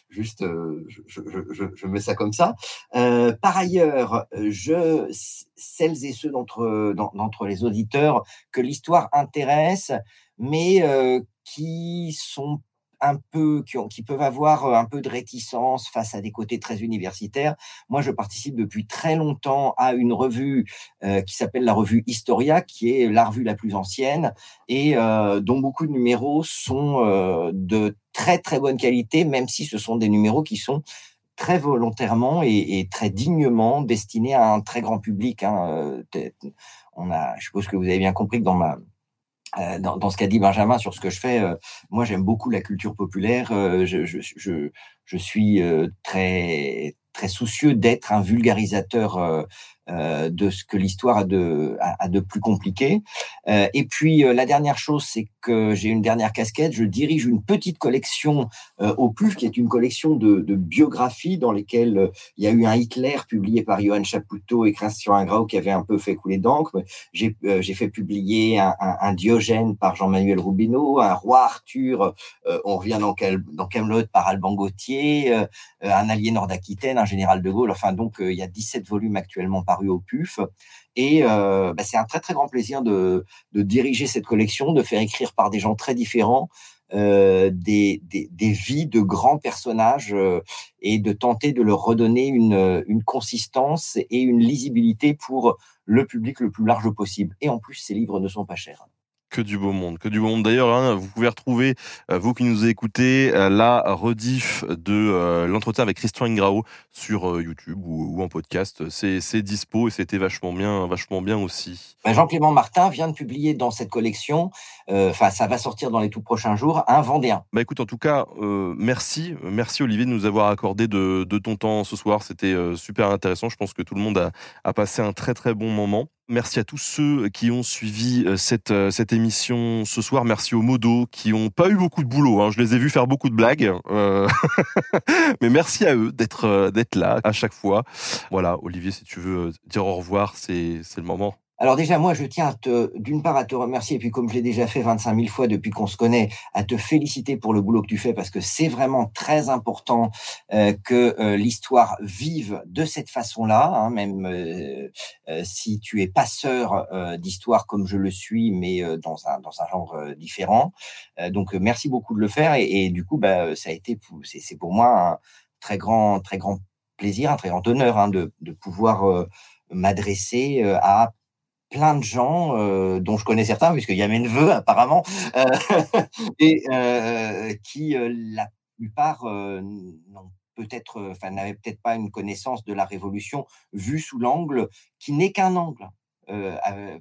juste, je, mets ça comme ça. par ailleurs, je, celles et ceux d'entre, d'entre les auditeurs que l'histoire intéresse, mais qui sont un peu, qui, ont, qui, peuvent avoir un peu de réticence face à des côtés très universitaires. Moi, je participe depuis très longtemps à une revue euh, qui s'appelle la revue Historia, qui est la revue la plus ancienne et euh, dont beaucoup de numéros sont euh, de très très bonne qualité, même si ce sont des numéros qui sont très volontairement et, très dignement destinés à un très grand public. Hein. On a, je suppose que vous avez bien compris que dans euh, ce qu'a dit Benjamin sur ce que je fais, euh, moi j'aime beaucoup la culture populaire. Euh, je, je, suis très très soucieux d'être un vulgarisateur euh, de ce que l'histoire a de, plus compliqué. Euh, et puis euh, la dernière chose, c'est que j'ai une dernière casquette. Je dirige une petite collection au PUF, qui est une collection de, biographies dans lesquelles il y a eu un Hitler publié par Johann Chapoutot et Christian Ingrao qui avait un peu fait couler d'encre. J'ai fait publier un, Diogène par Jean-Manuel Roubineau, un Roi Arthur, on revient dans, dans Camelot par Alban Gauthier, un allié nord-aquitaine, un général de Gaulle. Enfin donc il y a 17 volumes actuellement par au PUF. Et euh, bah, c'est un très très grand plaisir de, diriger cette collection, de faire écrire par des gens très différents euh, des, vies de grands personnages euh, et de tenter de leur redonner une, une consistance et une lisibilité pour le public le plus large possible. Et en plus, ces livres ne sont pas chers que du beau monde, que du beau monde. D'ailleurs, hein, vous pouvez retrouver, euh, vous qui nous écoutez, euh, la rediff de euh, l'entretien avec Christian Ingrao sur YouTube ou, en podcast. C'est dispo et c'était vachement bien, vachement bien aussi. Bah, Jean-Clément Martin vient de publier dans cette collection, enfin ça va sortir dans les tout prochains jours, un Vendéen. Bah écoute, en tout cas, merci, merci Olivier de nous avoir accordé de, ton temps ce soir. C'était super intéressant. Je pense que tout le monde a, a passé un très très bon moment. Merci à tous ceux qui ont suivi euh, cette, euh, cette émission ce soir. Merci aux modos qui ont pas eu beaucoup de boulot. Hein. Je les ai vus faire beaucoup de blagues. Euh, mais merci à eux d'être d'être là à chaque fois. Voilà, Olivier, si tu veux dire au revoir, c'est le moment. Alors déjà, moi, je tiens d'une part à te remercier, et puis comme je l'ai déjà fait 25 000 fois depuis qu'on se connaît, à te féliciter pour le boulot que tu fais, parce que c'est vraiment très important euh, que euh, l'histoire vive de cette façon-là, hein, même euh, si tu es passeur d'histoire comme je le suis, mais dans, un, dans un genre différent. donc, merci beaucoup de le faire, et, du coup, bah, ça a été, c'est pour moi un très grand, très grand plaisir, un très grand honneur hein, de, de pouvoir m'adresser à plein de gens, euh, dont je connais certains, puisqu'il y a mes neveux apparemment, euh, et euh, qui, la plupart, n'ont peut-être, n'avaient peut-être pas une connaissance de la Révolution vue sous l'angle qui n'est qu'un angle. Euh,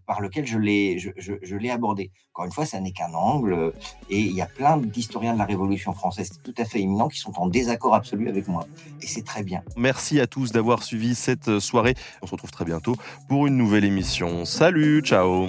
par lequel je l'ai je, je, abordé. Encore une fois, ça n'est qu'un angle, euh, et il y a plein d'historiens de la Révolution française tout à fait éminents qui sont en désaccord absolu avec moi, et c'est très bien. Merci à tous d'avoir suivi cette soirée. On se retrouve très bientôt pour une nouvelle émission. Salut, ciao.